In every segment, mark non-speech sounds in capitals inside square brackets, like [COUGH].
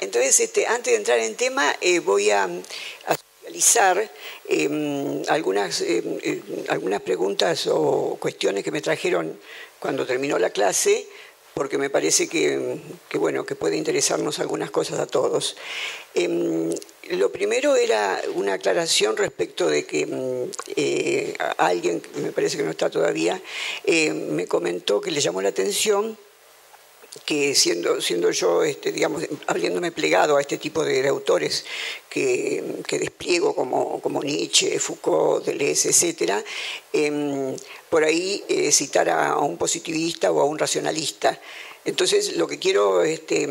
entonces este, antes de entrar en tema eh, voy a, realizar em, algunas, em, em, algunas preguntas o cuestiones que me trajeron cuando terminó la clase porque me parece que, bueno, que puede interesarnos algunas cosas a todos. lo primero era una aclaración respecto de que eh, alguien, que me parece que no está todavía, eh, me comentó que le llamó la atención que siendo, siendo yo, este, digamos, habiéndome plegado a este tipo de, autores que, despliego como, como, Nietzsche, Foucault, Deleuze, etc., em, por ahí eh, citar a, un positivista o a un racionalista. Entonces, lo que quiero este,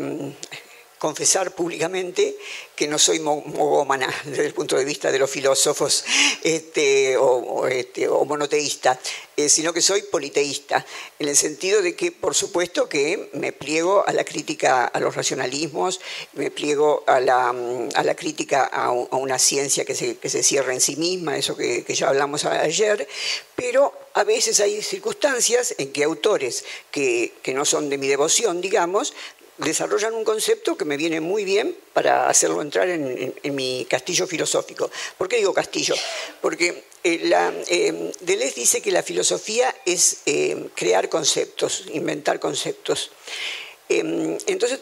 confesar públicamente que no soy mogómana [LAUGHS] desde el punto de vista de los filósofos este, o, este, monoteísta, eh, sino que soy politeísta, en el sentido de que, por supuesto, que me pliego a la crítica a los racionalismos, me pliego a la, a la crítica a, una ciencia que se, que se, cierra en sí misma, eso que, que ya hablamos ayer, pero a veces hay circunstancias en que autores que, que, no son de mi devoción, digamos, desarrollan un concepto que me viene muy bien para hacerlo entrar en, mi castillo filosófico. ¿Por qué digo castillo? Porque eh, eh, Deleuze dice que la filosofía es eh, crear conceptos, inventar conceptos. entonces,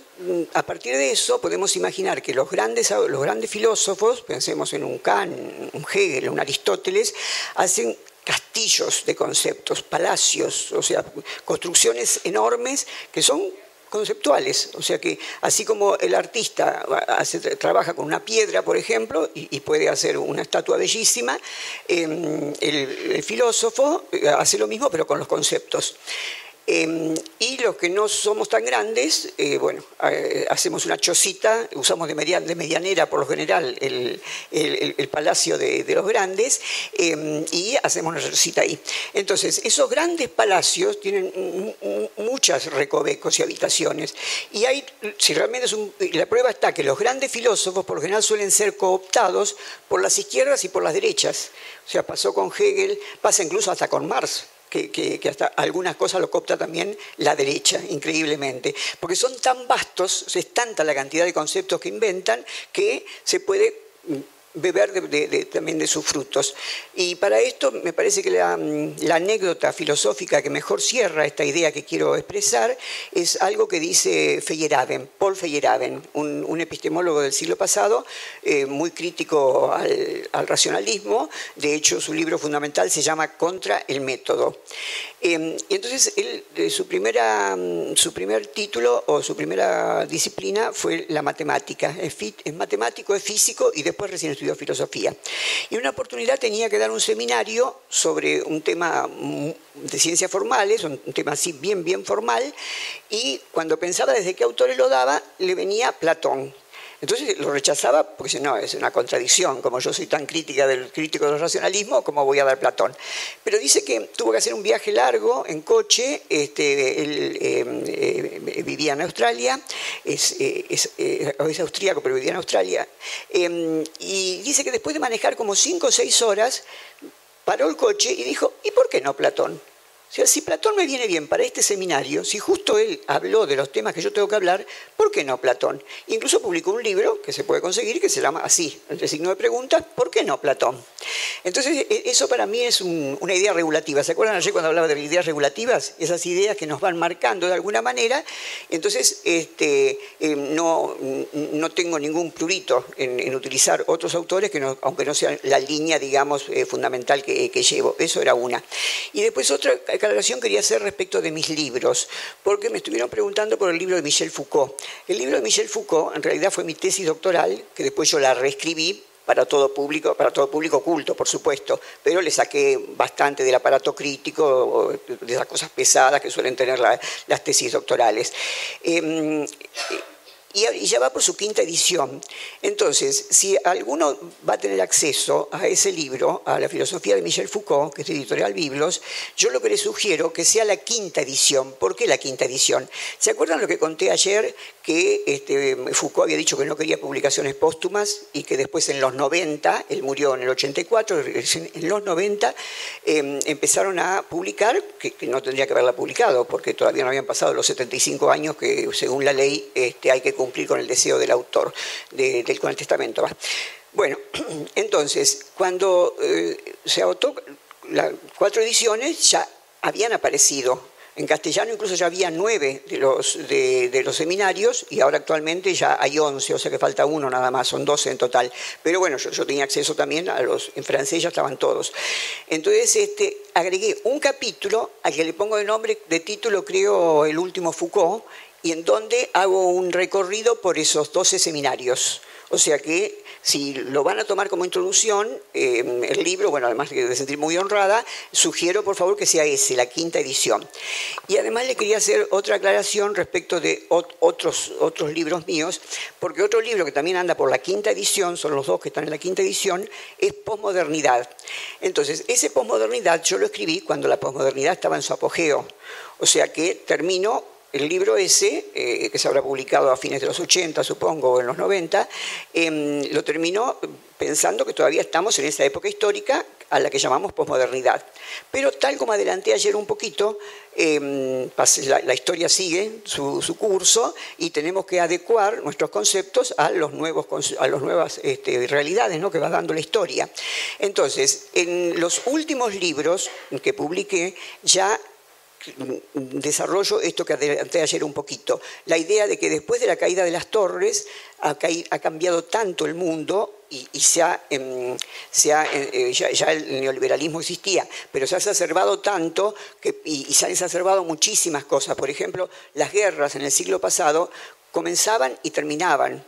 a partir de eso podemos imaginar que los grandes, los grandes filósofos, pensemos en un Kant, un Hegel, un Aristóteles, hacen castillos de conceptos, palacios, o sea, construcciones enormes que son conceptuales. O sea que así como el artista trabaja con una piedra, por ejemplo, y, puede hacer una estatua bellísima, em, el, filósofo eh, hace lo mismo pero con los conceptos. Em, y los que no somos tan grandes, eh, bueno, eh, hacemos una chocita, usamos de, medianera por lo general el, palacio de, los grandes em, y hacemos una chocita ahí. Entonces, esos grandes palacios tienen muchas recovecos y habitaciones. Y hay, si realmente es un, la prueba está que los grandes filósofos por lo general suelen ser cooptados por las izquierdas y por las derechas. O sea, pasó con Hegel, pasa incluso hasta con Marx que, hasta algunas cosas lo copta también la derecha, increíblemente, porque son tan vastos, es tanta la cantidad de conceptos que inventan que se puede beber también de sus frutos. Y para esto me parece que la, anécdota filosófica que mejor cierra esta idea que quiero expresar es algo que dice Feyerabend, Paul Feyerabend, un, epistemólogo del siglo pasado, eh, muy crítico al, racionalismo. De hecho, su libro fundamental se llama Contra el método. Eh, y entonces, él, su, primera, su primer título o su primera disciplina fue la matemática. Es, es matemático, es físico y después recién estudió filosofía. Y una oportunidad tenía que dar un seminario sobre un tema de ciencias formales, un tema así bien, bien formal, y cuando pensaba desde qué autores lo daba, le venía Platón. Entonces lo rechazaba porque dice, no, es una contradicción, como yo soy tan crítica del crítico del racionalismo, ¿cómo voy a dar Platón? Pero dice que tuvo que hacer un viaje largo en coche, este, él em, eh, vivía en Australia, es, eh, eh, es, austríaco, pero vivía en Australia, em, y dice que después de manejar como cinco o seis horas, paró el coche y dijo, ¿y por qué no Platón? O sea, si Platón me viene bien para este seminario, si justo él habló de los temas que yo tengo que hablar, ¿por qué no Platón? Incluso publicó un libro que se puede conseguir que se llama así, entre signo de pregunta, ¿por qué no Platón? Entonces, e, eso para mí es una idea regulativa. ¿Se acuerdan ayer cuando hablaba de ideas regulativas? Esas ideas que nos van marcando de alguna manera. Entonces, este, eh, no, no tengo ningún prurito en, utilizar otros autores, que aunque no sea la línea, digamos, eh, fundamental que, que llevo. Eso era una. Y después otra aclaración quería hacer respecto de mis libros, porque me estuvieron preguntando por el libro de Michel Foucault. El libro de Michel Foucault en realidad fue mi tesis doctoral, que después yo la reescribí para todo público, para todo público oculto, por supuesto, pero le saqué bastante del aparato crítico, de esas cosas pesadas que suelen tener las tesis doctorales. Em, y ya va por su quinta edición. Entonces, si alguno va a tener acceso a ese libro, a la filosofía de Michel Foucault, que es editorial Biblos, yo lo que le sugiero que sea la quinta edición. ¿Por qué la quinta edición? ¿Se acuerdan lo que conté ayer? Que este, Foucault había dicho que no quería publicaciones póstumas y que después en los 90, él murió en el 84, en los 90 em, empezaron a publicar, que, no tendría que haberla publicado porque todavía no habían pasado los 75 años que según la ley este, hay que cumplir con el deseo del autor, del, con el testamento. Bueno, [CLEARS THROAT] entonces, cuando eh, se agotó las cuatro ediciones, ya habían aparecido en castellano incluso ya había nueve de los, seminarios y ahora actualmente ya hay once, o sea que falta uno nada más, son doce en total. Pero bueno, yo, tenía acceso también a los, en francés ya estaban todos. Entonces este, agregué un capítulo al que le pongo de nombre, de título creo El último Foucault, y en donde hago un recorrido por esos doce seminarios. O sea que si lo van a tomar como introducción, eh, el libro, bueno, además de sentir muy honrada, sugiero por favor que sea ese, la quinta edición. Y además le quería hacer otra aclaración respecto de otros, otros libros míos, porque otro libro que también anda por la quinta edición, son los dos que están en la quinta edición, es Posmodernidad. Entonces, ese Posmodernidad yo lo escribí cuando la posmodernidad estaba en su apogeo. O sea que termino el libro ese, eh, que se habrá publicado a fines de los 80, supongo, o en los 90, em, lo terminó pensando que todavía estamos en esa época histórica a la que llamamos posmodernidad. Pero tal como adelanté ayer un poquito, em, la, historia sigue su, curso y tenemos que adecuar nuestros conceptos a, los nuevos, a las nuevas este, realidades ¿no? que va dando la historia. Entonces, en los últimos libros que publiqué ya desarrollo esto que adelanté ayer un poquito, la idea de que después de la caída de las torres ha, cambiado tanto el mundo y, se ha, em, eh, ya, el neoliberalismo existía, pero se ha exacerbado tanto y, y se han exacerbado muchísimas cosas. Por ejemplo, las guerras en el siglo pasado comenzaban y terminaban.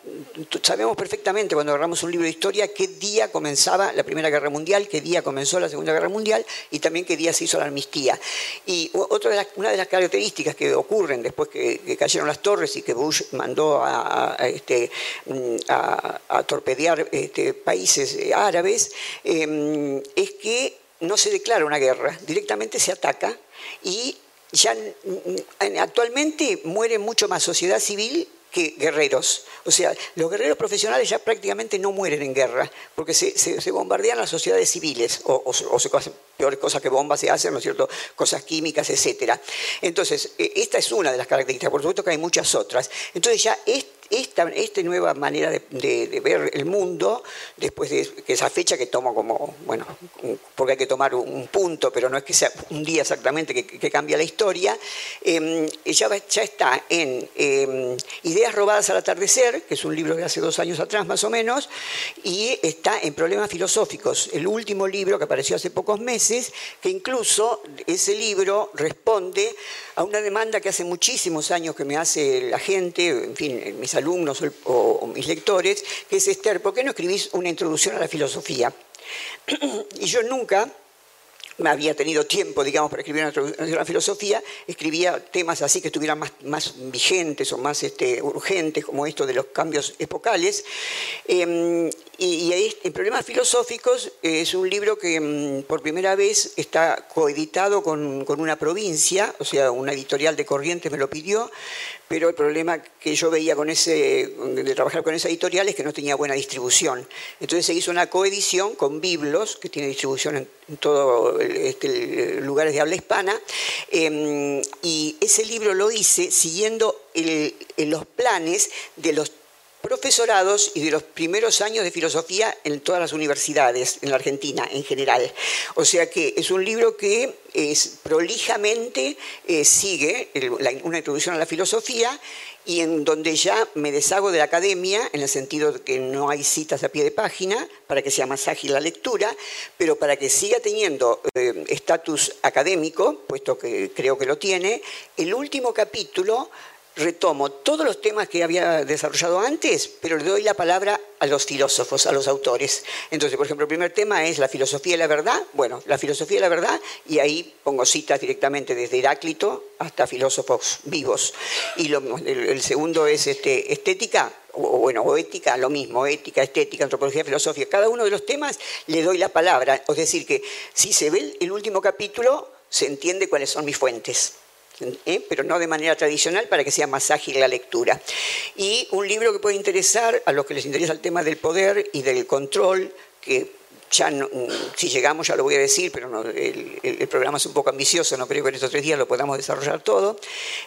Sabemos perfectamente cuando agarramos un libro de historia qué día comenzaba la Primera Guerra Mundial, qué día comenzó la Segunda Guerra Mundial y también qué día se hizo la amnistía. Y otra de las, una de las características que ocurren después que, cayeron las torres y que Bush mandó a, este, mm, a, torpedear este, países eh, árabes em, es que no se declara una guerra, directamente se ataca y ya actualmente muere mucho más sociedad civil que guerreros. O sea, los guerreros profesionales ya prácticamente no mueren en guerra, porque se, bombardean las sociedades civiles, o, o, se hacen peores cosas que bombas se hacen, ¿no es cierto? Cosas químicas, etc. Entonces, e, esta es una de las características, por supuesto que hay muchas otras. Entonces ya este esta, nueva manera de, ver el mundo, después de esa fecha que tomo como, bueno, porque hay que tomar un punto, pero no es que sea un día exactamente que, cambia la historia, em, ya, ya, está en em, Ideas robadas al atardecer, que es un libro de hace dos años atrás más o menos, y está en Problemas filosóficos, el último libro que apareció hace pocos meses, que incluso ese libro responde a una demanda que hace muchísimos años que me hace la gente, en fin, mis alumnos o, mis lectores, que es Esther, ¿por qué no escribís una introducción a la filosofía? [CLEARS THROAT] y yo nunca había tenido tiempo, digamos, para escribir una introducción a la filosofía, escribía temas así que estuvieran más, vigentes o más este, urgentes, como esto de los cambios epocales. Em, y, en Problemas Filosóficos es un libro que mm, por primera vez está coeditado con, con, una provincia, o sea, una editorial de Corrientes me lo pidió, pero el problema que yo veía con ese, de trabajar con esa editorial es que no tenía buena distribución. Entonces se hizo una coedición con Biblos, que tiene distribución en, todos este, lugares de habla hispana, em, y ese libro lo hice siguiendo los planes de los profesorados y de los primeros años de filosofía en todas las universidades en la Argentina en general. O sea que es un libro que es, prolijamente eh, sigue una introducción a la filosofía y en donde ya me deshago de la academia, en el sentido de que no hay citas a pie de página, para que sea más ágil la lectura, pero para que siga teniendo eh, estatus académico, puesto que creo que lo tiene, el último capítulo retomo todos los temas que había desarrollado antes, pero le doy la palabra a los filósofos, a los autores. Entonces, por ejemplo, el primer tema es la filosofía de la verdad. Bueno, la filosofía de la verdad, y ahí pongo citas directamente desde Heráclito hasta filósofos vivos. Y el, segundo es este, estética, o bueno, o ética, lo mismo, ética, estética, antropología, filosofía. Cada uno de los temas le doy la palabra. Es decir, que si se ve el último capítulo, se entiende cuáles son mis fuentes. ¿Eh? pero no de manera tradicional para que sea más ágil la lectura. Y un libro que puede interesar a los que les interesa el tema del poder y del control, que ya si llegamos ya lo voy a decir, pero el, programa es un poco ambicioso, no creo que en estos tres días lo podamos desarrollar todo.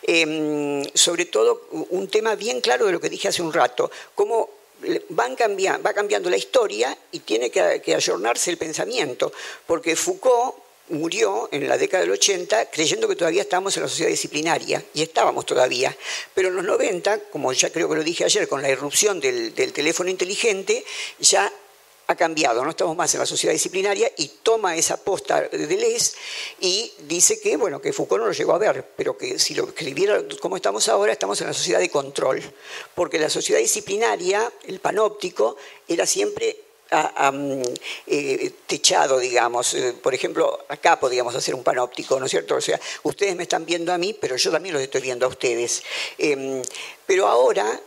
Em, sobre todo un tema bien claro de lo que dije hace un rato, cómo van cambiando, va cambiando la historia y tiene que, que ayornarse el pensamiento, porque Foucault murió en la década del 80 creyendo que todavía estábamos en la sociedad disciplinaria, y estábamos todavía. Pero en los 90, como ya creo que lo dije ayer, con la irrupción del, teléfono inteligente, ya ha cambiado, no estamos más en la sociedad disciplinaria y toma esa posta de Deleuze y dice que, bueno, que Foucault no lo llegó a ver, pero que si lo escribiera como estamos ahora, estamos en la sociedad de control, porque la sociedad disciplinaria, el panóptico, era siempre mm, eh, techado, digamos. Eh, por ejemplo, acá podríamos hacer un panóptico, ¿no es cierto? O sea, ustedes me están viendo a mí, pero yo también los estoy viendo a ustedes. Em, pero ahora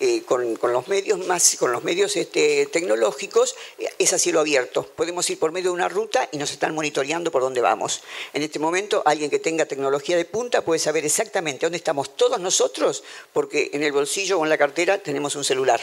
eh, con, los medios más, con los medios este, tecnológicos eh, es a cielo abierto. Podemos ir por medio de una ruta y nos están monitoreando por dónde vamos. En este momento, alguien que tenga tecnología de punta puede saber exactamente dónde estamos todos nosotros, porque en el bolsillo o en la cartera tenemos un celular.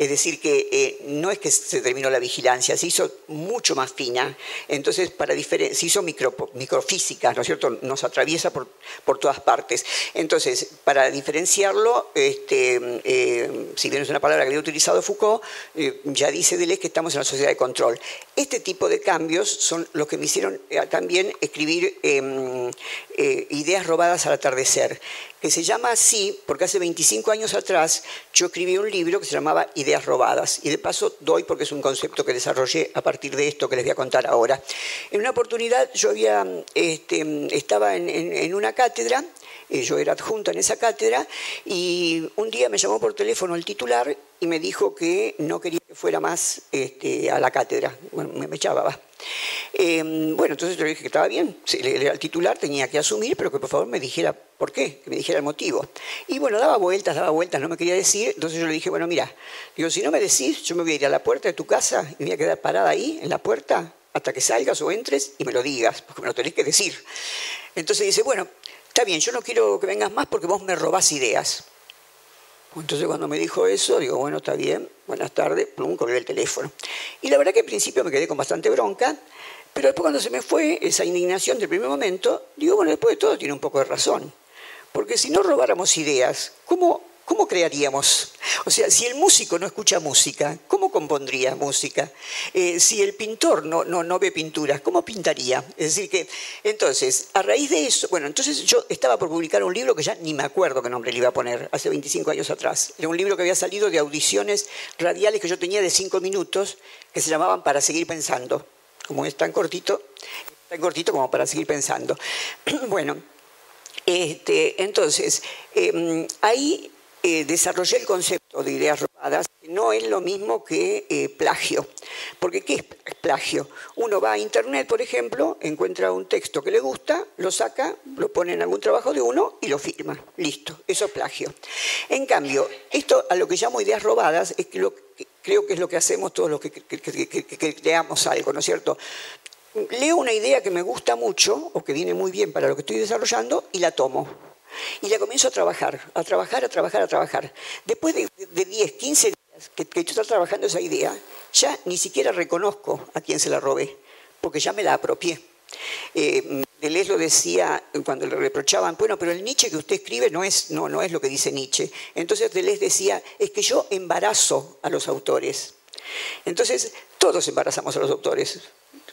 Es decir, que eh, no es que se terminó la vigilancia, se hizo mucho más fina. Entonces, para se hizo micro, microfísica, ¿no es cierto? Nos atraviesa por, por todas partes. Entonces, para diferenciarlo, este, si bien es una palabra que había utilizado Foucault, eh, ya dice Deleuze que estamos en una sociedad de control. Este tipo de cambios son los que me hicieron eh, también escribir em, eh, Ideas robadas al atardecer, que se llama así porque hace 25 años atrás yo escribí un libro que se llamaba Ideas robadas, y de paso doy porque es un concepto que desarrollé a partir de esto que les voy a contar ahora. En una oportunidad yo había, este, estaba en una cátedra, yo era adjunta en esa cátedra, y un día me llamó por teléfono el titular y me dijo que no quería que fuera más este, a la cátedra. Bueno, me, echaba, em, bueno, entonces yo le dije que estaba bien, era el titular, tenía que asumir, pero que por favor me dijera por qué, que me dijera el motivo. Y bueno, daba vueltas, daba vueltas, no me quería decir, entonces yo le dije, bueno, mira, digo, si no me decís, yo me voy a ir a la puerta de tu casa y me voy a quedar parada ahí, en la puerta, hasta que salgas o entres y me lo digas, porque me lo tenés que decir. Entonces dice, bueno, está bien, yo no quiero que vengas más porque vos me robás ideas. Entonces cuando me dijo eso, digo, bueno, está bien, buenas tardes, plum, colgué el teléfono. Y la verdad que al principio me quedé con bastante bronca, pero después cuando se me fue esa indignación del primer momento, digo, bueno, después de todo tiene un poco de razón. Porque si no robáramos ideas, ¿cómo ¿cómo crearíamos? O sea, si el músico no escucha música, ¿cómo compondría música? Eh, si el pintor no, no, no ve pinturas, ¿cómo pintaría? Es decir, que entonces, a raíz de eso, bueno, entonces yo estaba por publicar un libro que ya ni me acuerdo qué nombre le iba a poner, hace 25 años atrás. Era un libro que había salido de audiciones radiales que yo tenía de 5 minutos, que se llamaban Para seguir pensando. Como es tan cortito, tan cortito como para seguir pensando. [CLEARS THROAT] bueno, este, entonces, em, ahí eh, desarrollé el concepto de ideas robadas, que no es lo mismo que eh, plagio. Porque ¿qué es plagio? Uno va a Internet, por ejemplo, encuentra un texto que le gusta, lo saca, lo pone en algún trabajo de uno y lo firma. Listo, eso es plagio. En cambio, esto a lo que llamo ideas robadas es que lo, creo que es lo que hacemos todos los que, que creamos algo, ¿no es cierto? Leo una idea que me gusta mucho o que viene muy bien para lo que estoy desarrollando y la tomo y la comienzo a trabajar, a trabajar, a trabajar, a trabajar. Después de, 10, 15 días que, que yo estaba trabajando esa idea, ya ni siquiera reconozco a quién se la robé, porque ya me la apropié. Eh, Deleuze lo decía cuando le reprochaban, bueno, pero el Nietzsche que usted escribe no es, no, no es lo que dice Nietzsche. Entonces Deleuze decía, es que yo embarazo a los autores. Entonces, todos embarazamos a los autores.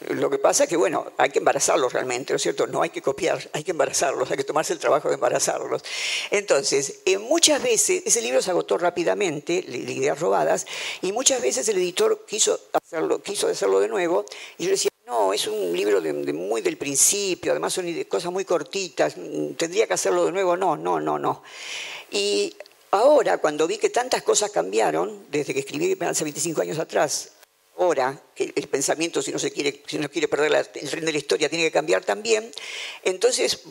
Lo que pasa es que, bueno, hay que embarazarlos realmente, ¿no es cierto? No hay que copiar, hay que embarazarlos, hay que tomarse el trabajo de embarazarlos. Entonces, eh, muchas veces, ese libro se agotó rápidamente, ideas robadas, y muchas veces el editor quiso hacerlo, quiso hacerlo de nuevo, y yo decía, no, es un libro muy del principio, además son cosas muy cortitas, tendría que hacerlo de nuevo, no, no, no, no. Y ahora, cuando vi que tantas cosas cambiaron, desde que escribí hace 25 años atrás ahora, que el pensamiento, si no, se quiere, si no quiere perder el tren de la historia, tiene que cambiar también. Entonces,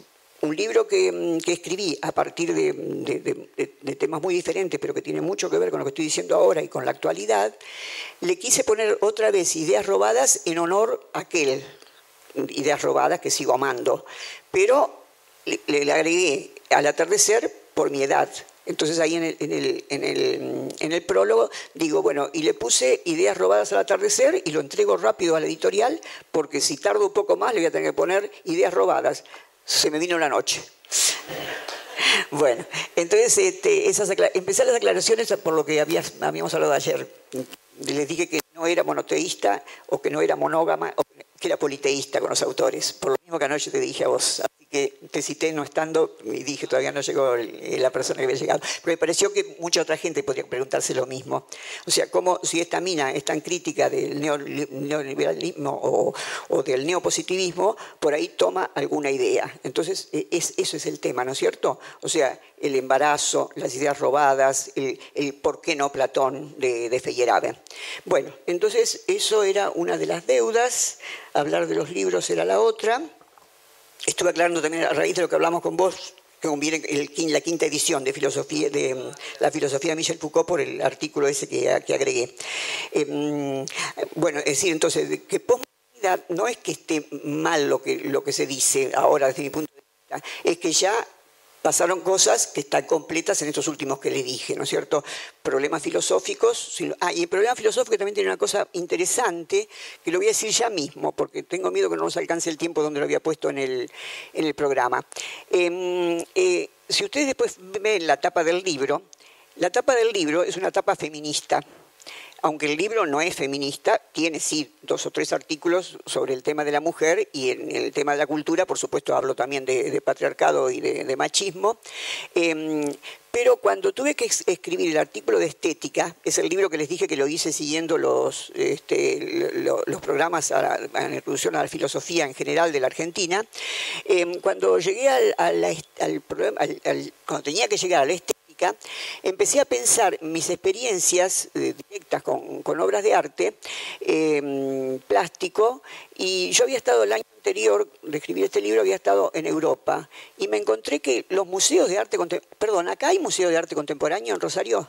un libro que, mm, escribí a partir de, temas muy diferentes, pero que tiene mucho que ver con lo que estoy diciendo ahora y con la actualidad, le quise poner otra vez ideas robadas en honor a aquel, ideas robadas que sigo amando. Pero le, agregué al atardecer por mi edad. Entonces ahí en el, en, el, en, el, en el, prólogo digo, bueno, y le puse ideas robadas al atardecer y lo entrego rápido a la editorial porque si tardo un poco más le voy a tener que poner ideas robadas. Se me vino la noche. [LAUGHS] Bueno, entonces este, esas, empecé las aclaraciones por lo que habíamos hablado ayer. Les dije que no era monoteísta o que no era monógama que era politeísta con los autores, por lo mismo que anoche te dije a vos que te cité no estando y dije todavía no llegó la persona que había llegado. Pero me pareció que mucha otra gente podría preguntarse lo mismo. O sea, como si esta mina es tan crítica del neoliberalismo o, del neopositivismo, por ahí toma alguna idea. Entonces, e, es, eso es el tema, ¿no es cierto? O sea, el embarazo, las ideas robadas, el, por qué no Platón de, de Feyerabend. Bueno, entonces eso era una de las deudas, hablar de los libros era la otra. Estuve aclarando también a raíz de lo que hablamos con vos, que conviene la quinta edición de, filosofía, de mm, la filosofía de Michel Foucault por el artículo ese que, agregué. Eh, mm, bueno, es decir, entonces, que posmodernidad no es que esté mal lo que, lo que se dice ahora desde mi punto de vista, es que ya pasaron cosas que están completas en estos últimos que le dije, ¿no es cierto? Problemas filosóficos. Ah, y el problema filosófico también tiene una cosa interesante, que lo voy a decir ya mismo, porque tengo miedo que no nos alcance el tiempo donde lo había puesto en el, programa. Em, eh, si ustedes después ven la tapa del libro, la tapa del libro es una tapa feminista aunque el libro no es feminista, tiene sí dos o tres artículos sobre el tema de la mujer y en el tema de la cultura, por supuesto hablo también de, patriarcado y de, machismo. Em, pero cuando tuve que escribir el artículo de estética, es el libro que les dije que lo hice siguiendo los, este, los programas a la, introducción a la filosofía en general de la Argentina, em, cuando llegué al, al, cuando tenía que llegar a la empecé a pensar mis experiencias eh, directas con, obras de arte, em, plástico, y yo había estado el año anterior de escribir este libro, había estado en Europa, y me encontré que los museos de arte contemporáneo, perdón, ¿acá hay museo de arte contemporáneo en Rosario?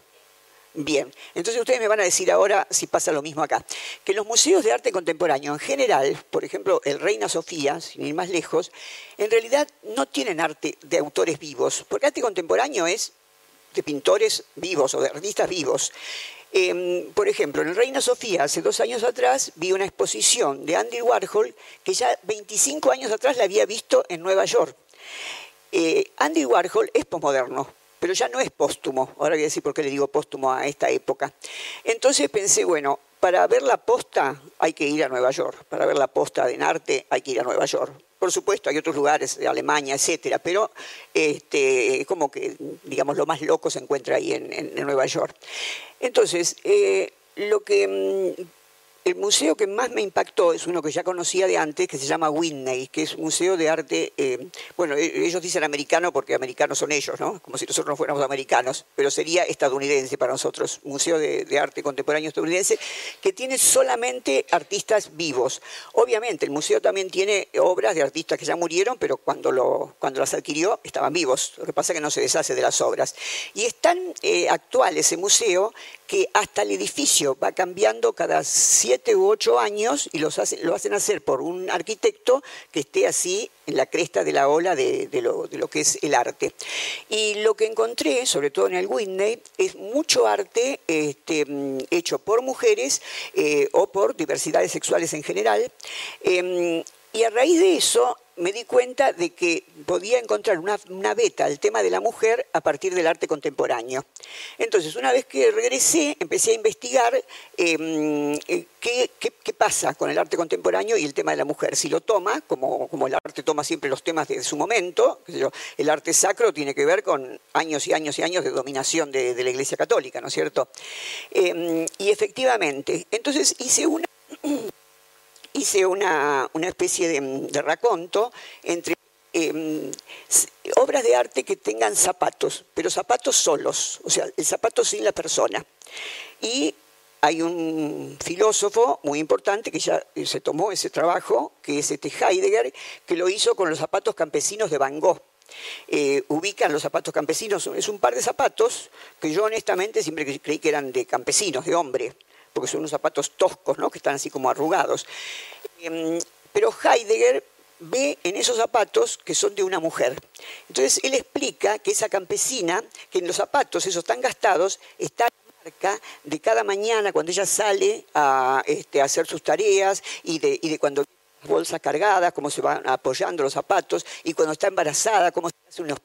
Bien, entonces ustedes me van a decir ahora si pasa lo mismo acá, que los museos de arte contemporáneo en general, por ejemplo el Reina Sofía, sin ir más lejos, en realidad no tienen arte de autores vivos, porque arte contemporáneo es de pintores vivos o de artistas vivos. Em, por ejemplo, en Reina Sofía, hace dos años atrás, vi una exposición de Andy Warhol que ya 25 años atrás la había visto en Nueva York. Eh, Andy Warhol es posmoderno, pero ya no es póstumo. Ahora voy a decir por qué le digo póstumo a esta época. Entonces pensé, bueno, para ver la posta hay que ir a Nueva York, para ver la posta de arte hay que ir a Nueva York. Por supuesto, hay otros lugares, Alemania, etcétera, pero este, como que, digamos, lo más loco se encuentra ahí en, Nueva York. Entonces, eh, lo que mm, el museo que más me impactó es uno que ya conocía de antes, que se llama Whitney, que es un museo de arte, eh, bueno, e, ellos dicen americano porque americanos son ellos, ¿no? Como si nosotros no fuéramos americanos, pero sería estadounidense para nosotros, museo de, arte contemporáneo estadounidense, que tiene solamente artistas vivos. Obviamente, el museo también tiene obras de artistas que ya murieron, pero cuando, lo, cuando las adquirió estaban vivos, lo que pasa es que no se deshace de las obras. Y es tan eh, actual ese museo que hasta el edificio va cambiando cada siete u ocho años y los lo hacen hacer por un arquitecto que esté así en la cresta de la ola de, lo, que es el arte. Y lo que encontré, sobre todo en el Whitney, es mucho arte este, hecho por mujeres eh, o por diversidades sexuales en general. Em, y a raíz de eso me di cuenta de que podía encontrar una, beta al tema de la mujer a partir del arte contemporáneo. Entonces, una vez que regresé, empecé a investigar em, eh, qué, pasa con el arte contemporáneo y el tema de la mujer. Si lo toma, como, como el arte toma siempre los temas de su momento, el arte sacro tiene que ver con años y años y años de dominación de, la Iglesia Católica, ¿no es cierto? Em, y efectivamente, entonces hice una hice una, especie de, raconto entre em, obras de arte que tengan zapatos, pero zapatos solos, o sea, el zapato sin la persona. Y hay un filósofo muy importante que ya se tomó ese trabajo, que es este Heidegger, que lo hizo con los zapatos campesinos de Van Gogh. Eh, ubican los zapatos campesinos, es un par de zapatos que yo honestamente siempre creí que eran de campesinos, de hombre porque son unos zapatos toscos, ¿no? que están así como arrugados. Em, pero Heidegger ve en esos zapatos que son de una mujer. Entonces él explica que esa campesina, que en los zapatos, esos tan gastados, está de cada mañana cuando ella sale a, este, hacer sus tareas y de, y de cuando bolsas cargadas, cómo se van apoyando los zapatos, y cuando está embarazada, cómo se hacen unos,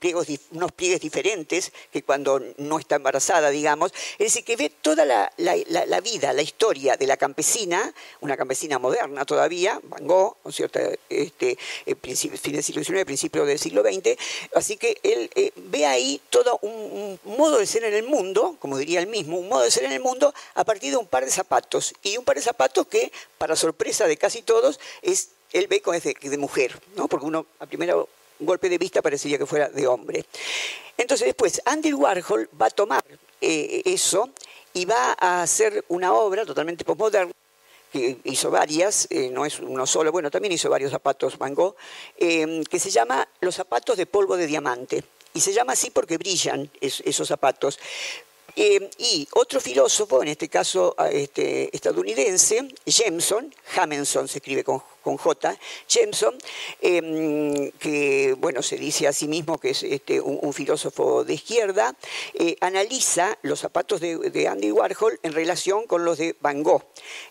unos pliegues diferentes que cuando no está embarazada, digamos. Es decir, que ve toda la, vida, la historia de la campesina, una campesina moderna todavía, Van Gogh, ¿no cierto? Este, fin del siglo XIX, principio del siglo XX, así que él eh, ve ahí todo un modo de ser en el mundo, como diría él mismo, un modo de ser en el mundo a partir de un par de zapatos, y un par de zapatos que, para sorpresa de casi todos, es él ve como de, mujer, ¿no? porque uno a primero golpe de vista parecería que fuera de hombre. Entonces después Andy Warhol va a tomar eh, eso y va a hacer una obra totalmente postmoderna, que hizo varias, eh, no es uno solo, bueno, también hizo varios zapatos Van Gogh, eh, que se llama Los zapatos de polvo de diamante. Y se llama así porque brillan esos zapatos. Eh, y otro filósofo, en este caso este, estadounidense, Jameson, Jameson se escribe con, J, Jameson, em, que bueno, se dice a sí mismo que es este, un, filósofo de izquierda, eh, analiza los zapatos de, de Andy Warhol en relación con los de Van Gogh.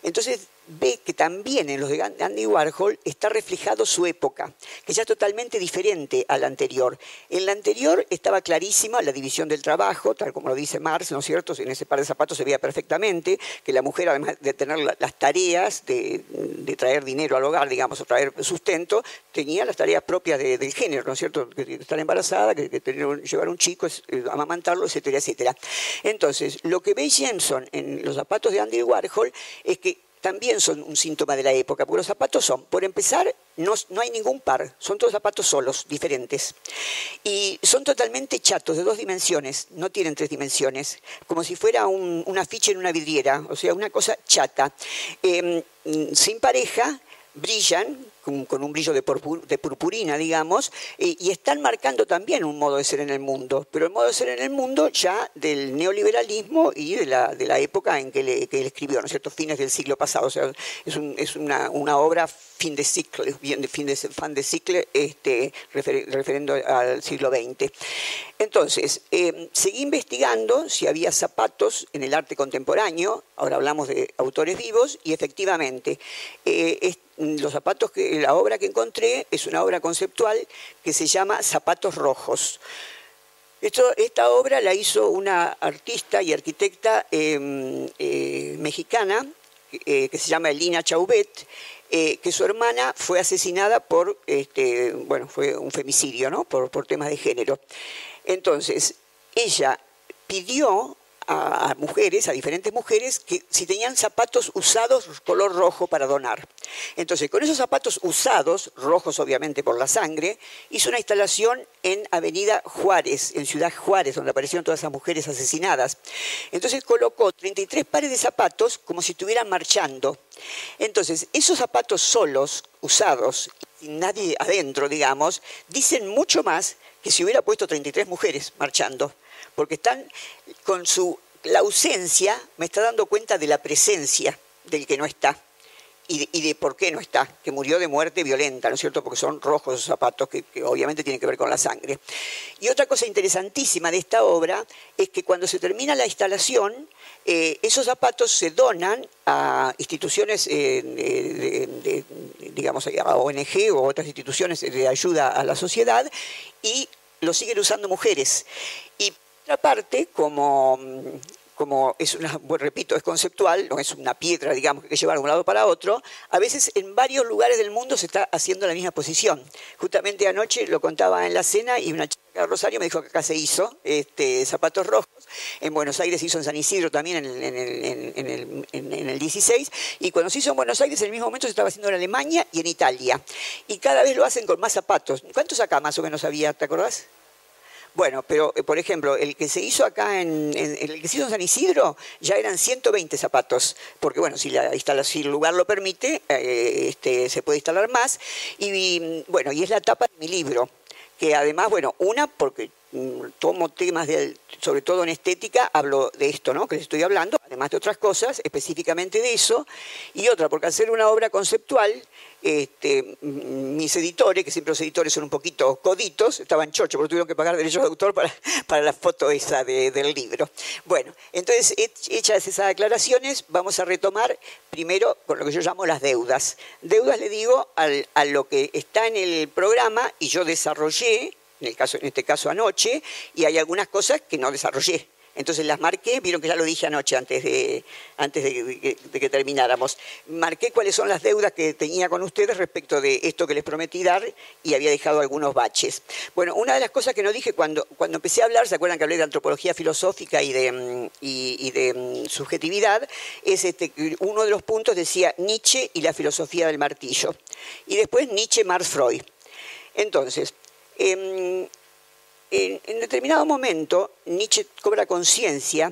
Entonces ve que también en los de Andy Warhol está reflejado su época, que ya es totalmente diferente a la anterior. En la anterior estaba clarísima la división del trabajo, tal como lo dice Marx, ¿no es cierto? En ese par de zapatos se veía perfectamente que la mujer, además de tener las tareas de, traer dinero al hogar, digamos, o traer sustento, tenía las tareas propias del género, ¿no es cierto? Estar embarazada, que, tener, llevar un chico, eh, amamantarlo, etcétera, etcétera. Entonces, lo que ve Jensen en los zapatos de Andy Warhol es que también son un síntoma de la época, porque los zapatos son, por empezar, no, no, hay ningún par, son todos zapatos solos, diferentes. Y son totalmente chatos, de dos dimensiones, no tienen tres dimensiones, como si fuera un, una ficha en una vidriera, o sea, una cosa chata. Em, sin pareja, brillan con, un brillo de, purpurina, digamos, y, están marcando también un modo de ser en el mundo, pero el modo de ser en el mundo ya del neoliberalismo y de la, de época en que, le, él escribió, ¿no es cierto?, fines del siglo pasado, o sea, es, es una, obra fin de ciclo, bien de fin de fan de ciclo, este, referiendo al siglo XX. Entonces, eh, seguí investigando si había zapatos en el arte contemporáneo, ahora hablamos de autores vivos, y efectivamente, eh, los zapatos que la obra que encontré es una obra conceptual que se llama Zapatos Rojos. esta obra la hizo una artista y arquitecta em, eh, mexicana eh, que se llama Elina Chaubet, eh, que su hermana fue asesinada por, este, bueno, fue un femicidio, ¿no? Por, por temas de género. Entonces, ella pidió a, mujeres, a diferentes mujeres, que si tenían zapatos usados color rojo para donar. Entonces, con esos zapatos usados, rojos obviamente por la sangre, hizo una instalación en Avenida Juárez, en Ciudad Juárez, donde aparecieron todas esas mujeres asesinadas. Entonces colocó 33 pares de zapatos como si estuvieran marchando. Entonces, esos zapatos solos, usados, sin nadie adentro, digamos, dicen mucho más que si hubiera puesto 33 mujeres marchando porque están con su la ausencia me está dando cuenta de la presencia del que no está y de, por qué no está, que murió de muerte violenta, ¿no es cierto? Porque son rojos esos zapatos, que, obviamente tienen que ver con la sangre. Y otra cosa interesantísima de esta obra es que cuando se termina la instalación, eh, esos zapatos se donan a instituciones, eh, digamos, a ONG o otras instituciones de ayuda a la sociedad y los siguen usando mujeres. Y otra parte, como, es una, repito, es conceptual, no es una piedra, digamos, que llevar de un lado para otro, a veces en varios lugares del mundo se está haciendo la misma posición. Justamente anoche lo contaba en la cena y una chica de Rosario me dijo que acá se hizo este, zapatos rojos, en Buenos Aires se hizo en San Isidro también en el, en, el, en el 16, y cuando se hizo en Buenos Aires en el mismo momento se estaba haciendo en Alemania y en Italia. Y cada vez lo hacen con más zapatos. ¿Cuántos acá más o menos había, te acordás? Bueno, pero eh, por ejemplo, el que se hizo acá en, el que se hizo en San Isidro ya eran 120 zapatos, porque bueno, si, la el lugar lo permite, eh, este, se puede instalar más. Y bueno, y es la tapa de mi libro, que además, bueno, una porque mm, tomo temas, sobre todo en estética, hablo de esto, ¿no? Que les estoy hablando, además de otras cosas, específicamente de eso. Y otra, porque hacer una obra conceptual, este, mis editores, que siempre los editores son un poquito coditos, estaban chocho, porque tuvieron que pagar derechos de autor para, para la foto esa del libro. Bueno, entonces, hechas esas aclaraciones, vamos a retomar primero con lo que yo llamo las deudas. Deudas, le digo, a lo que está en el programa y yo desarrollé en, el caso, en este caso anoche, y hay algunas cosas que no desarrollé. Entonces las marqué, vieron que ya lo dije anoche antes de, antes de, que termináramos. Marqué cuáles son las deudas que tenía con ustedes respecto de esto que les prometí dar y había dejado algunos baches. Bueno, una de las cosas que no dije cuando, cuando empecé a hablar, ¿se acuerdan que hablé de antropología filosófica y de, y, de mm, subjetividad? Es este, uno de los puntos decía Nietzsche y la filosofía del martillo. Y después Nietzsche, Marx, Freud. Entonces, Em, en, determinado momento, Nietzsche cobra conciencia,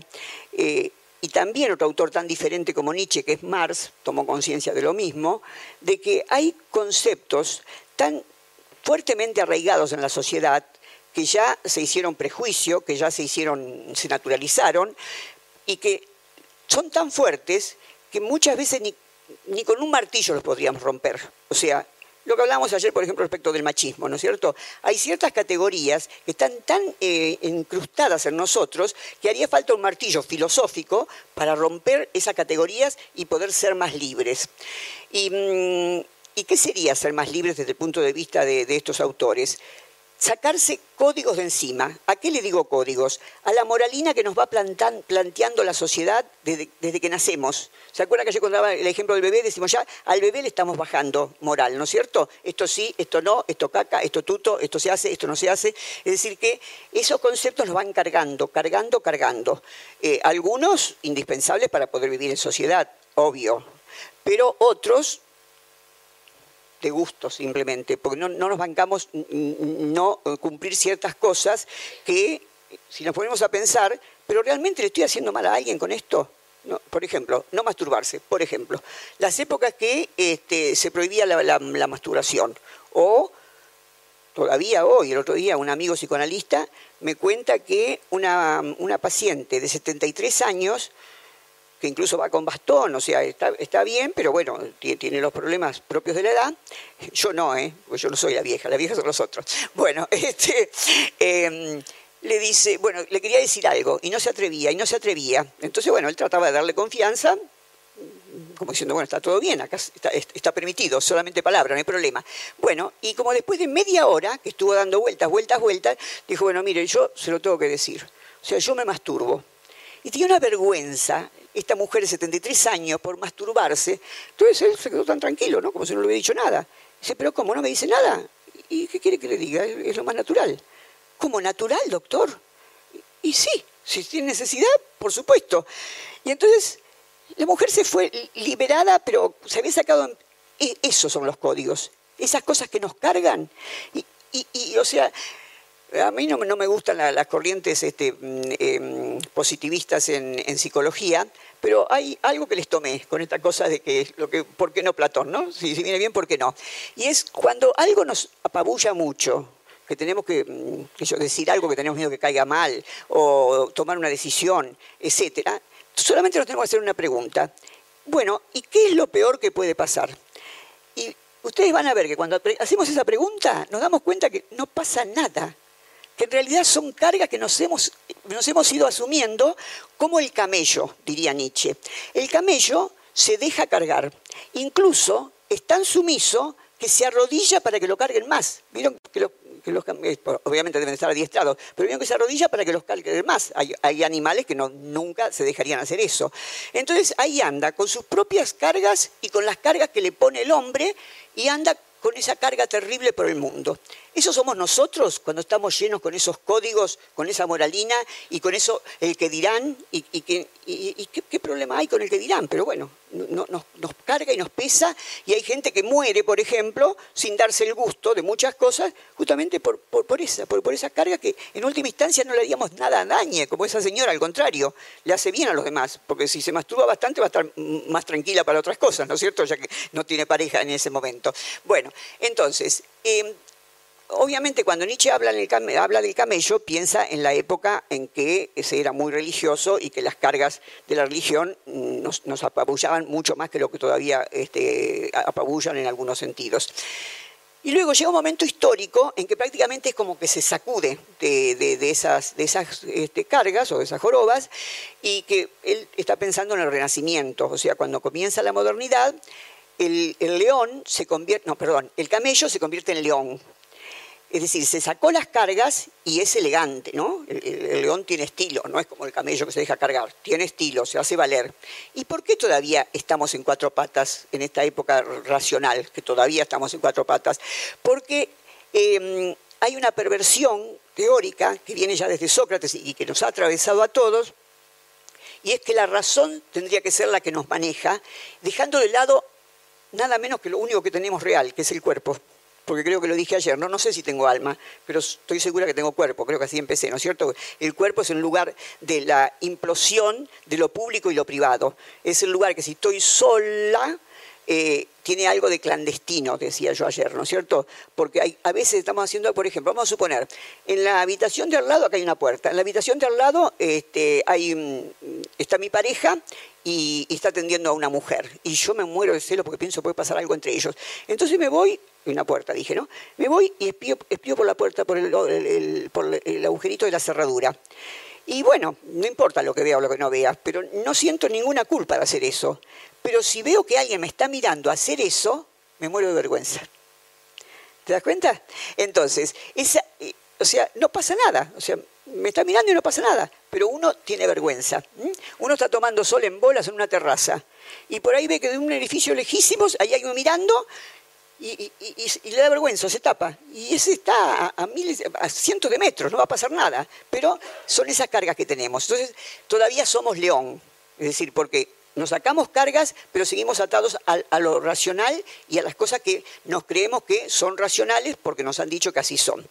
eh, y también otro autor tan diferente como Nietzsche, que es Marx, tomó conciencia de lo mismo, de que hay conceptos tan fuertemente arraigados en la sociedad que ya se hicieron prejuicio, que ya se hicieron, se naturalizaron, y que son tan fuertes que muchas veces ni, ni con un martillo los podríamos romper. O sea, lo que hablábamos ayer, por ejemplo, respecto del machismo, ¿no es cierto? Hay ciertas categorías que están tan eh, incrustadas en nosotros que haría falta un martillo filosófico para romper esas categorías y poder ser más libres. ¿Y, mm, qué sería ser más libres desde el punto de vista de estos autores? Sacarse códigos de encima. ¿A qué le digo códigos? A la moralina que nos va planteando la sociedad desde, que nacemos. ¿Se acuerda que yo contaba el ejemplo del bebé? Decimos ya, al bebé le estamos bajando moral, ¿no es cierto? Esto sí, esto no, esto caca, esto tuto, esto se hace, esto no se hace. Es decir, que esos conceptos nos van cargando, cargando, cargando. Eh, algunos indispensables para poder vivir en sociedad, obvio. Pero otros de gusto simplemente, porque no, nos bancamos no cumplir ciertas cosas que, si nos ponemos a pensar, pero realmente le estoy haciendo mal a alguien con esto. por ejemplo, no masturbarse, por ejemplo. Las épocas que este, se prohibía la, masturbación, o todavía hoy, el otro día, un amigo psicoanalista me cuenta que una, una paciente de 73 años incluso va con bastón, o sea, está, bien, pero bueno, tiene, los problemas propios de la edad. Yo no, ¿eh? Porque yo no soy la vieja, la vieja son los otros. [LAUGHS] Bueno, [LAUGHS] este, em, le dice, bueno, le quería decir algo y no se atrevía, y no se atrevía. Entonces, bueno, él trataba de darle confianza, como diciendo, bueno, está todo bien, acá está, está, permitido, solamente palabra, no hay problema. Bueno, y como después de media hora que estuvo dando vueltas, vueltas, vueltas, dijo, bueno, mire, yo se lo tengo que decir. O sea, yo me masturbo. Y tenía una vergüenza, esta mujer de 73 años por masturbarse. Entonces él se quedó tan tranquilo, ¿no? Como si no le hubiera dicho nada. Dice, pero ¿cómo no me dice nada? ¿Y qué quiere que le diga? Es lo más natural. ¿Cómo natural, doctor? Y sí, si tiene necesidad, por supuesto. Y entonces la mujer se fue liberada, pero se había sacado... E, esos son los códigos, esas cosas que nos cargan. Y, y o sea, a mí no, me gustan las corrientes este, mm, em, positivistas en, psicología, pero hay algo que les tomé con esta cosa de que, lo que ¿por qué no Platón? ¿no? Si, viene bien, ¿por qué no? Y es cuando algo nos apabulla mucho, que tenemos que, mm, decir algo que tenemos miedo que caiga mal, o tomar una decisión, etcétera, solamente nos tenemos que hacer una pregunta. Bueno, ¿y qué es lo peor que puede pasar? Y ustedes van a ver que cuando hacemos esa pregunta nos damos cuenta que no pasa nada que en realidad son cargas que nos hemos, nos hemos ido asumiendo como el camello, diría Nietzsche. El camello se deja cargar, incluso es tan sumiso que se arrodilla para que lo carguen más. ¿Vieron que los, eh, obviamente deben estar adiestrados, pero vieron que se arrodilla para que los carguen más. Hay, animales que no, nunca se dejarían hacer eso. Entonces ahí anda con sus propias cargas y con las cargas que le pone el hombre y anda con esa carga terrible por el mundo. Eso somos nosotros cuando estamos llenos con esos códigos, con esa moralina y con eso el que dirán y, qué, problema hay con el que dirán. Pero bueno, nos, carga y nos pesa y hay gente que muere, por ejemplo, sin darse el gusto de muchas cosas, justamente por, esa, por, esa carga que en última instancia no le haríamos nada a dañe, como esa señora, al contrario, le hace bien a los demás, porque si se masturba bastante va a estar más tranquila para otras cosas, ¿no es cierto? Ya que no tiene pareja en ese momento. Bueno, entonces... Em, obviamente cuando Nietzsche habla, del camello, piensa en la época en que se era muy religioso y que las cargas de la religión nos, nos apabullaban mucho más que lo que todavía este, apabullan en algunos sentidos. Y luego llega un momento histórico en que prácticamente es como que se sacude de, esas, de esas este, cargas o de esas jorobas y que él está pensando en el renacimiento, o sea, cuando comienza la modernidad, el, el león se convierte, no, perdón, el camello se convierte en león, es decir, se sacó las cargas y es elegante, ¿no? El, león tiene estilo, no es como el camello que se deja cargar, tiene estilo, se hace valer. ¿Y por qué todavía estamos en cuatro patas en esta época racional, que todavía estamos en cuatro patas? Porque em, hay una perversión teórica que viene ya desde Sócrates y que nos ha atravesado a todos, y es que la razón tendría que ser la que nos maneja, dejando de lado nada menos que lo único que tenemos real, que es el cuerpo porque creo que lo dije ayer, no, no sé si tengo alma, pero estoy segura que tengo cuerpo, creo que así empecé, ¿no es cierto? El cuerpo es el lugar de la implosión de lo público y lo privado. Es el lugar que si estoy sola, eh, tiene algo de clandestino, decía yo ayer, ¿no es cierto? Porque hay, a veces estamos haciendo, por ejemplo, vamos a suponer, en la habitación de al lado acá hay una puerta, en la habitación de al lado este, mm, está mi pareja y, está atendiendo a una mujer, y yo me muero de celo porque pienso puede pasar algo entre ellos. Entonces me voy, una puerta dije, ¿no? Me voy y espío, por la puerta, por el, por el agujerito de la cerradura. Y bueno, no importa lo que vea o lo que no vea, pero no siento ninguna culpa de hacer eso. Pero si veo que alguien me está mirando a hacer eso, me muero de vergüenza. ¿Te das cuenta? Entonces, eh, o sea, no pasa nada. O sea, me está mirando y no pasa nada. Pero uno tiene vergüenza. Uno está tomando sol en bolas en una terraza. Y por ahí ve que de un edificio lejísimo hay alguien mirando y, le da vergüenza, se tapa. Y ese está a, miles, a cientos de metros, no va a pasar nada. Pero son esas cargas que tenemos. Entonces, todavía somos león. Es decir, porque nos sacamos cargas, pero seguimos atados a, lo racional y a las cosas que nos creemos que son racionales porque nos han dicho que así son.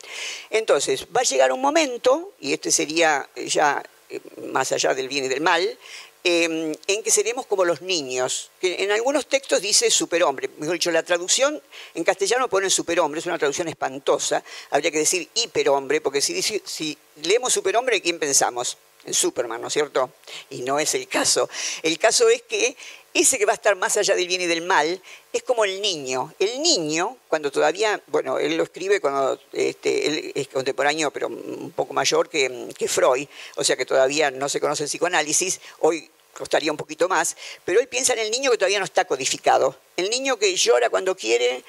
Entonces, va a llegar un momento, y este sería ya eh, más allá del bien y del mal, Em, en que seremos como los niños. Que en algunos textos dice superhombre. Mejor dicho, la traducción en castellano pone superhombre, es una traducción espantosa. Habría que decir hiperhombre, porque si, si leemos superhombre, ¿quién pensamos? En Superman, ¿no es cierto? Y no es el caso. El caso es que ese que va a estar más allá del bien y del mal es como el niño. El niño, cuando todavía, bueno, él lo escribe cuando este, él es contemporáneo, pero un poco mayor que, que Freud, o sea que todavía no se conoce el psicoanálisis, hoy costaría un poquito más, pero él piensa en el niño que todavía no está codificado. El niño que llora cuando quiere,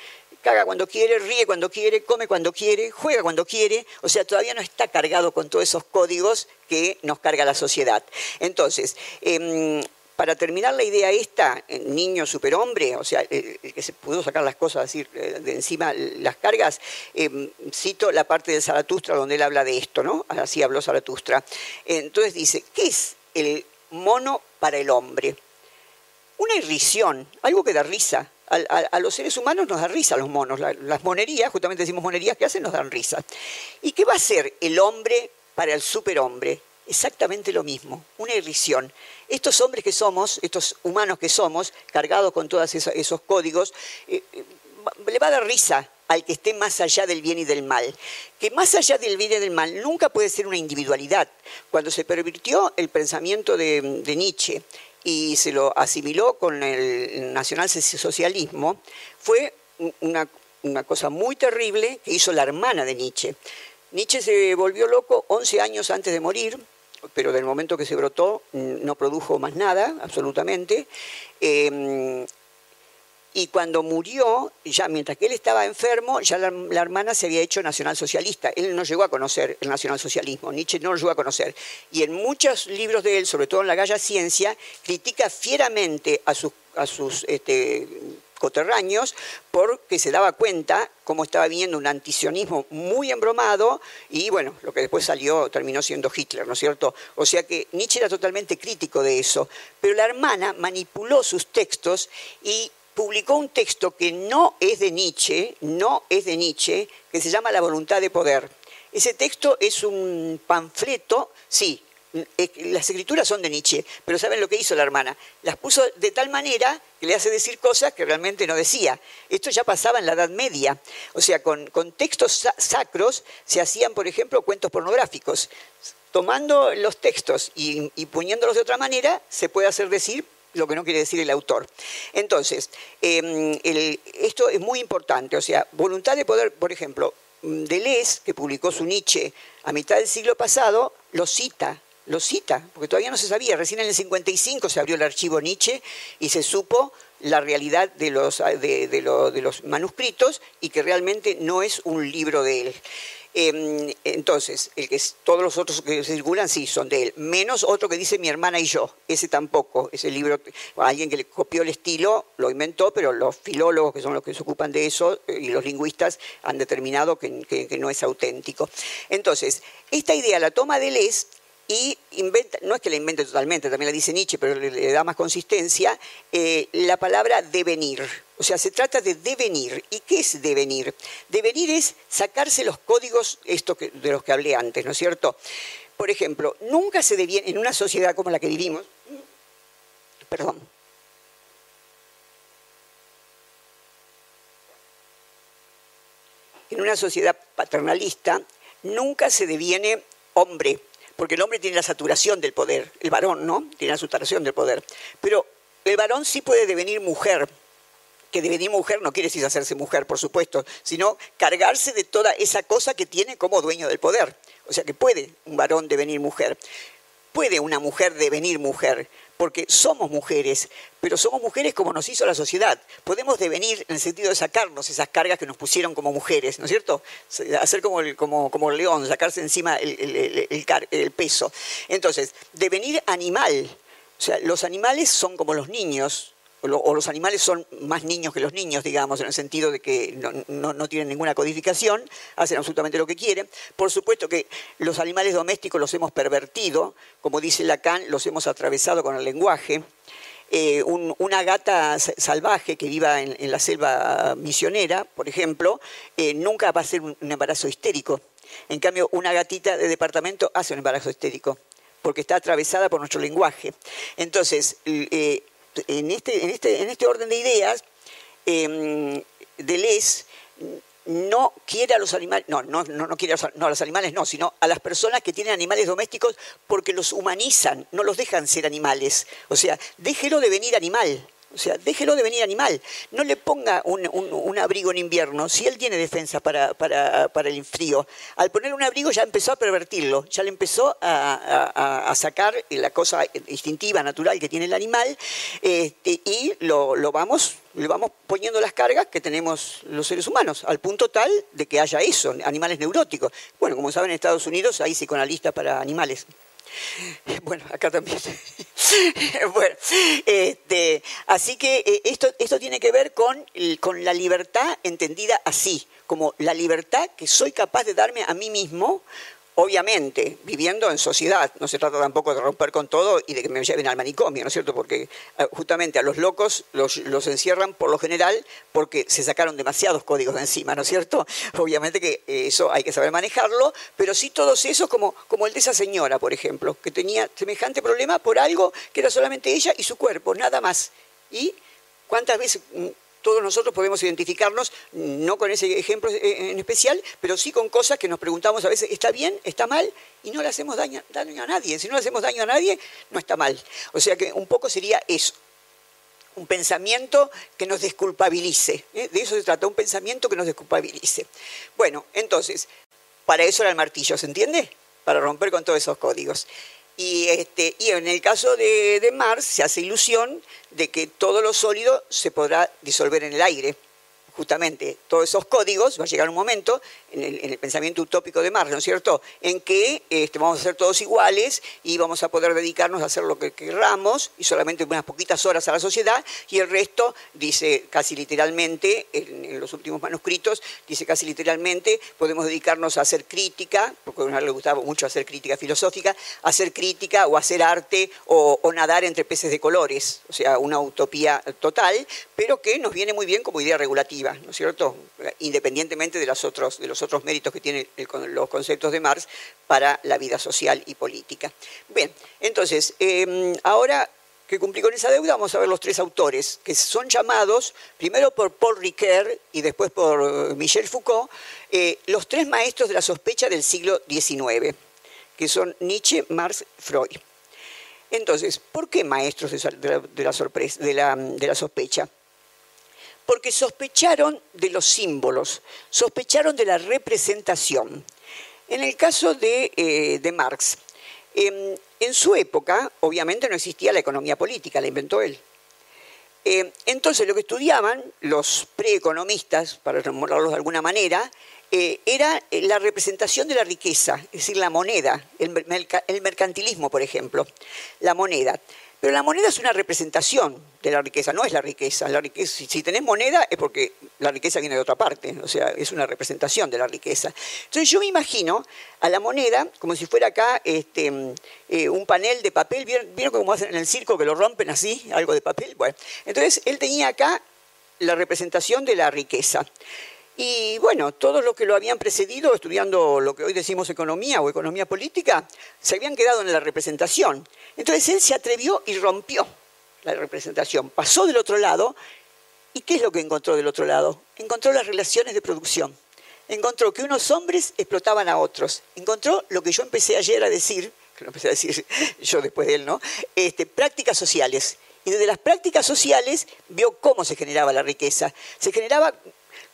caga cuando quiere, ríe cuando quiere, come cuando quiere, juega cuando quiere, o sea, todavía no está cargado con todos esos códigos que nos carga la sociedad. Entonces, em, para terminar la idea esta, niño superhombre, o sea, el, que se pudo sacar las cosas así eh, de encima, las cargas, em, cito la parte de Zaratustra donde él habla de esto, ¿no? Así habló Zaratustra. Entonces dice, ¿qué es el mono para el hombre? Una irrisión, algo que da risa. A, los seres humanos nos da risa los monos. las monerías, justamente decimos monerías que hacen, nos dan risa. ¿Y qué va a ser el hombre para el superhombre? Exactamente lo mismo, una irrisión. Estos hombres que somos, estos humanos que somos, cargados con todos esos, códigos, eh, eh, le va a dar risa al que esté más allá del bien y del mal. Que más allá del bien y del mal nunca puede ser una individualidad. Cuando se pervirtió el pensamiento de, Nietzsche y se lo asimiló con el nacionalsocialismo, fue una, una cosa muy terrible que hizo la hermana de Nietzsche. Nietzsche se volvió loco 11 años antes de morir, pero del momento que se brotó no produjo más nada, absolutamente. Em, y cuando murió, ya mientras que él estaba enfermo, ya la, hermana se había hecho nacionalsocialista. Él no llegó a conocer el nacionalsocialismo, Nietzsche no lo llegó a conocer. Y en muchos libros de él, sobre todo en la Galla Ciencia, critica fieramente a sus, a este, coterráneos porque se daba cuenta cómo estaba viendo un antisionismo muy embromado y bueno, lo que después salió terminó siendo Hitler, ¿no es cierto? O sea que Nietzsche era totalmente crítico de eso, pero la hermana manipuló sus textos y publicó un texto que no es de Nietzsche, no es de Nietzsche, que se llama La voluntad de poder. Ese texto es un panfleto, sí, las escrituras son de Nietzsche, pero ¿saben lo que hizo la hermana? Las puso de tal manera que le hace decir cosas que realmente no decía. Esto ya pasaba en la Edad Media. O sea, con, textos sacros se hacían, por ejemplo, cuentos pornográficos. Tomando los textos y, poniéndolos de otra manera, se puede hacer decir lo que no quiere decir el autor. Entonces, em, esto es muy importante. O sea, voluntad de poder, por ejemplo, Deleuze, que publicó su Nietzsche a mitad del siglo pasado, lo cita lo cita, porque todavía no se sabía. Recién en el 55 se abrió el archivo Nietzsche y se supo la realidad de los, de, los manuscritos y que realmente no es un libro de él. Em, entonces, el que todos los otros que circulan sí son de él, menos otro que dice mi hermana y yo, ese tampoco, ese libro, alguien que le copió el estilo lo inventó, pero los filólogos que son los que se ocupan de eso eh, y los lingüistas han determinado que, no es auténtico. Entonces, esta idea la toma de Les y inventa, no es que la invente totalmente, también la dice Nietzsche, pero le, da más consistencia, eh, la palabra devenir. O sea, se trata de devenir. ¿Y qué es devenir? Devenir es sacarse los códigos esto de los que hablé antes, ¿no es cierto? Por ejemplo, nunca se deviene, en una sociedad como la que vivimos, perdón, en una sociedad paternalista, nunca se deviene hombre porque el hombre tiene la saturación del poder, el varón, ¿no? Tiene la saturación del poder. Pero el varón sí puede devenir mujer, que devenir mujer no quiere decir hacerse mujer, por supuesto, sino cargarse de toda esa cosa que tiene como dueño del poder. O sea que puede un varón devenir mujer. Puede una mujer devenir mujer, porque somos mujeres, pero somos mujeres como nos hizo la sociedad. Podemos devenir en el sentido de sacarnos esas cargas que nos pusieron como mujeres, ¿no es cierto? Hacer como el, como, como el león, sacarse encima el, el peso. Entonces, devenir animal. O sea, los animales son como los niños, o los animales son más niños que los niños, digamos, en el sentido de que no, tienen ninguna codificación, hacen absolutamente lo que quieren. Por supuesto que los animales domésticos los hemos pervertido, como dice Lacan, los hemos atravesado con el lenguaje. Eh, una gata salvaje que viva en, la selva misionera, por ejemplo, eh, nunca va a ser un, embarazo histérico. En cambio, una gatita de departamento hace un embarazo histérico, porque está atravesada por nuestro lenguaje. Entonces, eh, en este, en este, en este orden de ideas, eh, Deleuze no quiere a los animales, no, no, no, quiere a los, animales, no, sino a las personas que tienen animales domésticos porque los humanizan, no los dejan ser animales. O sea, déjelo de venir animal. O sea, déjelo de venir animal. No le ponga un, abrigo en invierno si él tiene defensa para, el frío. Al poner un abrigo ya empezó a pervertirlo, ya le empezó a, sacar la cosa instintiva, natural que tiene el animal este, y lo, vamos, le vamos poniendo las cargas que tenemos los seres humanos, al punto tal de que haya eso, animales neuróticos. Bueno, como saben, en Estados Unidos hay psicoanalistas para animales. Bueno, acá también. [LAUGHS] bueno, este, así que eh, esto, esto tiene que ver con, con la libertad entendida así, como la libertad que soy capaz de darme a mí mismo Obviamente, viviendo en sociedad, no se trata tampoco de romper con todo y de que me lleven al manicomio, ¿no es cierto? Porque eh, justamente a los locos los, encierran por lo general porque se sacaron demasiados códigos de encima, ¿no es cierto? [LAUGHS] Obviamente que eso hay que saber manejarlo, pero sí todos esos, como, como el de esa señora, por ejemplo, que tenía semejante problema por algo que era solamente ella y su cuerpo, nada más. ¿Y cuántas veces mm, todos nosotros podemos identificarnos, no con ese ejemplo en especial, pero sí con cosas que nos preguntamos a veces, ¿está bien? ¿Está mal? Y no le hacemos daño, a nadie. Si no le hacemos daño a nadie, no está mal. O sea que un poco sería eso un pensamiento que nos desculpabilice. ¿eh? De eso se trata, un pensamiento que nos desculpabilice. Bueno, entonces, para eso era el martillo, ¿se entiende? Para romper con todos esos códigos. Y, este, y en el caso de, de Mars se hace ilusión de que todo lo sólido se podrá disolver en el aire. Justamente todos esos códigos, va a llegar un momento en el, pensamiento utópico de Marx, ¿no es cierto?, en que este, vamos a ser todos iguales y vamos a poder dedicarnos a hacer lo que queramos y solamente unas poquitas horas a la sociedad y el resto, dice casi literalmente, en, los últimos manuscritos, dice casi literalmente, podemos dedicarnos a hacer crítica, porque a uno le gustaba mucho hacer crítica filosófica, hacer crítica o hacer arte o, nadar entre peces de colores, o sea, una utopía total, pero que nos viene muy bien como idea regulativa. ¿no es cierto? Independientemente de los otros, de los otros méritos que tienen los conceptos de Marx para la vida social y política. Bien, entonces, em, ahora que cumplí con esa deuda, vamos a ver los tres autores, que son llamados, primero por Paul Ricoeur y después por eh, Michel Foucault, eh, los tres maestros de la sospecha del siglo XIX, que son Nietzsche, Marx, Freud. Entonces, ¿por qué maestros de la, sorpresa, de la, sospecha? Porque sospecharon de los símbolos, sospecharon de la representación. En el caso de, eh, Marx, em, en su época, obviamente, no existía la economía política, la inventó él. Em, entonces, lo que estudiaban los preeconomistas, para remorarlos de alguna manera, eh, era eh, la representación de la riqueza, es decir, la moneda, el, mercantilismo, por ejemplo, la moneda. Pero la moneda es una representación de la riqueza, no es la riqueza. La riqueza si, tenés moneda es porque la riqueza viene de otra parte, o sea, es una representación de la riqueza. Entonces yo me imagino a la moneda como si fuera acá este, eh, un panel de papel, ¿vieron, cómo hacen en el circo que lo rompen así, algo de papel? Bueno, entonces él tenía acá la representación de la riqueza. Y bueno, todos los que lo habían precedido estudiando lo que hoy decimos economía o economía política, se habían quedado en la representación. Entonces él se atrevió y rompió la representación, pasó del otro lado. ¿Y qué es lo que encontró del otro lado? Encontró las relaciones de producción. Encontró que unos hombres explotaban a otros. Encontró lo que yo empecé ayer a decir, que lo empecé a decir [LAUGHS] yo después de él, ¿no? Este, prácticas sociales. Y desde las prácticas sociales vio cómo se generaba la riqueza. Se generaba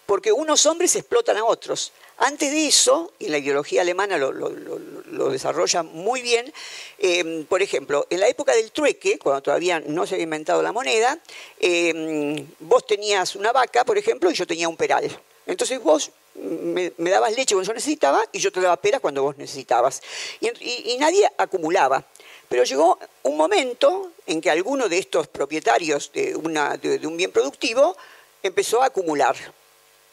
porque unos hombres explotan a otros. Antes de eso, y la ideología alemana lo, desarrolla muy bien, eh, por ejemplo, en la época del trueque, cuando todavía no se había inventado la moneda, eh, vos tenías una vaca, por ejemplo, y yo tenía un peral. Entonces vos me, dabas leche cuando yo necesitaba y yo te daba peras cuando vos necesitabas. Y, nadie acumulaba. Pero llegó un momento en que alguno de estos propietarios de un bien productivo empezó a acumular.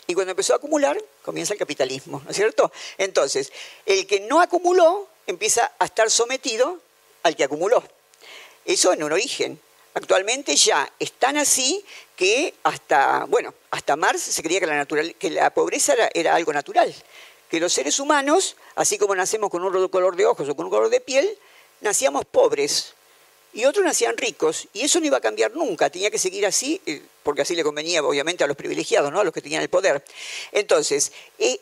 Y cuando empezó a acumular, comienza el capitalismo, ¿no es cierto? Entonces, el que no acumuló empieza a estar sometido al que acumuló. Eso en un origen. Actualmente ya están así que hasta, bueno, hasta Marx se creía que la, que la pobreza era, era algo natural, que los seres humanos, así como nacemos con un color de ojos o con un color de piel, nacíamos pobres, y otros nacían ricos, y eso no iba a cambiar nunca, tenía que seguir así, eh, porque así le convenía obviamente a los privilegiados, ¿no? a los que tenían el poder. Entonces, eh,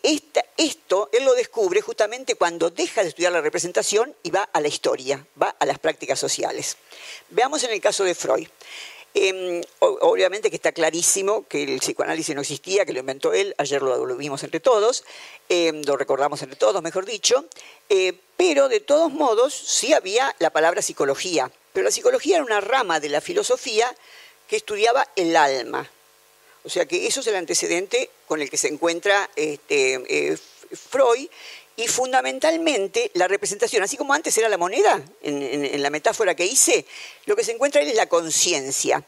esto él lo descubre justamente cuando deja de estudiar la representación y va a la historia, va a las prácticas sociales. Veamos en el caso de Freud. Em, obviamente que está clarísimo que el psicoanálisis no existía, que lo inventó él, ayer lo, vimos entre todos, em, lo recordamos entre todos, mejor dicho, eh, pero de todos modos sí había la palabra psicología, pero la psicología era una rama de la filosofía que estudiaba el alma. O sea que eso es el antecedente con el que se encuentra este, eh, Freud y fundamentalmente la representación, así como antes era la moneda, en, la metáfora que hice, lo que se encuentra ahí es la conciencia,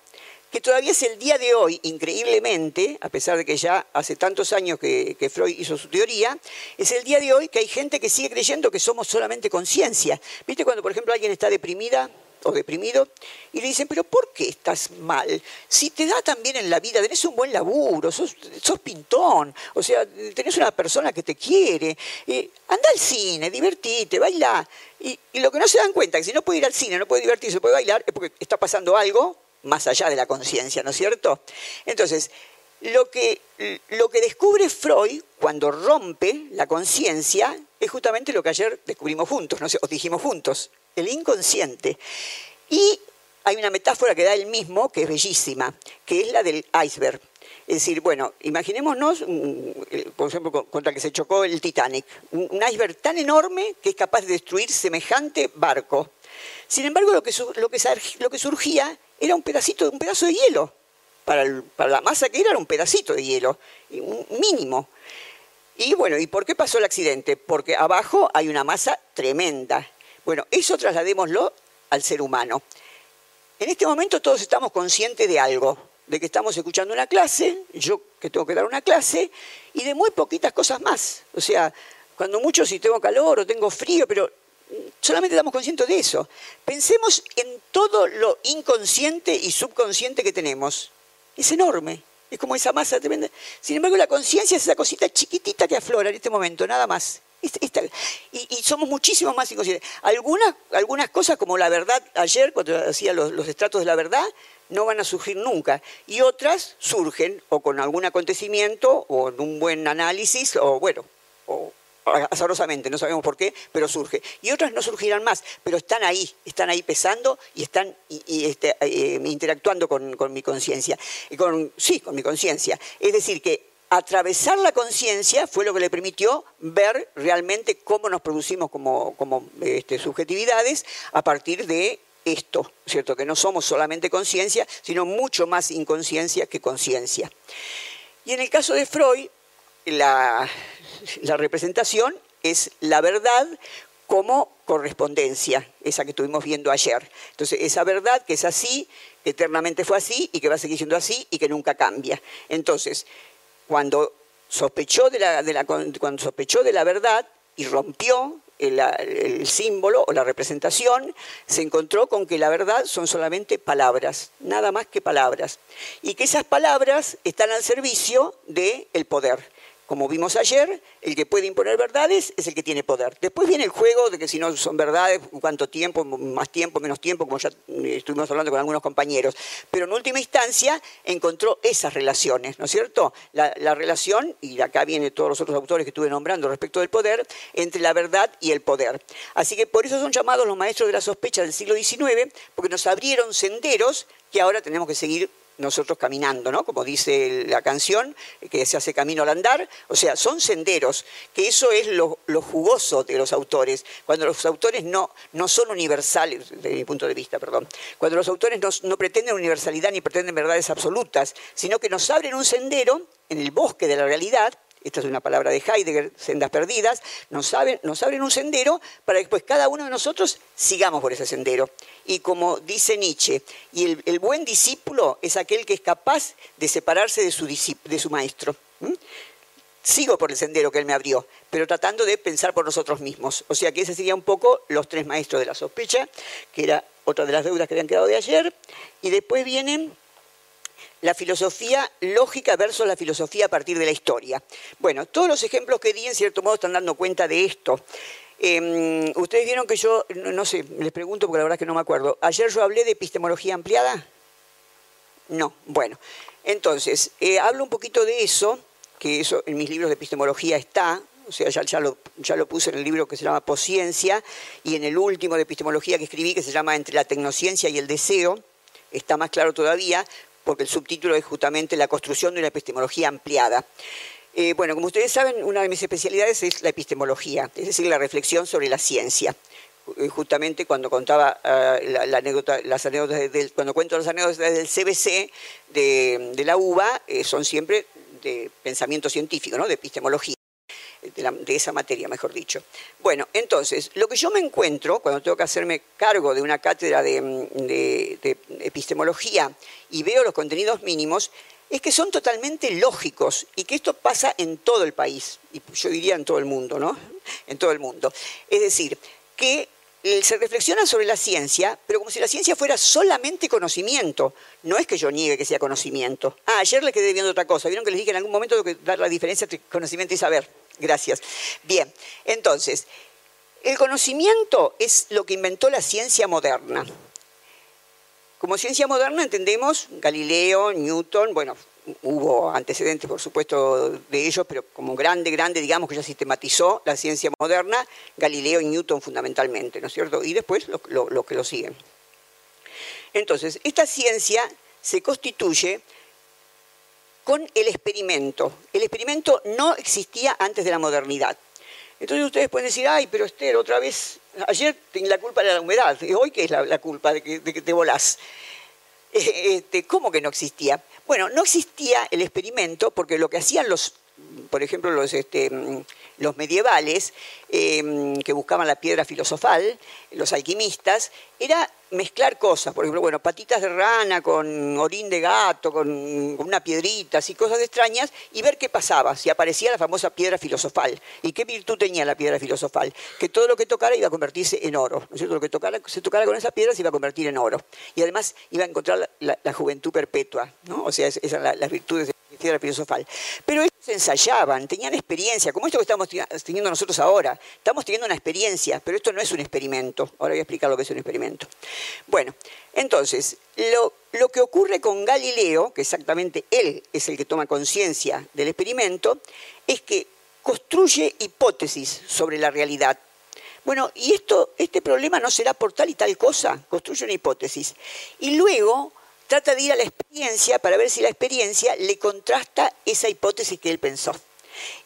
que todavía es el día de hoy, increíblemente, a pesar de que ya hace tantos años que, que Freud hizo su teoría, es el día de hoy que hay gente que sigue creyendo que somos solamente conciencia. ¿Viste cuando, por ejemplo, alguien está deprimida? O deprimido y le dicen, pero ¿por qué estás mal? Si te da también en la vida, tenés un buen laburo, sos, pintón, o sea, tenés una persona que te quiere, anda al cine, divertite, baila. Y, y, lo que no se dan cuenta que si no puede ir al cine, no puede divertirse, puede bailar, es porque está pasando algo más allá de la conciencia, ¿no es cierto? Entonces, lo que, lo que descubre Freud cuando rompe la conciencia es justamente lo que ayer descubrimos juntos, no os dijimos juntos, el inconsciente. Y hay una metáfora que da él mismo, que es bellísima, que es la del iceberg. Es decir, bueno, imaginémonos, mm, por ejemplo, contra el que se chocó el Titanic, un iceberg tan enorme que es capaz de destruir semejante barco. Sin embargo, lo que, lo que, lo que surgía era un pedacito, un pedazo de hielo. Para, para la masa que era, era un pedacito de hielo, un mínimo. Y bueno, ¿y por qué pasó el accidente? Porque abajo hay una masa tremenda. Bueno, eso trasladémoslo al ser humano. En este momento todos estamos conscientes de algo, de que estamos escuchando una clase, yo que tengo que dar una clase, y de muy poquitas cosas más. O sea, cuando mucho si tengo calor o tengo frío, pero solamente estamos conscientes de eso. Pensemos en todo lo inconsciente y subconsciente que tenemos. Es enorme, Es como esa masa tremenda. Sin embargo, la conciencia es esa cosita chiquitita que aflora en este momento, nada más. Y, somos muchísimos más inconscientes. Algunas, algunas cosas, como la verdad ayer, cuando hacía los, los estratos de la verdad, no van a surgir nunca. Y otras surgen o con algún acontecimiento o en un buen análisis o bueno, o azarosamente, no sabemos por qué, pero surge. Y otras no surgirán más, pero están ahí, están ahí pesando y están este, eh, interactuando con, mi conciencia. Con, sí, con mi conciencia. Es decir, que atravesar la conciencia fue lo que le permitió ver realmente cómo nos producimos como, este, subjetividades a partir de esto, ¿cierto? Que no somos solamente conciencia, sino mucho más inconsciencia que conciencia. Y en el caso de Freud, la, la representación es la verdad como correspondencia, esa que estuvimos viendo ayer. Entonces, esa verdad que es así, que eternamente fue así y que va a seguir siendo así y que nunca cambia. Entonces, cuando sospechó de la, de verdad y rompió el, símbolo o la representación, se encontró con que la verdad son solamente palabras, nada más que palabras, y que esas palabras están al servicio del el poder. Como vimos ayer, el que puede imponer verdades es el que tiene poder. Después viene el juego de que si no son verdades, cuánto tiempo, más tiempo, menos tiempo, como ya eh, estuvimos hablando con algunos compañeros. Pero en última instancia encontró esas relaciones, ¿no es cierto? La, relación, y acá vienen todos los otros autores que estuve nombrando respecto del poder, entre la verdad y el poder. Así que por eso son llamados los maestros de la sospecha del siglo XIX, porque nos abrieron senderos que ahora tenemos que seguir nosotros caminando, ¿no? Como dice la canción, que se hace camino al andar. O sea, son senderos, que eso es lo, jugoso de los autores. Cuando los autores no, no son universales, desde mi punto de vista, perdón. Cuando los autores no, pretenden universalidad ni pretenden verdades absolutas, sino que nos abren un sendero en el bosque de la realidad esta es una palabra de Heidegger, sendas perdidas, nos abren, nos abren un sendero para que después cada uno de nosotros sigamos por ese sendero. Y como dice Nietzsche, y el, buen discípulo es aquel que es capaz de separarse de su, maestro. Sigo por el sendero que él me abrió, pero tratando de pensar por nosotros mismos. O sea que ese sería un poco los tres maestros de la sospecha, que era otra de las deudas que habían quedado de ayer. Y después vienen la filosofía lógica versus la filosofía a partir de la historia. Bueno, todos los ejemplos que di en cierto modo están dando cuenta de esto. Em, ustedes vieron que yo, no, sé, les pregunto porque la verdad es que no me acuerdo. ¿Ayer yo hablé de epistemología ampliada? No, bueno. Entonces, eh, hablo un poquito de eso, que eso en mis libros de epistemología está, o sea, ya, ya, lo, ya, lo, puse en el libro que se llama Posciencia y en el último de epistemología que escribí, que se llama Entre la tecnociencia y el deseo, está más claro todavía, porque el subtítulo es justamente la construcción de una epistemología ampliada. Eh, bueno, como ustedes saben, una de mis especialidades es la epistemología, es decir, la reflexión sobre la ciencia. Eh, justamente cuando contaba eh, la, anécdota, las anécdotas del, cuando cuento las anécdotas del CBC de, la UBA, son siempre de pensamiento científico, ¿no? de epistemología de, esa materia, mejor dicho. Bueno, entonces, lo que yo me encuentro cuando tengo que hacerme cargo de una cátedra de, epistemología y veo los contenidos mínimos, es que son totalmente lógicos y que esto pasa en todo el país, y yo diría en todo el mundo, ¿no? En todo el mundo. Es decir, que eh, se reflexiona sobre la ciencia, pero como si la ciencia fuera solamente conocimiento. No es que yo niegue que sea conocimiento. Ah, ayer le quedé viendo otra cosa. Vieron que les dije en algún momento tengo que dar la diferencia entre conocimiento y saber. Gracias. Bien, entonces, el conocimiento es lo que inventó la ciencia moderna. Como ciencia moderna entendemos Galileo, Newton, bueno, hubo antecedentes, por supuesto, de ellos, pero como grande, grande, digamos, que ya sistematizó la ciencia moderna, Galileo y Newton fundamentalmente, ¿no es cierto? Y después los lo, que lo siguen. Entonces, esta ciencia se constituye con el experimento. El experimento no existía antes de la modernidad. Entonces ustedes pueden decir, ay, pero Esther, otra vez, ayer la culpa era la humedad, hoy qué es la, culpa de que, te volás. Este, ¿Cómo que no existía? Bueno, no existía el experimento porque lo que hacían los por ejemplo, los, este, los medievales, em, que buscaban la piedra filosofal, los alquimistas, era mezclar cosas, por ejemplo, bueno, patitas de rana con orín de gato, con, una piedrita, así cosas extrañas, y ver qué pasaba, si aparecía la famosa piedra filosofal. ¿Y qué virtud tenía la piedra filosofal? Que todo lo que tocara iba a convertirse en oro, ¿no es cierto? Lo que tocara, se tocara con esa piedra se iba a convertir en oro. Y además iba a encontrar la, juventud perpetua, ¿no? O sea, esas eran las virtudes de filosofal. Pero ellos ensayaban, tenían experiencia, como esto que estamos teniendo nosotros ahora. Estamos teniendo una experiencia, pero esto no es un experimento. Ahora voy a explicar lo que es un experimento. Bueno, entonces, lo, lo que ocurre con Galileo, que exactamente él es el que toma conciencia del experimento, es que construye hipótesis sobre la realidad. Bueno, y esto, este problema no será por tal y tal cosa, construye una hipótesis. Y luego trata de ir a la experiencia para ver si la experiencia le contrasta esa hipótesis que él pensó.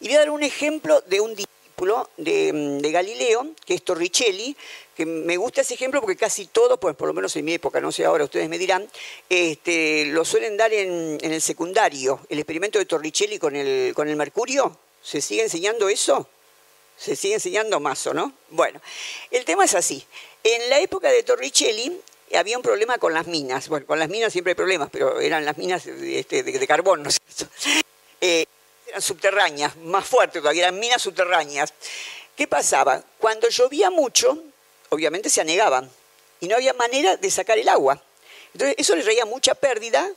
Y voy a dar un ejemplo de un discípulo de, Galileo, que es Torricelli, que me gusta ese ejemplo porque casi todo, pues por lo menos en mi época, no sé ahora, ustedes me dirán, este, lo suelen dar en, el secundario. El experimento de Torricelli con el, con el mercurio, ¿se sigue enseñando eso? Se sigue enseñando más, ¿o no? Bueno, el tema es así. En la época de Torricelli, había un problema con las minas. Bueno, con las minas siempre hay problemas, pero eran las minas de, este, carbón, ¿no es cierto? [LAUGHS] Eh, eran subterráneas, más fuertes todavía, eran minas subterráneas. ¿Qué pasaba? Cuando llovía mucho, obviamente se anegaban y no había manera de sacar el agua. Entonces, eso les traía mucha pérdida,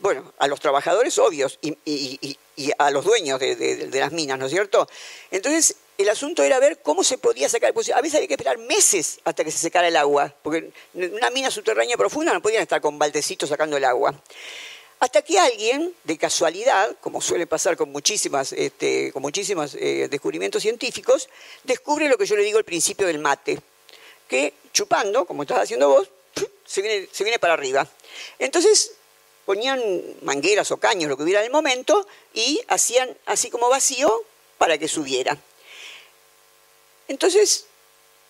bueno, a los trabajadores obvios y, a los dueños de, las minas, ¿no es cierto? Entonces, el asunto era ver cómo se podía sacar. Pues a veces había que esperar meses hasta que se secara el agua, porque en una mina subterránea profunda no podían estar con baldecitos sacando el agua. Hasta que alguien, de casualidad, como suele pasar con, muchísimas, este, con muchísimos eh, descubrimientos científicos, descubre lo que yo le digo el principio del mate, que chupando, como estás haciendo vos, se viene, se viene para arriba. Entonces ponían mangueras o caños, lo que hubiera en el momento, y hacían así como vacío para que subiera. Entonces,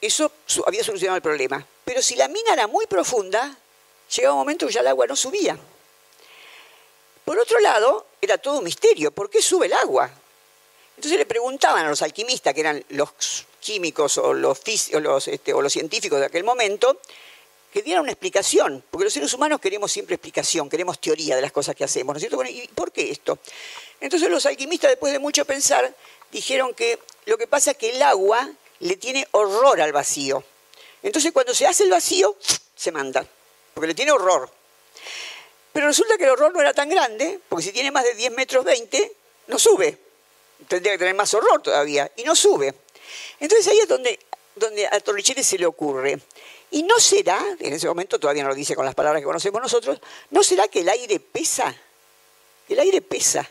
eso había solucionado el problema. Pero si la mina era muy profunda, llegaba un momento que ya el agua no subía. Por otro lado, era todo un misterio. ¿Por qué sube el agua? Entonces le preguntaban a los alquimistas, que eran los químicos o los, este, o los científicos de aquel momento, que dieran una explicación, porque los seres humanos queremos siempre explicación, queremos teoría de las cosas que hacemos, ¿no es cierto? ¿Y por qué esto? Entonces los alquimistas, después de mucho pensar, dijeron que lo que pasa es que el agua le tiene horror al vacío. Entonces cuando se hace el vacío, se manda, porque le tiene horror. Pero resulta que el horror no era tan grande, porque si tiene más de 10 metros 20, no sube. Tendría que tener más horror todavía, y no sube. Entonces ahí es donde, donde a Torricelli se le ocurre. Y no será, en ese momento todavía no lo dice con las palabras que conocemos nosotros, no será que el aire pesa. El aire pesa.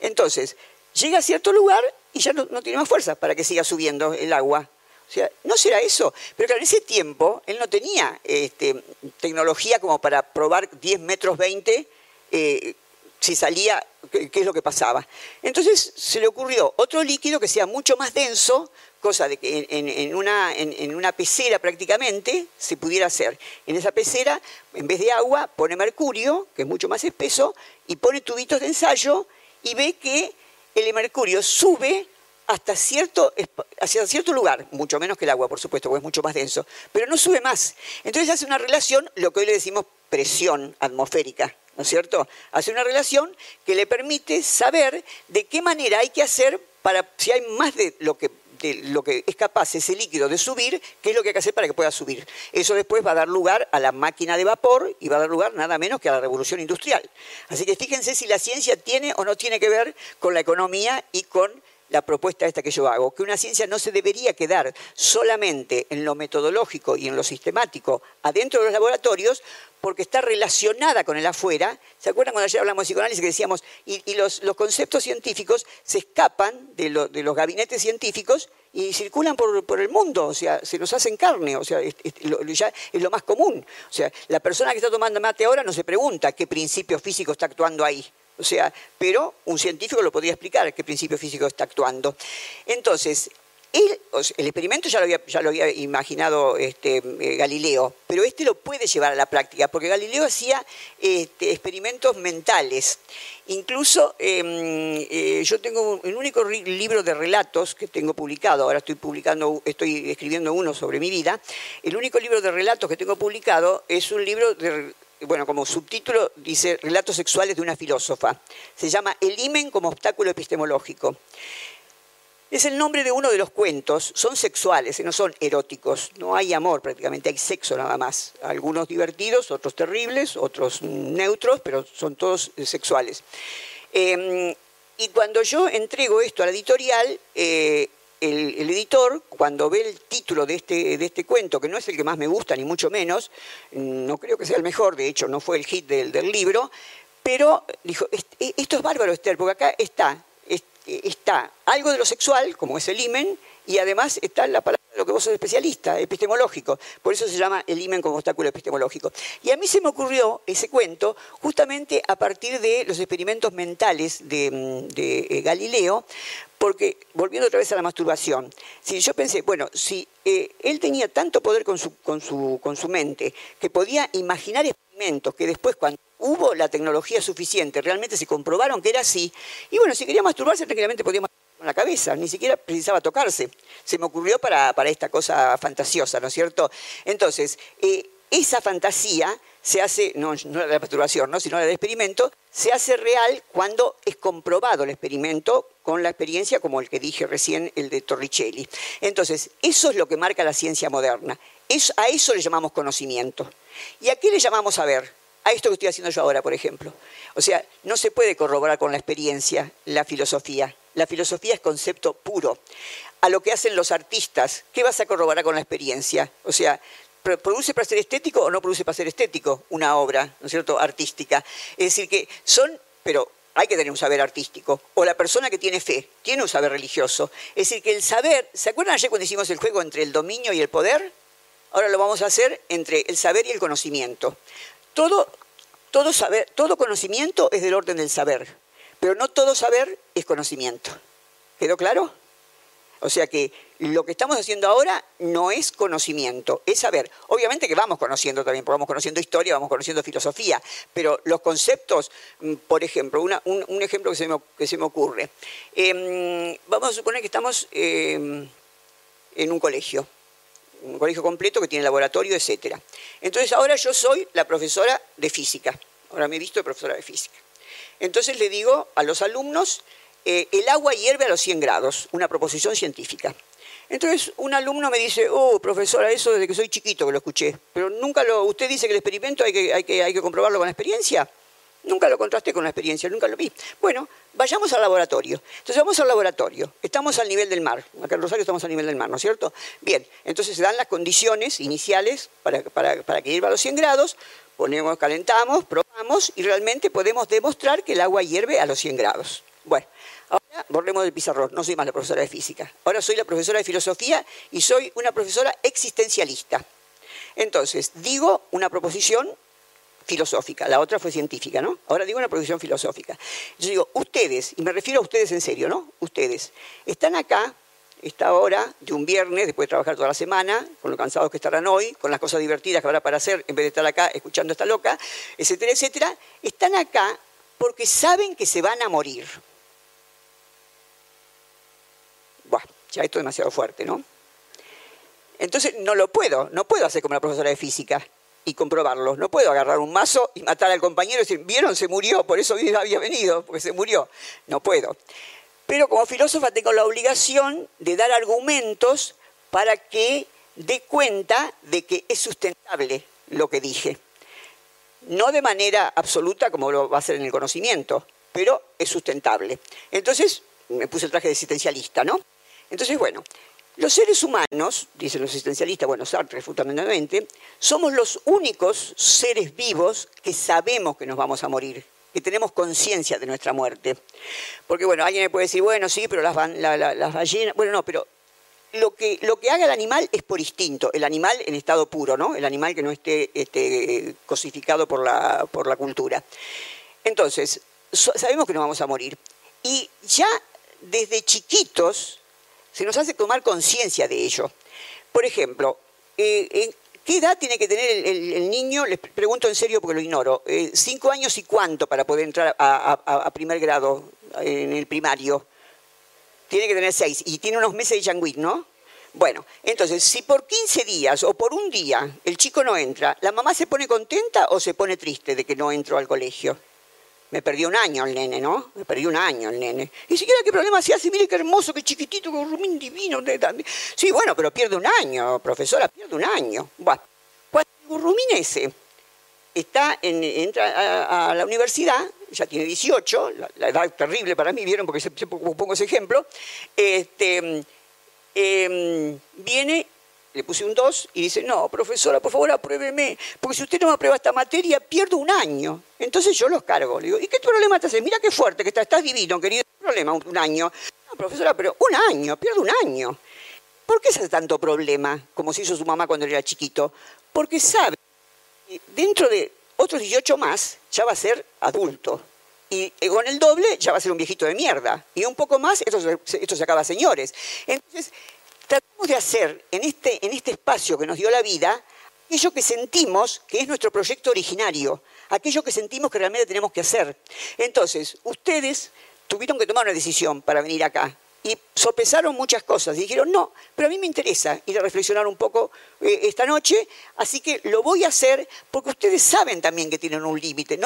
Entonces, llega a cierto lugar y ya no, tiene más fuerza para que siga subiendo el agua. O sea, no será eso. Pero claro, en ese tiempo él no tenía este, tecnología como para probar 10 metros 20 eh, si salía, qué, es lo que pasaba. Entonces se le ocurrió otro líquido que sea mucho más denso, cosa de que en, una, en, una, pecera prácticamente se pudiera hacer. En esa pecera, en vez de agua, pone mercurio, que es mucho más espeso, y pone tubitos de ensayo y ve que el mercurio sube hasta cierto, hacia cierto lugar, mucho menos que el agua, por supuesto, porque es mucho más denso, pero no sube más. Entonces hace una relación, lo que hoy le decimos presión atmosférica, ¿no es cierto? Hace una relación que le permite saber de qué manera hay que hacer para, si hay más de lo que lo que es capaz ese líquido de subir, qué es lo que hay que hacer para que pueda subir. Eso después va a dar lugar a la máquina de vapor y va a dar lugar nada menos que a la revolución industrial. Así que fíjense si la ciencia tiene o no tiene que ver con la economía y con la propuesta esta que yo hago, que una ciencia no se debería quedar solamente en lo metodológico y en lo sistemático adentro de los laboratorios, porque está relacionada con el afuera. ¿Se acuerdan cuando ayer hablamos de psicoanálisis que decíamos, y, los, conceptos científicos se escapan de, los gabinetes científicos y circulan por, el mundo, o sea, se nos hacen carne, o sea, ya es lo más común. O sea, la persona que está tomando mate ahora no se pregunta qué principio físico está actuando ahí. O sea, pero un científico lo podría explicar qué principio físico está actuando. Entonces, el experimento ya lo había, imaginado este, eh, Galileo, pero este lo puede llevar a la práctica, porque Galileo hacía este, experimentos mentales. Incluso em, eh, yo tengo el único libro de relatos que tengo publicado, ahora estoy publicando, estoy escribiendo uno sobre mi vida, el único libro de relatos que tengo publicado es un libro de bueno, como subtítulo dice Relatos sexuales de una filósofa. Se llama El imen como obstáculo epistemológico. Es el nombre de uno de los cuentos, son sexuales, no son eróticos, no hay amor prácticamente, hay sexo nada más. Algunos divertidos, otros terribles, otros neutros, pero son todos eh, sexuales. Em, y cuando yo entrego esto a la editorial, eh, el, editor, cuando ve el título de este, de este cuento, que no es el que más me gusta, ni mucho menos, no creo que sea el mejor, de hecho no fue el hit del, del libro, pero dijo, e, esto es bárbaro, Esther, porque acá está está algo de lo sexual, como es el imen, y además está la palabra de lo que vos sos especialista, epistemológico. Por eso se llama el imen como obstáculo epistemológico. Y a mí se me ocurrió ese cuento justamente a partir de los experimentos mentales de, eh, Galileo, porque, volviendo otra vez a la masturbación, si yo pensé, bueno, si eh, él tenía tanto poder con su, con, su, con su mente que podía imaginar experimentos que después cuando hubo la tecnología suficiente, realmente se comprobaron que era así. Y bueno, si quería masturbarse, tranquilamente podía masturbarse con la cabeza, ni siquiera precisaba tocarse. Se me ocurrió para, esta cosa fantasiosa, ¿no es cierto? Entonces, eh, esa fantasía se hace, no, no la masturbación, ¿no? sino la del experimento, se hace real cuando es comprobado el experimento con la experiencia como el que dije recién, el de Torricelli. Entonces, eso es lo que marca la ciencia moderna. a eso le llamamos conocimiento. ¿Y a qué le llamamos saber? a esto que estoy haciendo yo ahora, por ejemplo. O sea, no se puede corroborar con la experiencia la filosofía. La filosofía es concepto puro. A lo que hacen los artistas, ¿qué vas a corroborar con la experiencia? O sea, ¿produce para ser estético o no produce para ser estético una obra, ¿no es cierto?, artística. Es decir, que son, pero hay que tener un saber artístico. O la persona que tiene fe, tiene un saber religioso. Es decir, que el saber, ¿se acuerdan ayer cuando hicimos el juego entre el dominio y el poder? Ahora lo vamos a hacer entre el saber y el conocimiento. Todo, todo, saber, todo conocimiento es del orden del saber, pero no todo saber es conocimiento. ¿Quedó claro? O sea que lo que estamos haciendo ahora no es conocimiento, es saber. Obviamente que vamos conociendo también, porque vamos conociendo historia, vamos conociendo filosofía, pero los conceptos, mm, por ejemplo, un, ejemplo que se me, que se me ocurre. Em, vamos a suponer que estamos em, en un colegio, un colegio completo que tiene laboratorio, etc. Entonces ahora yo soy la profesora de física, ahora me he visto de profesora de física. Entonces le digo a los alumnos, eh, el agua hierve a los 100 grados, una proposición científica. Entonces un alumno me dice, oh, profesora, eso desde que soy chiquito que lo escuché, pero nunca lo, usted dice que el experimento hay que, hay que, hay que comprobarlo con la experiencia. Nunca lo contrasté con la experiencia, nunca lo vi. Bueno, vayamos al laboratorio. Entonces vamos al laboratorio. Estamos al nivel del mar. Acá en Rosario estamos al nivel del mar, ¿no es cierto? Bien, entonces se dan las condiciones iniciales para, que hierva a los 100 grados. Ponemos, calentamos, probamos y realmente podemos demostrar que el agua hierve a los 100 grados. Bueno, ahora volvemos del pizarrón. No soy más la profesora de física. Ahora soy la profesora de filosofía y soy una profesora existencialista. Entonces, digo una proposición filosófica, la otra fue científica, ¿no? Ahora digo una producción filosófica. Yo digo, ustedes, y me refiero a ustedes en serio, ¿no? Ustedes, están acá, esta hora de un viernes, después de trabajar toda la semana, con lo cansados que estarán hoy, con las cosas divertidas que habrá para hacer, en vez de estar acá escuchando a esta loca, etcétera, etcétera, están acá porque saben que se van a morir. Buah, ya esto es demasiado fuerte, ¿no? Entonces no lo puedo, no puedo hacer como la profesora de física y comprobarlo. No puedo agarrar un mazo y matar al compañero y decir, ¿vieron? Se murió, por eso había venido, porque se murió. No puedo. Pero como filósofa tengo la obligación de dar argumentos para que dé cuenta de que es sustentable lo que dije. No de manera absoluta como lo va a hacer en el conocimiento, pero es sustentable. Entonces, me puse el traje de existencialista, ¿no? Entonces, bueno, los seres humanos, dicen los existencialistas, bueno, Sartre fundamentalmente, somos los únicos seres vivos que sabemos que nos vamos a morir, que tenemos conciencia de nuestra muerte. Porque, bueno, alguien me puede decir, bueno, sí, pero las, ballenas, bueno, no, pero lo que, lo que haga el animal es por instinto, el animal en estado puro, ¿no? El animal que no esté, esté cosificado por la, por la cultura. Entonces, sabemos que nos vamos a morir. Y ya desde chiquitos se nos hace tomar conciencia de ello. Por ejemplo, eh, ¿qué edad tiene que tener el, niño? Les pregunto en serio porque lo ignoro. Eh, ¿Cinco años y cuánto para poder entrar a, primer grado en el primario? Tiene que tener seis. Y tiene unos meses de Yanguit, ¿no? Bueno, entonces, si por 15 días o por un día el chico no entra, ¿la mamá se pone contenta o se pone triste de que no entró al colegio? Me perdió un año el nene, ¿no? Me perdió un año el nene. Y siquiera qué problema se hace, mire qué hermoso, qué chiquitito, qué rumín divino. Sí, bueno, pero pierde un año, profesora, pierde un año. Bueno, cuando el gurrumín ese está en, entra a, la universidad, ya tiene 18, la, edad terrible para mí, vieron, porque pongo ese ejemplo, este, em, viene le puse un 2 y dice, no, profesora, por favor apruébeme, porque si usted no me aprueba esta materia, pierdo un año. Entonces yo los cargo. Le digo, ¿y qué problema te hace? Mira qué fuerte que estás, estás divino, querido. ¿Qué problema? Un año. No, profesora, pero un año, pierdo un año. ¿Por qué hace tanto problema, como se hizo su mamá cuando era chiquito? Porque sabe que dentro de otros 18 más ya va a ser adulto. Y con el doble ya va a ser un viejito de mierda. Y un poco más, esto esto se acaba, señores. Entonces, tratamos de hacer en este, en este espacio que nos dio la vida aquello que sentimos que es nuestro proyecto originario, aquello que sentimos que realmente tenemos que hacer. Entonces, ustedes tuvieron que tomar una decisión para venir acá y sopesaron muchas cosas dijeron, no, pero a mí me interesa ir a reflexionar un poco eh, esta noche, así que lo voy a hacer porque ustedes saben también que tienen un límite.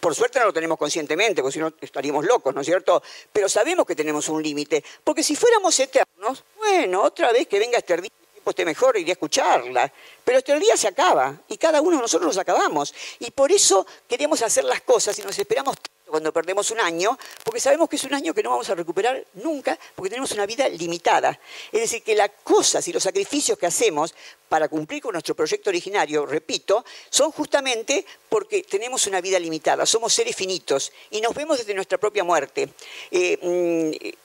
Por suerte no lo tenemos conscientemente, porque si no estaríamos locos, ¿no es cierto? Pero sabemos que tenemos un límite, porque si fuéramos eternos, bueno, otra vez que venga este día, el tiempo esté mejor, iría a escucharla. Pero este día se acaba y cada uno de nosotros nos acabamos. Y por eso queremos hacer las cosas y nos esperamos cuando perdemos un año, porque sabemos que es un año que no vamos a recuperar nunca, porque tenemos una vida limitada. Es decir, que las cosas y los sacrificios que hacemos para cumplir con nuestro proyecto originario, repito, son justamente porque tenemos una vida limitada, somos seres finitos y nos vemos desde nuestra propia muerte. Eh, mm,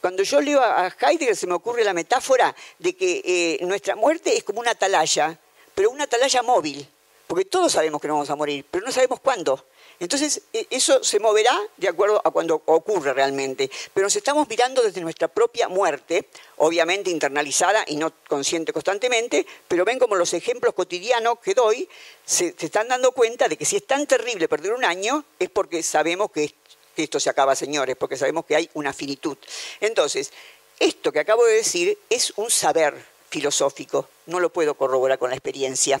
cuando yo leo a Heidegger se me ocurre la metáfora de que eh, nuestra muerte es como una atalaya, pero una atalaya móvil, porque todos sabemos que no vamos a morir, pero no sabemos cuándo. Entonces, e, eso se moverá de acuerdo a cuando ocurre realmente. Pero nos estamos mirando desde nuestra propia muerte, obviamente internalizada y no consciente constantemente, pero ven como los ejemplos cotidianos que doy se, están dando cuenta de que si es tan terrible perder un año, es porque sabemos que, esto se acaba, señores, porque sabemos que hay una finitud. Entonces, esto que acabo de decir es un saber filosófico, no lo puedo corroborar con la experiencia,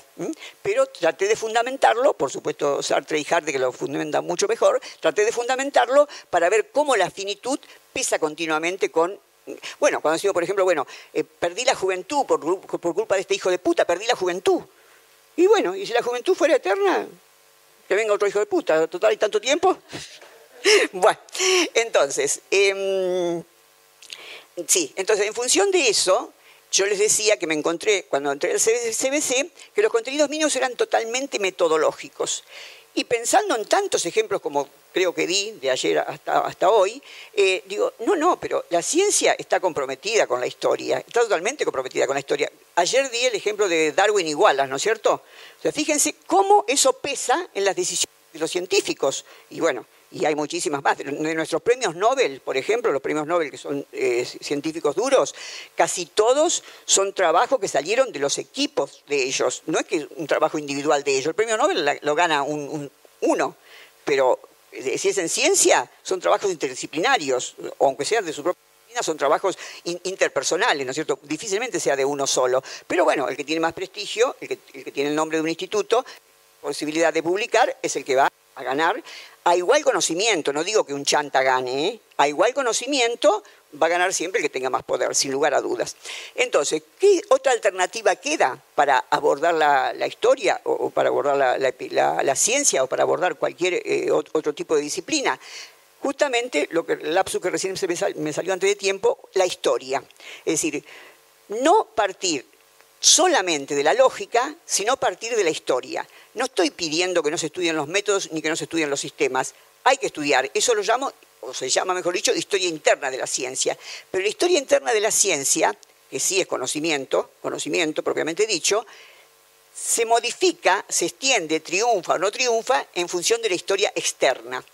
pero traté de fundamentarlo, por supuesto Sartre y Harte que lo fundamentan mucho mejor, traté de fundamentarlo para ver cómo la finitud pesa continuamente con bueno, cuando sido, por ejemplo, bueno, eh, perdí la juventud por, por, culpa de este hijo de puta, perdí la juventud. Y bueno, y si la juventud fuera eterna, que venga otro hijo de puta, total y tanto tiempo. [LAUGHS] bueno, entonces, em, sí, entonces en función de eso, yo les decía que me encontré, cuando entré al CBC, que los contenidos míos eran totalmente metodológicos. Y pensando en tantos ejemplos como creo que di de ayer hasta, hasta hoy, eh, digo, no, no, pero la ciencia está comprometida con la historia, está totalmente comprometida con la historia. Ayer di el ejemplo de Darwin y Wallace, ¿no es cierto? O sea, fíjense cómo eso pesa en las decisiones de los científicos. Y bueno, y hay muchísimas más. De nuestros premios Nobel, por ejemplo, los premios Nobel que son eh, científicos duros, casi todos son trabajos que salieron de los equipos de ellos. No es que un trabajo individual de ellos. El premio Nobel lo gana un, uno, pero eh, si es en ciencia, son trabajos interdisciplinarios, aunque sean de su propia son trabajos interpersonales, ¿no es cierto? Difícilmente sea de uno solo. Pero bueno, el que tiene más prestigio, el que, el que tiene el nombre de un instituto, posibilidad de publicar, es el que va a ganar a igual conocimiento, no digo que un chanta gane, ¿eh? a igual conocimiento va a ganar siempre el que tenga más poder, sin lugar a dudas. Entonces, ¿qué otra alternativa queda para abordar la, historia o, para abordar la, ciencia o para abordar cualquier eh, otro tipo de disciplina? Justamente lo que, el lapsus que recién me salió antes de tiempo, la historia. Es decir, no partir solamente de la lógica, sino partir de la historia. No estoy pidiendo que no se estudien los métodos ni que no se estudien los sistemas. Hay que estudiar. Eso lo llamo, o se llama, mejor dicho, historia interna de la ciencia. Pero la historia interna de la ciencia, que sí es conocimiento, conocimiento propiamente dicho, se modifica, se extiende, triunfa o no triunfa en función de la historia externa.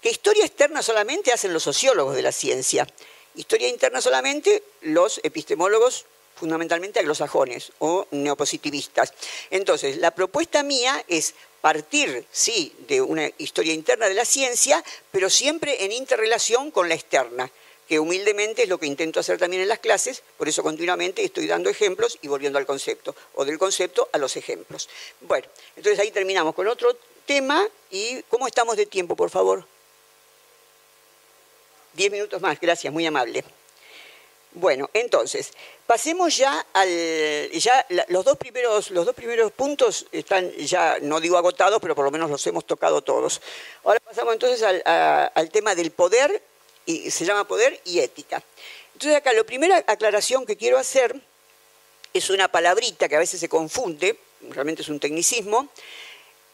Que historia externa solamente hacen los sociólogos de la ciencia. Historia interna solamente los epistemólogos fundamentalmente anglosajones o neopositivistas. Entonces, la propuesta mía es partir, sí, de una historia interna de la ciencia, pero siempre en interrelación con la externa, que humildemente es lo que intento hacer también en las clases, por eso continuamente estoy dando ejemplos y volviendo al concepto, o del concepto a los ejemplos. Bueno, entonces ahí terminamos con otro tema y ¿cómo estamos de tiempo, por favor? Diez minutos más, gracias, muy amable. Bueno, entonces, pasemos ya al. Ya los, dos primeros, los dos primeros puntos están ya, no digo agotados, pero por lo menos los hemos tocado todos. Ahora pasamos entonces al, tema del poder, y se llama poder y ética. Entonces, acá la primera aclaración que quiero hacer es una palabrita que a veces se confunde, realmente es un tecnicismo,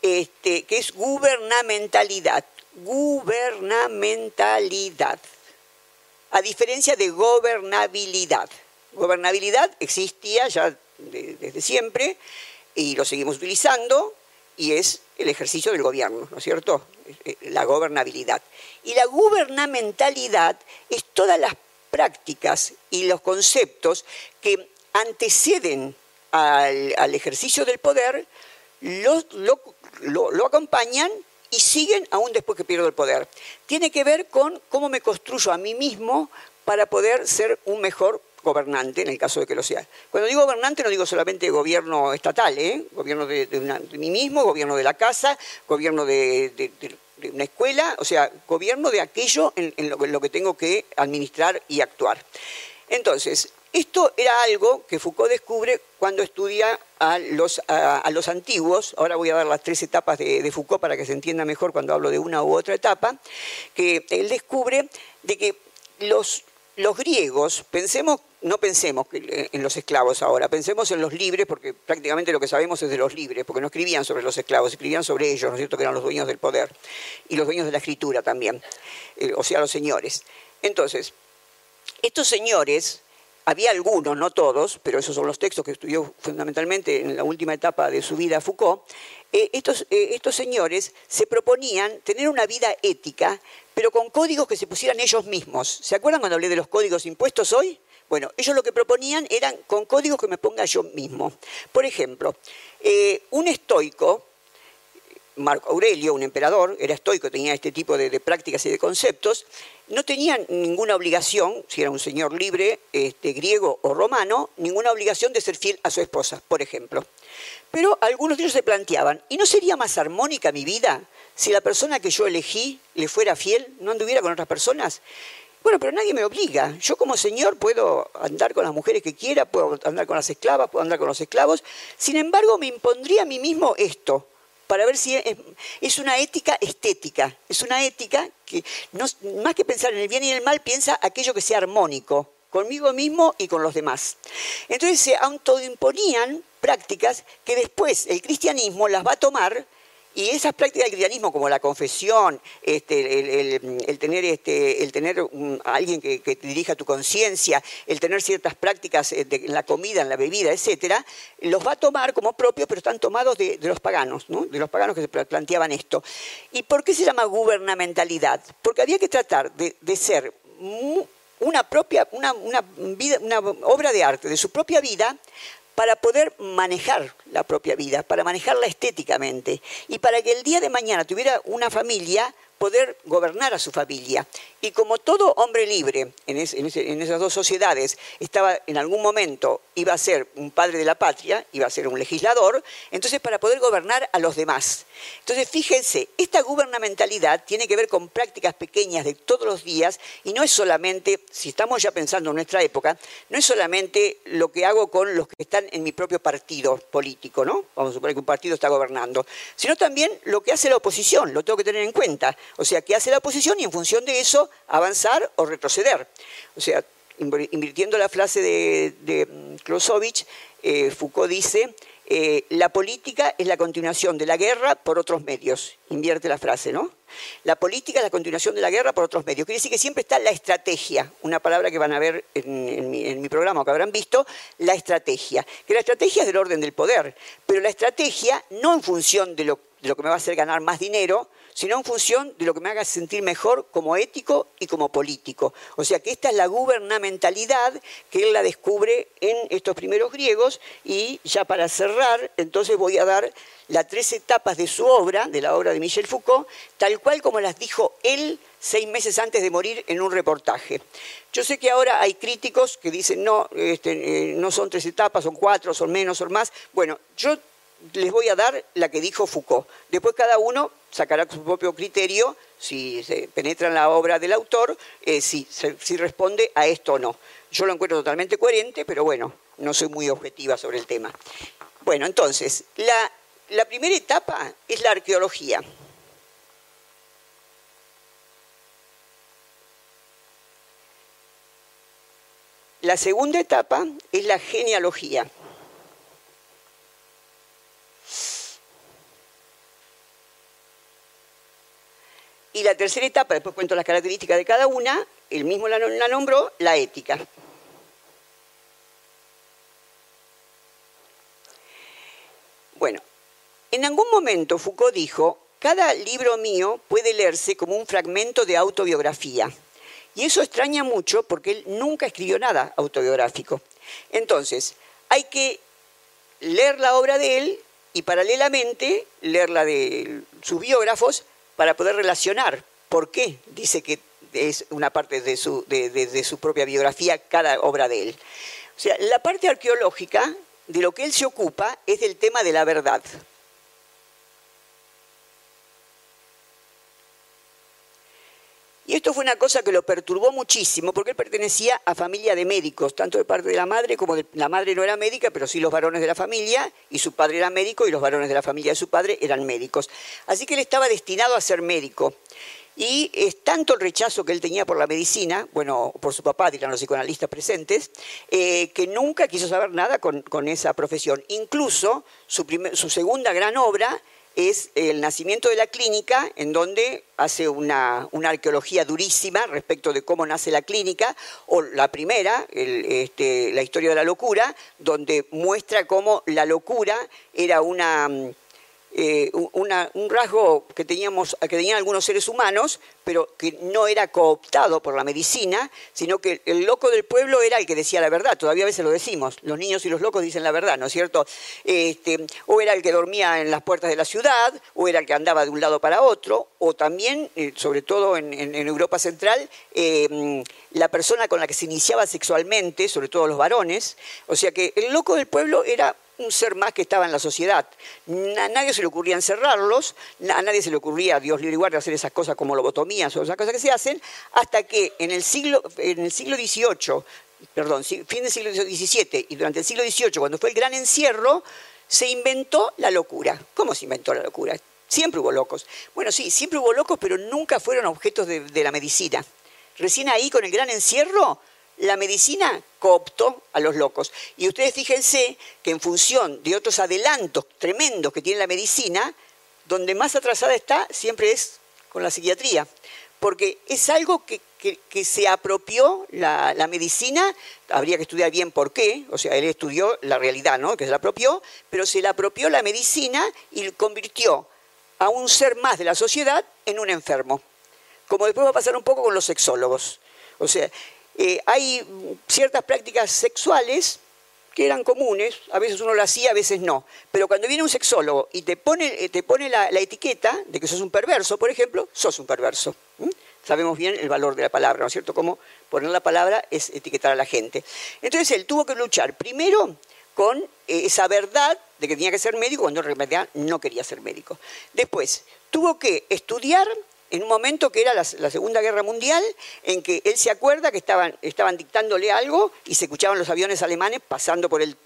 este, que es gubernamentalidad. Gubernamentalidad a diferencia de gobernabilidad. Gobernabilidad existía ya desde siempre y lo seguimos utilizando y es el ejercicio del gobierno, ¿no es cierto? Eh, la gobernabilidad. Y la gubernamentalidad es todas las prácticas y los conceptos que anteceden al, ejercicio del poder, lo, lo acompañan y siguen aún después que pierdo el poder. Tiene que ver con cómo me construyo a mí mismo para poder ser un mejor gobernante, en el caso de que lo sea. Cuando digo gobernante no digo solamente gobierno estatal, ¿eh? gobierno de, mí mismo, gobierno de la casa, gobierno de, una escuela, o sea, gobierno de aquello en, lo, en, lo, que tengo que administrar y actuar. Entonces, esto era algo que Foucault descubre cuando estudia a los, antiguos. Ahora voy a dar las tres etapas de, Foucault para que se entienda mejor cuando hablo de una u otra etapa. Que él descubre de que los, griegos, pensemos, no pensemos en los esclavos ahora, pensemos en los libres, porque prácticamente lo que sabemos es de los libres, porque no escribían sobre los esclavos, escribían sobre ellos, ¿no es cierto?, que eran los dueños del poder y los dueños de la escritura también, eh, o sea, los señores. Entonces, estos señores había algunos, no todos, pero esos son los textos que estudió fundamentalmente en la última etapa de su vida Foucault, eh, estos, eh, estos señores se proponían tener una vida ética, pero con códigos que se pusieran ellos mismos. ¿Se acuerdan cuando hablé de los códigos impuestos hoy? Bueno, ellos lo que proponían eran con códigos que me ponga yo mismo. Por ejemplo, eh, un estoico Marco Aurelio, un emperador, era estoico, tenía este tipo de, prácticas y de conceptos, no tenía ninguna obligación, si era un señor libre, este, griego o romano, ninguna obligación de ser fiel a su esposa, por ejemplo. Pero algunos de ellos se planteaban, ¿y no sería más armónica mi vida si la persona que yo elegí le fuera fiel, no anduviera con otras personas? Bueno, pero nadie me obliga. Yo como señor puedo andar con las mujeres que quiera, puedo andar con las esclavas, puedo andar con los esclavos. Sin embargo, me impondría a mí mismo esto para ver si es, una ética estética, es una ética que más que pensar en el bien y el mal, piensa aquello que sea armónico, conmigo mismo y con los demás. Entonces se autoimponían prácticas que después el cristianismo las va a tomar y esas prácticas del cristianismo, como la confesión, este, el, tener, este, alguien que, dirija tu conciencia, el tener ciertas prácticas eh, en la comida, en la bebida, etcétera, los va a tomar como propios, pero están tomados de, los paganos, ¿no? de los paganos que se planteaban esto. ¿Y por qué se llama gubernamentalidad? Porque había que tratar de, ser una propia, una, vida, una obra de arte de su propia vida para poder manejar la propia vida, para manejarla estéticamente. Y para que el día de mañana tuviera una familia poder gobernar a su familia. Y como todo hombre libre en, esas dos sociedades estaba en algún momento, iba a ser un padre de la patria, iba a ser un legislador, entonces para poder gobernar a los demás. Entonces fíjense, esta gubernamentalidad tiene que ver con prácticas pequeñas de todos los días y no es solamente, si estamos ya pensando en nuestra época, no es solamente lo que hago con los que están en mi propio partido político, ¿no? Vamos a suponer que un partido está gobernando, sino también lo que hace la oposición, lo tengo que tener en cuenta. O sea, qué hace la oposición y en función de eso avanzar o retroceder. O sea, invirtiendo la frase de, de Clausewitz, eh, Foucault dice, eh, la política es la continuación de la guerra por otros medios. Invierte la frase, ¿no? La política es la continuación de la guerra por otros medios. Quiere decir que siempre está la estrategia, una palabra que van a ver en, mi, en mi, programa o que habrán visto, la estrategia. Que la estrategia es del orden del poder, pero la estrategia no en función de lo, de lo que me va a hacer ganar más dinero, sino en función de lo que me haga sentir mejor como ético y como político. O sea que esta es la gubernamentalidad que él la descubre en estos primeros griegos y ya para cerrar, entonces voy a dar las tres etapas de su obra, de la obra de Michel Foucault, tal cual como las dijo él seis meses antes de morir en un reportaje. Yo sé que ahora hay críticos que dicen, no, este, eh, no son tres etapas, son cuatro, son menos, son más. Bueno, yo les voy a dar la que dijo Foucault. Después cada uno sacará su propio criterio, si se penetra en la obra del autor, eh, si, si responde a esto o no. Yo lo encuentro totalmente coherente, pero bueno, no soy muy objetiva sobre el tema. Bueno, entonces, la, la primera etapa es la arqueología. La segunda etapa es la genealogía. Y la tercera etapa, después cuento las características de cada una, él mismo la, nombró, la ética. Bueno, en algún momento Foucault dijo, cada libro mío puede leerse como un fragmento de autobiografía. Y eso extraña mucho porque él nunca escribió nada autobiográfico. Entonces, hay que leer la obra de él y paralelamente leer la de sus biógrafos para poder relacionar por qué dice que es una parte de su, de, su propia biografía cada obra de él. O sea, la parte arqueológica de lo que él se ocupa es del tema de la verdad. Y esto fue una cosa que lo perturbó muchísimo, porque él pertenecía a familia de médicos, tanto de parte de la madre como de la madre no era médica, pero sí los varones de la familia, y su padre era médico y los varones de la familia de su padre eran médicos. Así que él estaba destinado a ser médico. Y es tanto el rechazo que él tenía por la medicina, bueno, por su papá, dirán los psicoanalistas presentes, eh, que nunca quiso saber nada con, esa profesión. Incluso su, su segunda gran obra es el nacimiento de la clínica, en donde hace una, arqueología durísima respecto de cómo nace la clínica, o la primera, este, la historia de la locura, donde muestra cómo la locura era una eh, un rasgo que, teníamos, que tenían algunos seres humanos, pero que no era cooptado por la medicina, sino que el loco del pueblo era el que decía la verdad. Todavía a veces lo decimos, los niños y los locos dicen la verdad, ¿no es cierto? Este, o era el que dormía en las puertas de la ciudad, o era el que andaba de un lado para otro, o también, eh, sobre todo en, Europa Central, eh, la persona con la que se iniciaba sexualmente, sobre todo los varones. O sea que el loco del pueblo era un ser más que estaba en la sociedad. A nadie se le ocurría encerrarlos, a nadie se le ocurría, Dios libre y guardia, hacer esas cosas como lobotomías o esas cosas que se hacen, hasta que en el siglo, en el siglo XVIII, perdón, fin del siglo XVII y durante el siglo XVIII, cuando fue el gran encierro, se inventó la locura. ¿Cómo se inventó la locura? Siempre hubo locos. Bueno, sí, siempre hubo locos, pero nunca fueron objetos de la medicina. Recién ahí, con el gran encierro, la medicina cooptó a los locos. Y ustedes fíjense que en función de otros adelantos tremendos que tiene la medicina, donde más atrasada está siempre es con la psiquiatría, porque es algo que, se apropió la, medicina, habría que estudiar bien por qué, o sea, él estudió la realidad, ¿no? que se la apropió, pero se la apropió la medicina y convirtió a un ser más de la sociedad en un enfermo, como después va a pasar un poco con los sexólogos. O sea, eh, hay ciertas prácticas sexuales que eran comunes, a veces uno lo hacía, a veces no. Pero cuando viene un sexólogo y te pone, eh, te pone la, etiqueta de que sos un perverso, por ejemplo, sos un perverso. Sabemos bien el valor de la palabra, ¿no es cierto? Cómo poner la palabra es etiquetar a la gente. Entonces él tuvo que luchar primero con eh, esa verdad de que tenía que ser médico cuando en realidad no quería ser médico. Después, tuvo que estudiar en un momento que era la, Segunda Guerra Mundial, en que él se acuerda que estaban, dictándole algo y se escuchaban los aviones alemanes pasando por el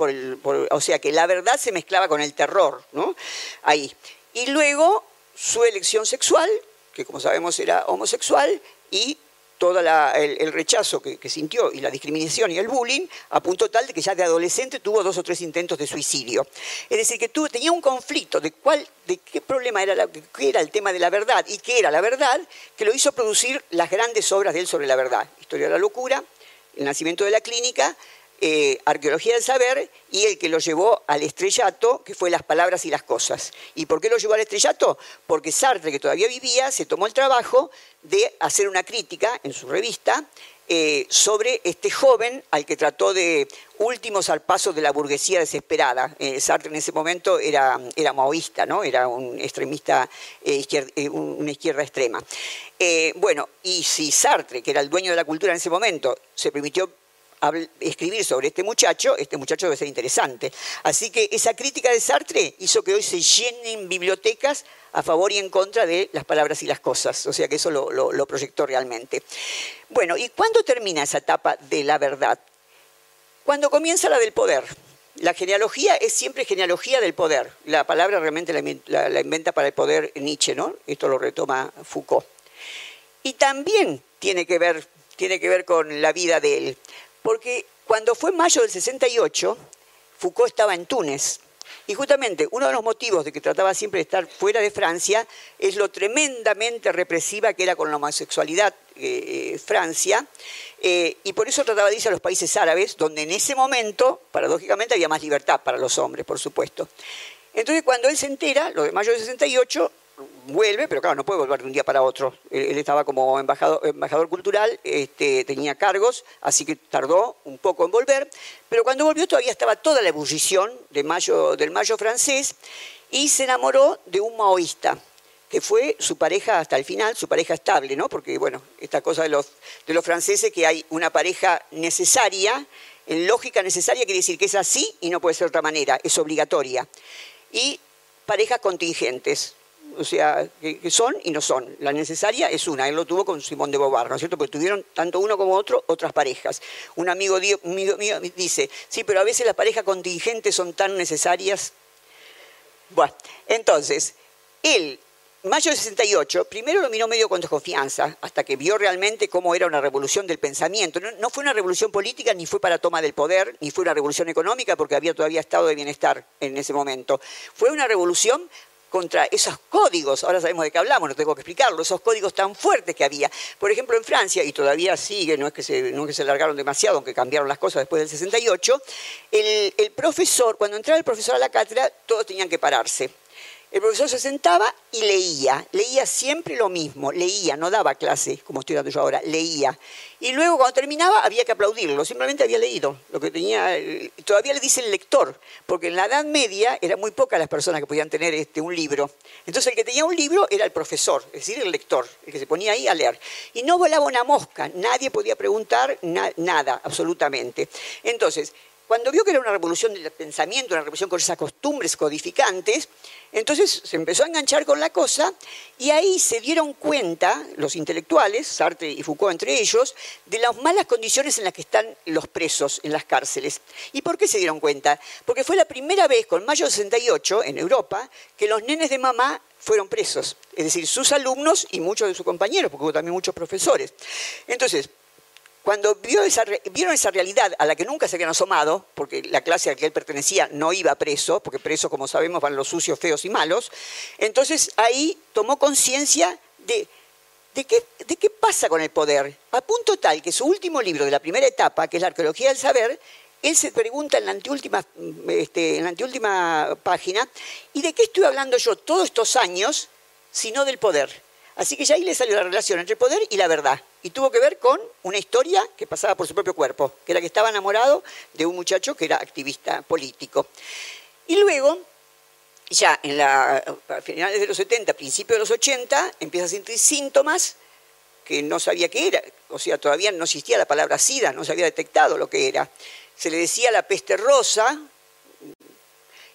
o sea que la verdad se mezclaba con el terror, ¿no? Ahí. Y luego su elección sexual, que como sabemos era homosexual, y todo el, rechazo que, sintió y la discriminación y el bullying, a punto tal de que ya de adolescente tuvo dos o tres intentos de suicidio. Es decir, que tuvo, tenía un conflicto de, cuál, de qué problema era, qué era el tema de la verdad y qué era la verdad, que lo hizo producir las grandes obras de él sobre la verdad. Historia de la locura, el nacimiento de la clínica, eh, Arqueología del Saber y el que lo llevó al estrellato, que fue Las Palabras y las Cosas. ¿Y por qué lo llevó al estrellato? Porque Sartre, que todavía vivía, se tomó el trabajo de hacer una crítica en su revista eh, sobre este joven al que trató de últimos al paso de la burguesía desesperada. Eh, Sartre en ese momento era, era maoísta, ¿no? era un extremista, eh, una izquierda extrema. bueno, y si Sartre, que era el dueño de la cultura en ese momento, se permitió escribir sobre este muchacho, este muchacho debe ser interesante. Así que esa crítica de Sartre hizo que hoy se llenen bibliotecas a favor y en contra de las palabras y las cosas. O sea que eso lo, proyectó realmente. Bueno, ¿y cuándo termina esa etapa de la verdad? Cuando comienza la del poder. La genealogía es siempre genealogía del poder. La palabra realmente la, la inventa para el poder Nietzsche, ¿no? Esto lo retoma Foucault. Y también tiene que ver, tiene que ver con la vida de él. Porque cuando fue mayo del 68, Foucault estaba en Túnez. Y justamente uno de los motivos de que trataba siempre de estar fuera de Francia es lo tremendamente represiva que era con la homosexualidad eh, eh, Francia, eh, y por eso trataba de irse a los países árabes, donde en ese momento, paradójicamente, había más libertad para los hombres, por supuesto. Entonces, cuando él se entera, lo de mayo del 68, vuelve, pero claro, no puede volver de un día para otro. Él, estaba como embajador, cultural, este, tenía cargos, así que tardó un poco en volver, pero cuando volvió todavía estaba toda la ebullición de mayo, del mayo francés y se enamoró de un maoísta que fue su pareja hasta el final, su pareja estable, ¿no? Porque, bueno, esta cosa de los, de los franceses, que hay una pareja necesaria, en lógica necesaria quiere decir que es así y no puede ser de otra manera, es obligatoria. Y parejas contingentes, o sea, que, son y no son. La necesaria es una, él lo tuvo con Simón de Bobar, ¿no es cierto? Porque tuvieron tanto uno como otro otras parejas. Un amigo mío, dice, sí, pero a veces las parejas contingentes son tan necesarias. Bueno, entonces, él, mayo de 68, primero lo miró medio con desconfianza, hasta que vio realmente cómo era una revolución del pensamiento. No, no, fue una revolución política, ni fue para toma del poder, ni fue una revolución económica, porque había todavía estado de bienestar en ese momento. Fue una revolución contra esos códigos, ahora sabemos de qué hablamos, no tengo que explicarlo, esos códigos tan fuertes que había. Por ejemplo, en Francia, y todavía sigue, no es que se, no que se largaron demasiado, aunque cambiaron las cosas después del 68, el, el profesor, cuando entraba el profesor a la cátedra, todos tenían que pararse. El profesor se sentaba y leía, leía siempre lo mismo, leía, no daba clase como estoy dando yo ahora, leía. Y luego cuando terminaba había que aplaudirlo, simplemente había leído lo que tenía, todavía le dice el lector, porque en la Edad Media eran muy pocas las personas que podían tener este, un libro. Entonces el que tenía un libro era el profesor, es decir, el lector, el que se ponía ahí a leer. Y no volaba una mosca, nadie podía preguntar nada, absolutamente. Entonces, cuando vio que era una revolución del pensamiento, una revolución con esas costumbres codificantes, entonces se empezó a enganchar con la cosa y ahí se dieron cuenta los intelectuales, Sartre y Foucault entre ellos, de las malas condiciones en las que están los presos en las cárceles. ¿Y por qué se dieron cuenta? Porque fue la primera vez, con mayo de 68, en Europa, que los nenes de mamá fueron presos, es decir, sus alumnos y muchos de sus compañeros, porque hubo también muchos profesores. Entonces, cuando vio esa, vieron esa realidad a la que nunca se habían asomado, porque la clase a la que él pertenecía no iba preso, porque preso, como sabemos, van los sucios, feos y malos, entonces ahí tomó conciencia de, de, qué, de qué pasa con el poder, a punto tal que su último libro de la primera etapa, que es la arqueología del saber, él se pregunta en la anteúltima, este, en la anteúltima página, ¿y de qué estoy hablando yo todos estos años, sino del poder? Así que ya ahí le salió la relación entre el poder y la verdad. Y tuvo que ver con una historia que pasaba por su propio cuerpo, que era que estaba enamorado de un muchacho que era activista político. Y luego, ya en la, finales de los 70, principios de los 80, empieza a sentir síntomas que no sabía qué era. O sea, todavía no existía la palabra SIDA, no se había detectado lo que era. Se le decía la peste rosa,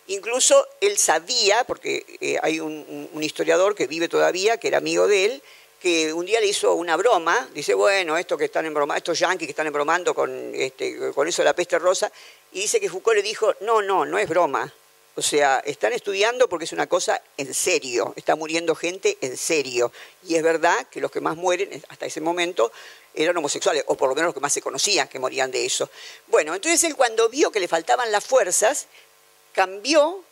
Incluso él sabía, porque eh, hay un, historiador que vive todavía, que era amigo de él, que un día le hizo una broma, dice, bueno, estos que están embromando, estos yanquis que están embromando con, este, con eso de la peste rosa, y dice que Foucault le dijo, no, no, no es broma. O sea, están estudiando porque es una cosa en serio, está muriendo gente en serio. Y es verdad que los que más mueren hasta ese momento eran homosexuales, o por lo menos los que más se conocían que morían de eso. Bueno, entonces él cuando vio que le faltaban las fuerzas, cambió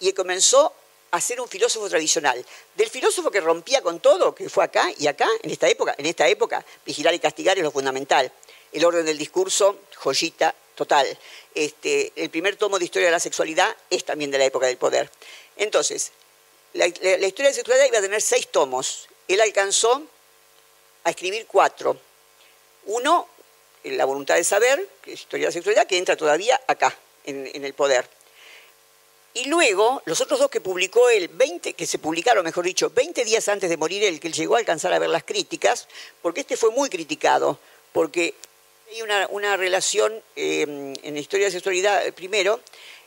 y comenzó a ser un filósofo tradicional. Del filósofo que rompía con todo, que fue acá y acá, en esta época, en esta época, vigilar y castigar es lo fundamental. El orden del discurso, joyita total. Este, el primer tomo de Historia de la Sexualidad es también de la época del poder. Entonces, la, Historia de la Sexualidad iba a tener seis tomos. Él alcanzó a escribir cuatro. Uno, La voluntad de saber, que es Historia de la Sexualidad, que entra todavía acá, en, en el poder. Y luego, los otros dos que publicó él, 20, que se publicaron, mejor dicho, 20 días antes de morir él, que él llegó a alcanzar a ver las críticas, porque este fue muy criticado, porque hay una, relación eh, en la historia de sexualidad, primero,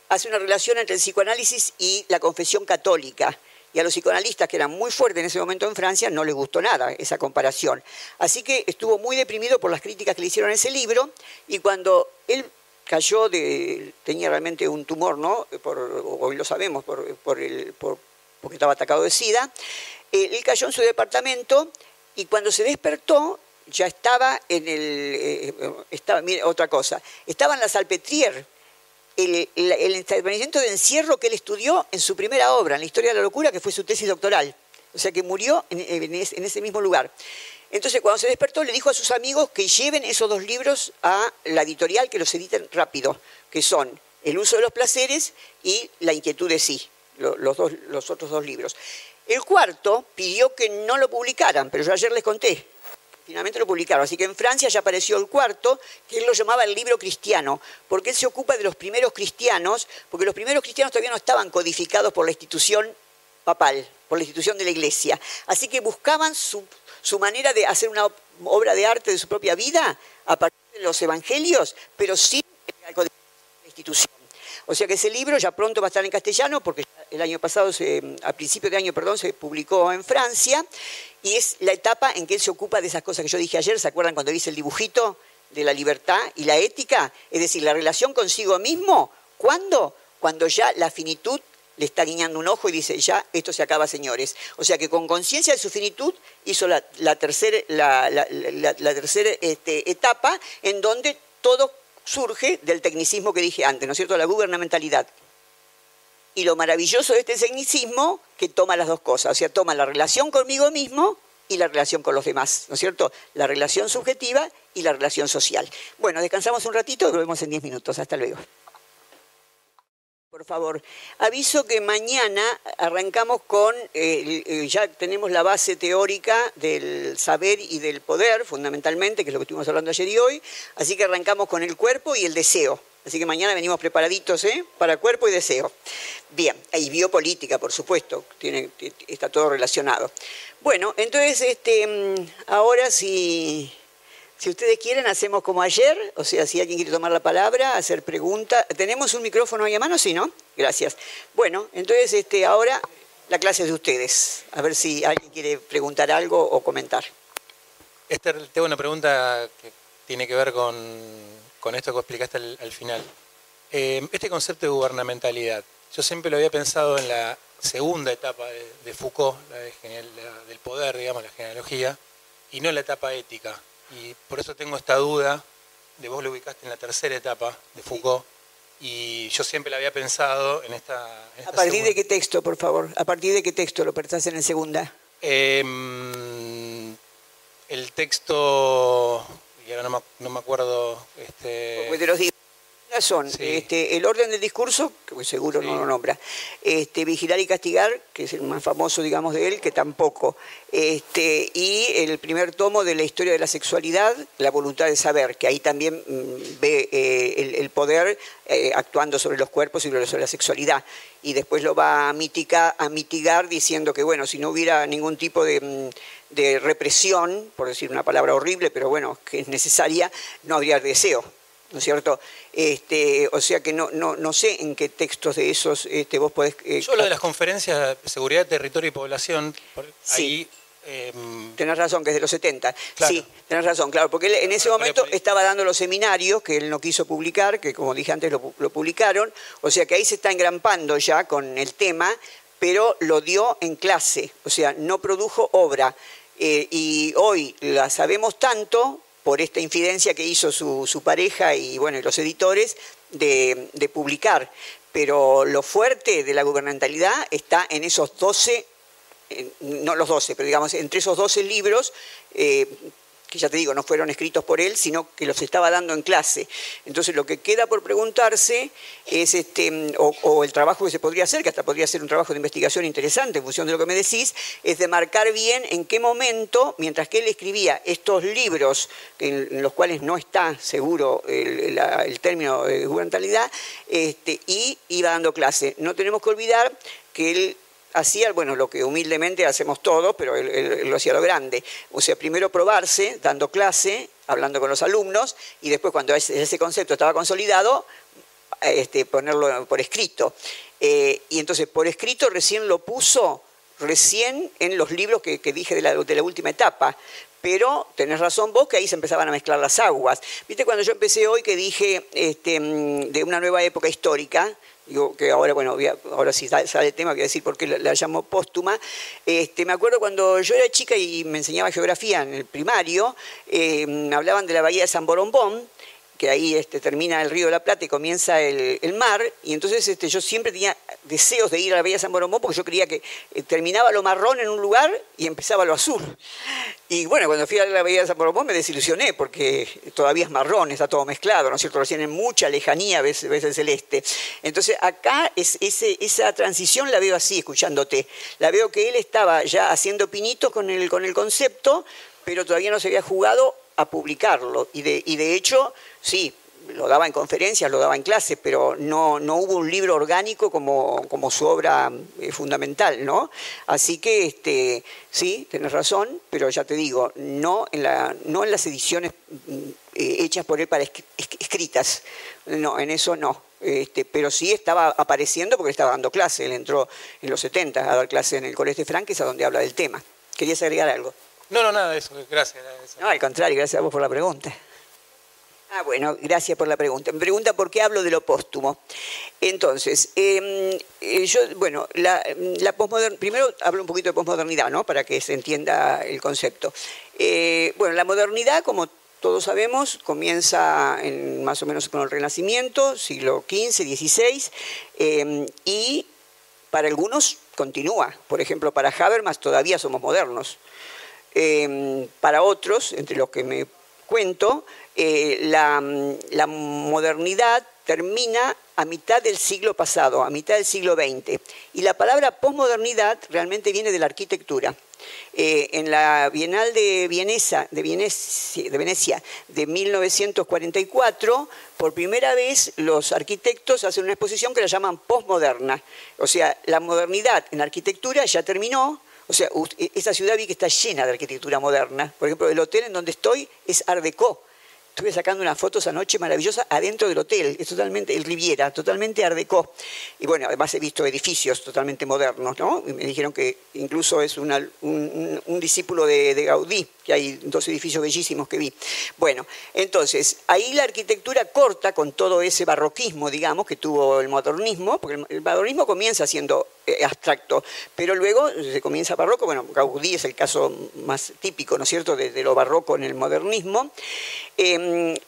hace una relación entre el psicoanálisis y la confesión católica. Y a los psicoanalistas, que eran muy fuertes en ese momento en Francia, no les gustó nada esa comparación. Así que estuvo muy deprimido por las críticas que le hicieron a ese libro, y cuando él cayó de, tenía realmente un tumor, ¿no? hoy lo sabemos, por, porque estaba atacado de SIDA. Eh, él cayó en su departamento y cuando se despertó ya estaba en el, eh, estaba, otra cosa, estaba en la Salpetrier, el, el, de encierro que él estudió en su primera obra, en la historia de la locura, que fue su tesis doctoral. O sea que murió en ese mismo lugar. Entonces, cuando se despertó, le dijo a sus amigos que lleven esos dos libros a la editorial, que los editen rápido, que son El uso de los placeres y La inquietud de sí, los, dos, los otros dos libros. El cuarto pidió que no lo publicaran, pero yo ayer les conté. Finalmente lo publicaron. Así que en Francia ya apareció el cuarto, que él lo llamaba el libro cristiano, porque él se ocupa de los primeros cristianos, porque los primeros cristianos todavía no estaban codificados por la institución papal, por la institución de la iglesia. Así que buscaban su, su manera de hacer una obra de arte de su propia vida a partir de los evangelios, pero sin algo de la institución. O sea que ese libro ya pronto va a estar en castellano, porque el año pasado, a principio de año, perdón, se publicó en Francia, y es la etapa en que él se ocupa de esas cosas que yo dije ayer, ¿se acuerdan cuando dice el dibujito de la libertad y la ética? Es decir, la relación consigo mismo, ¿cuándo? Cuando ya la finitud le está guiñando un ojo y dice, ya, esto se acaba, señores. O sea que con conciencia de su finitud hizo la, tercera, este, etapa en donde todo surge del tecnicismo que dije antes, ¿no es cierto?, la gubernamentalidad. Y lo maravilloso de este tecnicismo, que toma las dos cosas, o sea, toma la relación conmigo mismo y la relación con los demás, ¿no es cierto? La relación subjetiva y la relación social. Bueno, descansamos un ratito y nos vemos en 10 minutos. Hasta luego. Por favor, aviso que mañana arrancamos con, eh, ya tenemos la base teórica del saber y del poder, fundamentalmente, que es lo que estuvimos hablando ayer y hoy, así que arrancamos con el cuerpo y el deseo. Así que mañana venimos preparaditos ¿eh? para cuerpo y deseo. Bien, y biopolítica, por supuesto, tiene, está todo relacionado. Bueno, entonces, este, mm, ahora sí... Si ustedes quieren, hacemos como ayer, o sea, si alguien quiere tomar la palabra, hacer preguntas. ¿Tenemos un micrófono ahí a mano? Sí, ¿no? Gracias. Bueno, entonces este, ahora la clase es de ustedes. A ver si alguien quiere preguntar algo o comentar. Esther, tengo una pregunta que tiene que ver con, esto que explicaste al, final. Eh, este concepto de gubernamentalidad, yo siempre lo había pensado en la segunda etapa de, Foucault, la, del poder, digamos, la genealogía, y no en la etapa ética y por eso tengo esta duda de vos lo ubicaste en la tercera etapa de Foucault y yo siempre la había pensado en esta... ¿A partir de qué texto, por favor? ¿A partir de qué texto lo pensás en la segunda? Em, el texto, y ahora no me, acuerdo... Este... Pues los son este, el orden del discurso, que seguro no lo nombra, este, vigilar y castigar, que es el más famoso, digamos, de él, que tampoco, este, y el primer tomo de la historia de la sexualidad, la voluntad de saber, que ahí también mm, ve eh, el, poder eh, actuando sobre los cuerpos y sobre la sexualidad, y después lo va a mitigar, a mitigar diciendo que, bueno, si no hubiera ningún tipo de mm, de represión, por decir una palabra horrible, pero bueno, que es necesaria, no habría deseo. ¿No es cierto? Este, o sea que no, no, no sé en qué textos de esos este, vos podés... Eh, Yo lo de las conferencias de seguridad, territorio y población, sí. Em, tenés razón, que es de los 70. Sí, tenés razón, claro, porque él en ese momento estaba dando los seminarios que él no quiso publicar, que como dije antes lo, publicaron, o sea que ahí se está engrampando ya con el tema, pero lo dio en clase, o sea, no produjo obra. Eh, y hoy la sabemos tanto por esta infidencia que hizo su, pareja y bueno, los editores de, publicar. Pero lo fuerte de la gubernamentalidad está en esos 12, no los 12, pero digamos, entre esos 12 libros, eh, que ya te digo, no fueron escritos por él, sino que los estaba dando en clase. Entonces lo que queda por preguntarse es, este, o, el trabajo que se podría hacer, que hasta podría ser un trabajo de investigación interesante en función de lo que me decís, es de marcar bien en qué momento, mientras que él escribía estos libros, en, los cuales no está seguro el, término de gubernamentalidad, este, y iba dando clase. No tenemos que olvidar que él hacía, bueno, lo que humildemente hacemos todos, pero lo hacía lo grande. O sea, primero probarse, dando clase, hablando con los alumnos, y después cuando ese, concepto estaba consolidado, este, ponerlo por escrito. Eh, y entonces, por escrito recién lo puso, recién en los libros que, dije de la, de la última etapa, pero tenés razón vos que ahí se empezaban a mezclar las aguas. Viste cuando yo empecé hoy que dije este, mm, de una nueva época histórica, digo que ahora, bueno, ahora sí sale el tema, voy a decir por qué la, llamo póstuma. Este, me acuerdo cuando yo era chica y me enseñaba geografía en el primario, eh, hablaban de la bahía de San Borombón, que ahí este, termina el río de la Plata y comienza el, mar, y entonces este, yo siempre tenía deseos de ir a la Bahía San Boromón porque yo creía que eh, terminaba lo marrón en un lugar y empezaba lo azul. Y bueno, cuando fui a la Bahía de San Boromón me desilusioné porque todavía es marrón, está todo mezclado, ¿no es cierto? Recién en mucha lejanía ves, el celeste. Entonces acá esa transición la veo así, escuchándote. La veo que él estaba ya haciendo pinitos con el, con el concepto, pero todavía no se había jugado a publicarlo. Y de hecho, sí, lo daba en conferencias, lo daba en clases, pero no, no hubo un libro orgánico como, como su obra eh, fundamental, ¿no? Así que este, sí, tenés razón, pero ya te digo, no en, la, no en las ediciones mm, eh, hechas por él para escritas, no, en eso no. Este, pero sí estaba apareciendo porque estaba dando clase, él entró en los 70 a dar clase en el Colegio de Franques, a donde habla del tema. ¿Querías agregar algo? No, no, nada de eso, gracias. No, al contrario, gracias a vos por la pregunta. Ah, bueno, gracias por la pregunta. Me pregunta por qué hablo de lo póstumo. Entonces, em, eh, yo, bueno, la, la primero hablo un poquito de posmodernidad, ¿no? Para que se entienda el concepto. Eh, bueno, la modernidad, como todos sabemos, comienza en, más o menos con el Renacimiento, siglo XV, XVI, em, y para algunos continúa. Por ejemplo, para Habermas todavía somos modernos. Em, para otros, entre los que me cuento, eh, la, modernidad termina a mitad del siglo pasado, a mitad del siglo XX. Y la palabra posmodernidad realmente viene de la arquitectura. Eh, en la Bienal de, Vienesa, de, Venecia, de Venecia de 1944, por primera vez los arquitectos hacen una exposición que la llaman posmoderna. O sea, la modernidad en arquitectura ya terminó, o sea, e, esa ciudad vi que está llena de arquitectura moderna. Por ejemplo, el hotel en donde estoy es Art Deco. Estuve sacando unas fotos anoche maravillosas adentro del hotel, es totalmente, el Riviera, totalmente Art Deco. Y bueno, además he visto edificios totalmente modernos, ¿no? Me dijeron que incluso es un, discípulo de, Gaudí, que hay dos edificios bellísimos que vi. Bueno, entonces, ahí la arquitectura corta con todo ese barroquismo, digamos, que tuvo el modernismo, porque el modernismo comienza siendo eh, abstracto, pero luego se comienza barroco, bueno, Gaudí es el caso más típico, ¿no es cierto?, de, lo barroco en el modernismo,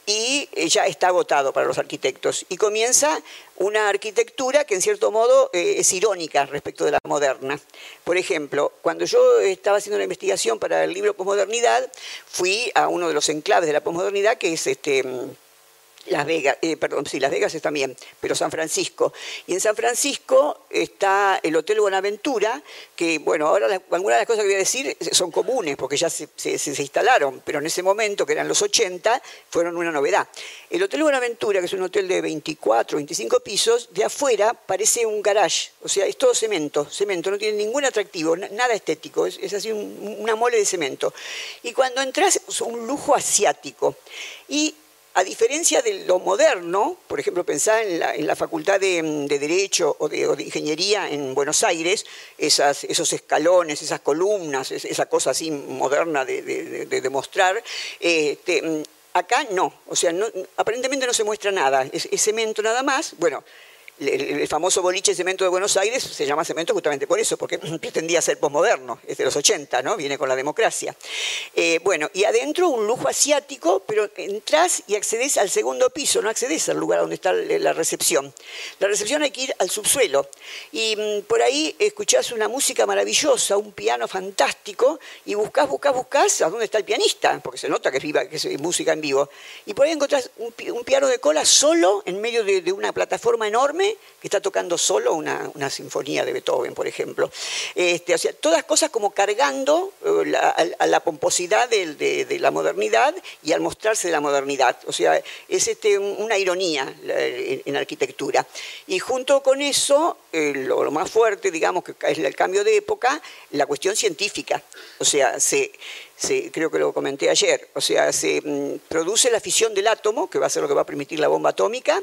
y ya está agotado para los arquitectos, y comienza una arquitectura que en cierto modo eh, es irónica respecto de la moderna. Por ejemplo, cuando yo estaba haciendo una investigación para el libro Posmodernidad, fui a uno de los enclaves de la posmodernidad, que es este las Vegas, eh, perdón, sí, Las Vegas es también, pero San Francisco. Y en San Francisco está el Hotel Buenaventura, que, bueno, ahora algunas de las cosas que voy a decir son comunes, porque ya se, instalaron, pero en ese momento, que eran los 80, fueron una novedad. El Hotel Buenaventura, que es un hotel de 24, 25 pisos, de afuera parece un garage, o sea, es todo cemento, cemento, no tiene ningún atractivo, nada estético, es, así una mole de cemento. Y cuando entras, es un lujo asiático. Y a diferencia de lo moderno, por ejemplo, pensar en la, Facultad de, Derecho o de, Ingeniería en Buenos Aires, esos escalones, esas columnas, esa cosa así moderna de, demostrar, este, acá no, o sea, aparentemente no se muestra nada, es, cemento nada más, bueno, el, famoso boliche cemento de Buenos Aires se llama cemento justamente por eso, porque pretendía ser posmoderno, es de los 80, ¿no? Viene con la democracia. Eh, bueno, y adentro un lujo asiático, pero entras y accedes al segundo piso, no accedes al lugar donde está la recepción. La recepción hay que ir al subsuelo. Y mm, por ahí escuchás una música maravillosa, un piano fantástico, y buscás, buscás, buscás a dónde está el pianista, porque se nota que es, viva, que es música en vivo. Y por ahí encontrás un, piano de cola solo en medio de una plataforma enorme que está tocando solo una, sinfonía de Beethoven, por ejemplo. Este, o sea, todas cosas como cargando eh, a, la pomposidad de, la modernidad y al mostrarse de la modernidad. O sea, es este, una ironía en, arquitectura. Y junto con eso, eh, lo, más fuerte, digamos, que es el cambio de época, la cuestión científica. O sea, se, creo que lo comenté ayer, o sea, se mm, produce la fisión del átomo, que va a ser lo que va a permitir la bomba atómica,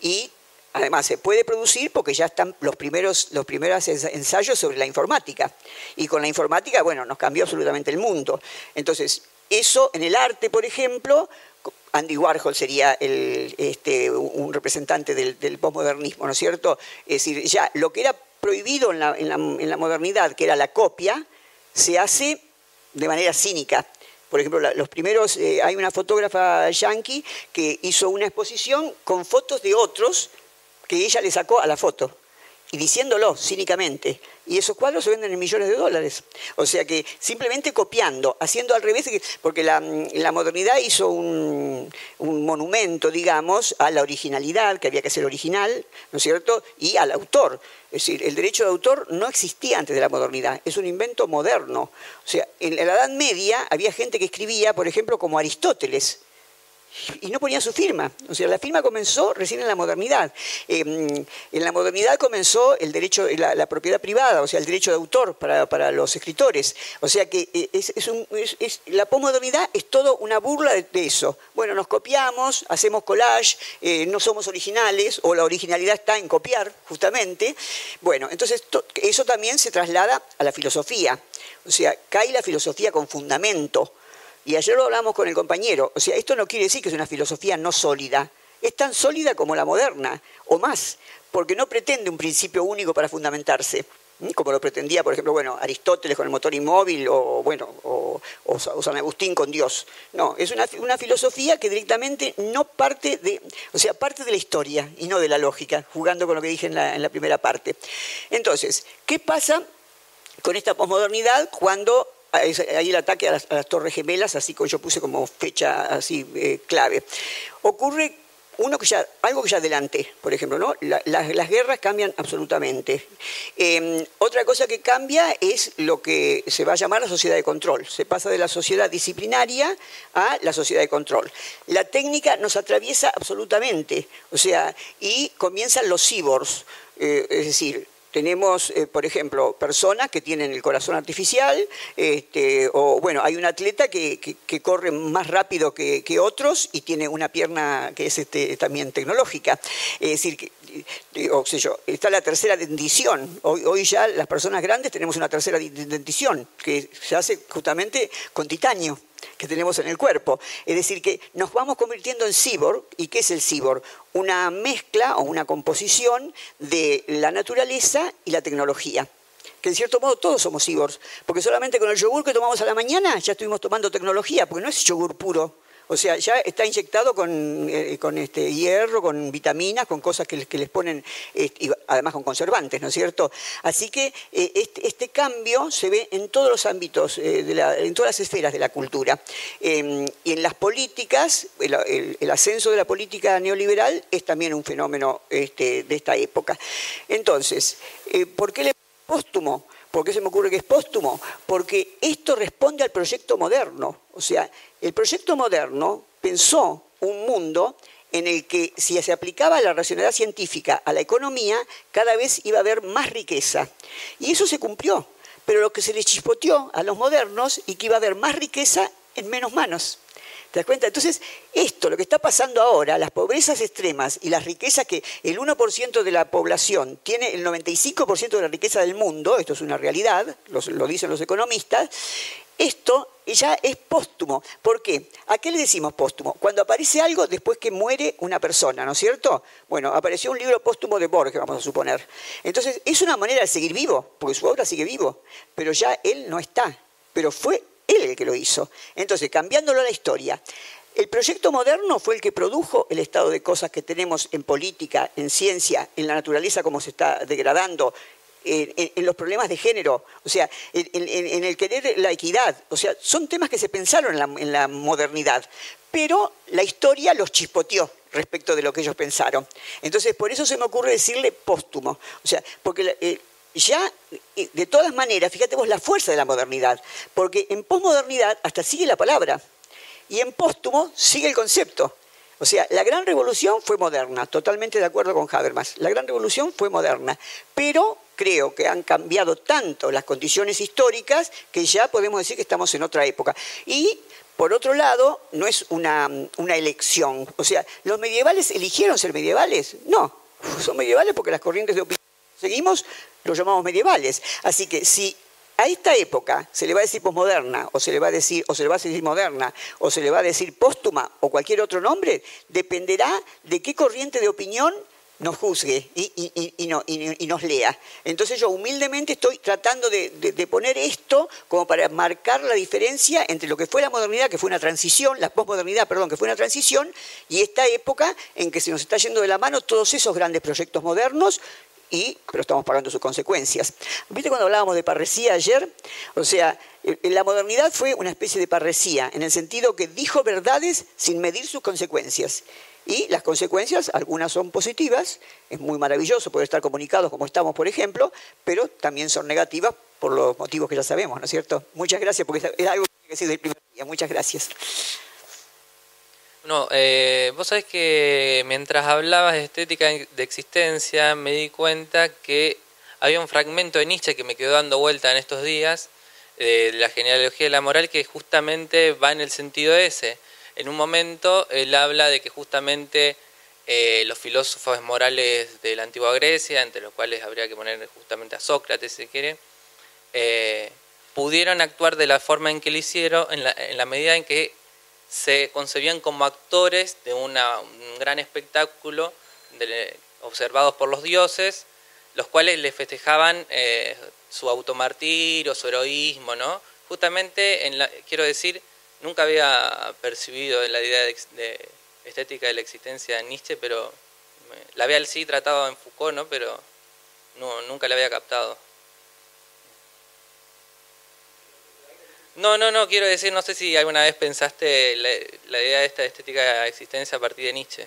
y Además, se puede producir porque ya están los primeros, los primeros ensayos sobre la informática. Y con la informática, bueno, nos cambió absolutamente el mundo. Entonces, eso en el arte, por ejemplo, Andy Warhol sería este, un representante del, del postmodernismo, ¿no es cierto? Es decir, ya lo que era prohibido en la, modernidad, que era la copia, se hace de manera cínica. Por ejemplo, los primeros, eh, hay una fotógrafa yankee que hizo una exposición con fotos de otros que ella le sacó a la foto y diciéndolo cínicamente. Y esos cuadros se venden en millones de dólares. O sea que simplemente copiando, haciendo al revés, porque la, modernidad hizo un, monumento, digamos, a la originalidad, que había que ser original, ¿no es cierto? Y al autor. Es decir, el derecho de autor no existía antes de la modernidad, es un invento moderno. O sea, en la Edad Media había gente que escribía, por ejemplo, como Aristóteles y no ponía su firma. O sea, la firma comenzó recién en la modernidad. Em, en la modernidad comenzó el derecho, la, la, propiedad privada, o sea, el derecho de autor para, los escritores. O sea que eh, es, la posmodernidad es todo una burla de, eso. Bueno, nos copiamos, hacemos collage, eh, no somos originales, o la originalidad está en copiar, justamente. Bueno, entonces eso también se traslada a la filosofía. O sea, cae la filosofía con fundamento y ayer lo hablamos con el compañero. O sea, esto no quiere decir que es una filosofía no sólida. Es tan sólida como la moderna, o más, porque no pretende un principio único para fundamentarse, como lo pretendía, por ejemplo, bueno, Aristóteles con el motor inmóvil, o bueno, o, San Agustín con Dios. No, es una, filosofía que directamente no parte de, o sea, parte de la historia y no de la lógica, jugando con lo que dije en la, primera parte. Entonces, ¿qué pasa con esta posmodernidad cuando ahí el ataque a las, Torres Gemelas, así como yo puse como fecha así eh, clave. Ocurre uno que ya, algo que ya adelante, por ejemplo, ¿no? las guerras cambian absolutamente. Em, otra cosa que cambia es lo que se va a llamar la sociedad de control. Se pasa de la sociedad disciplinaria a la sociedad de control. La técnica nos atraviesa absolutamente, o sea, y comienzan los cyborgs, eh, es decir, tenemos, eh, por ejemplo, personas que tienen el corazón artificial, este, o bueno, hay un atleta que, corre más rápido que, otros y tiene una pierna que es este, también tecnológica. Es decir, eh, o está la tercera dentición. Hoy, hoy ya las personas grandes tenemos una tercera dentición que se hace justamente con titanio que tenemos en el cuerpo. Es decir, que nos vamos convirtiendo en cyborg. ¿Y qué es el cyborg? Una mezcla o una composición de la naturaleza y la tecnología que en cierto modo todos somos cyborgs, porque solamente con el yogur que tomamos a la mañana ya estuvimos tomando tecnología, porque no es yogur puro, o sea, ya está inyectado con, eh, este hierro, con vitaminas, con cosas que, les ponen, y además con conservantes, ¿no es cierto? Así que eh, este, este, cambio se ve en todos los ámbitos, eh, en todas las esferas de la cultura. Em, y en las políticas, el, ascenso de la política neoliberal es también un fenómeno este, de esta época. Entonces, ¿por qué le póstumo? ¿Por qué se me ocurre que es póstumo? Porque esto responde al proyecto moderno. O sea, el proyecto moderno pensó un mundo en el que si se aplicaba la racionalidad científica a la economía, cada vez iba a haber más riqueza. Y eso se cumplió. Pero lo que se le chispoteó a los modernos y que iba a haber más riqueza en menos manos. ¿Te das cuenta? Entonces, esto, lo que está pasando ahora, las pobrezas extremas y las riquezas que el 1% de la población tiene el 95% de la riqueza del mundo, esto es una realidad, lo dicen los economistas, esto ya es póstumo. ¿Por qué? ¿A qué le decimos póstumo? Cuando aparece algo después que muere una persona, ¿no es cierto? Bueno, apareció un libro póstumo de Borges, vamos a suponer. Entonces, es una manera de seguir vivo, porque su obra sigue vivo, pero ya él no está, pero fue él el que lo hizo. Entonces, cambiándolo a la historia, el proyecto moderno fue el que produjo el estado de cosas que tenemos en política, en ciencia, en la naturaleza, como se está degradando, en, los problemas de género, o sea, en, el querer la equidad. O sea, son temas que se pensaron en la, modernidad, pero la historia los chispoteó respecto de lo que ellos pensaron. Entonces, por eso se me ocurre decirle póstumo. O sea, porque eh, ya, de todas maneras, fíjate vos la fuerza de la modernidad, porque en posmodernidad hasta sigue la palabra, y en póstumo sigue el concepto. O sea, la gran revolución fue moderna, totalmente de acuerdo con Habermas. La gran revolución fue moderna, pero creo que han cambiado tanto las condiciones históricas que ya podemos decir que estamos en otra época. Y por otro lado, no es una, elección. O sea, ¿los medievales eligieron ser medievales? No, son medievales porque las corrientes de opinión seguimos los llamamos medievales. Así que si a esta época se le va a decir posmoderna, o se le va a decir, o se le va a decir moderna, o se le va a decir póstuma, o cualquier otro nombre, dependerá de qué corriente de opinión nos juzgue y, nos lea. Entonces yo humildemente estoy tratando de, poner esto como para marcar la diferencia entre lo que fue la modernidad, que fue una transición, la posmodernidad, perdón, que fue una transición, y esta época en que se nos está yendo de la mano todos esos grandes proyectos modernos y, pero estamos pagando sus consecuencias. ¿Viste cuando hablábamos de parresía ayer? O sea, la modernidad fue una especie de parresía, en el sentido que dijo verdades sin medir sus consecuencias. Y las consecuencias, algunas son positivas, es muy maravilloso poder estar comunicados como estamos, por ejemplo, pero también son negativas por los motivos que ya sabemos, ¿no es cierto? Muchas gracias, porque es algo que decir del primer día. Muchas gracias. No, eh, vos sabés que mientras hablabas de estética de existencia, me di cuenta que había un fragmento de Nietzsche que me quedó dando vuelta en estos días, de la genealogía de la moral, que justamente va en el sentido ese. En un momento él habla de que justamente eh, los filósofos morales de la antigua Grecia, entre los cuales habría que poner justamente a Sócrates si quiere, eh, pudieron actuar de la forma en que lo hicieron, en la, medida en que se concebían como actores de un gran espectáculo observados por los dioses, los cuales le festejaban eh, su automartirio, su heroísmo, ¿no? Justamente, en la, quiero decir, nunca había percibido la idea de, estética de la existencia de Nietzsche, pero la había sí tratado en Foucault, ¿no? pero no, nunca la había captado. No, no, no, quiero decir, no sé si alguna vez pensaste la, idea de esta estética de existencia a partir de Nietzsche.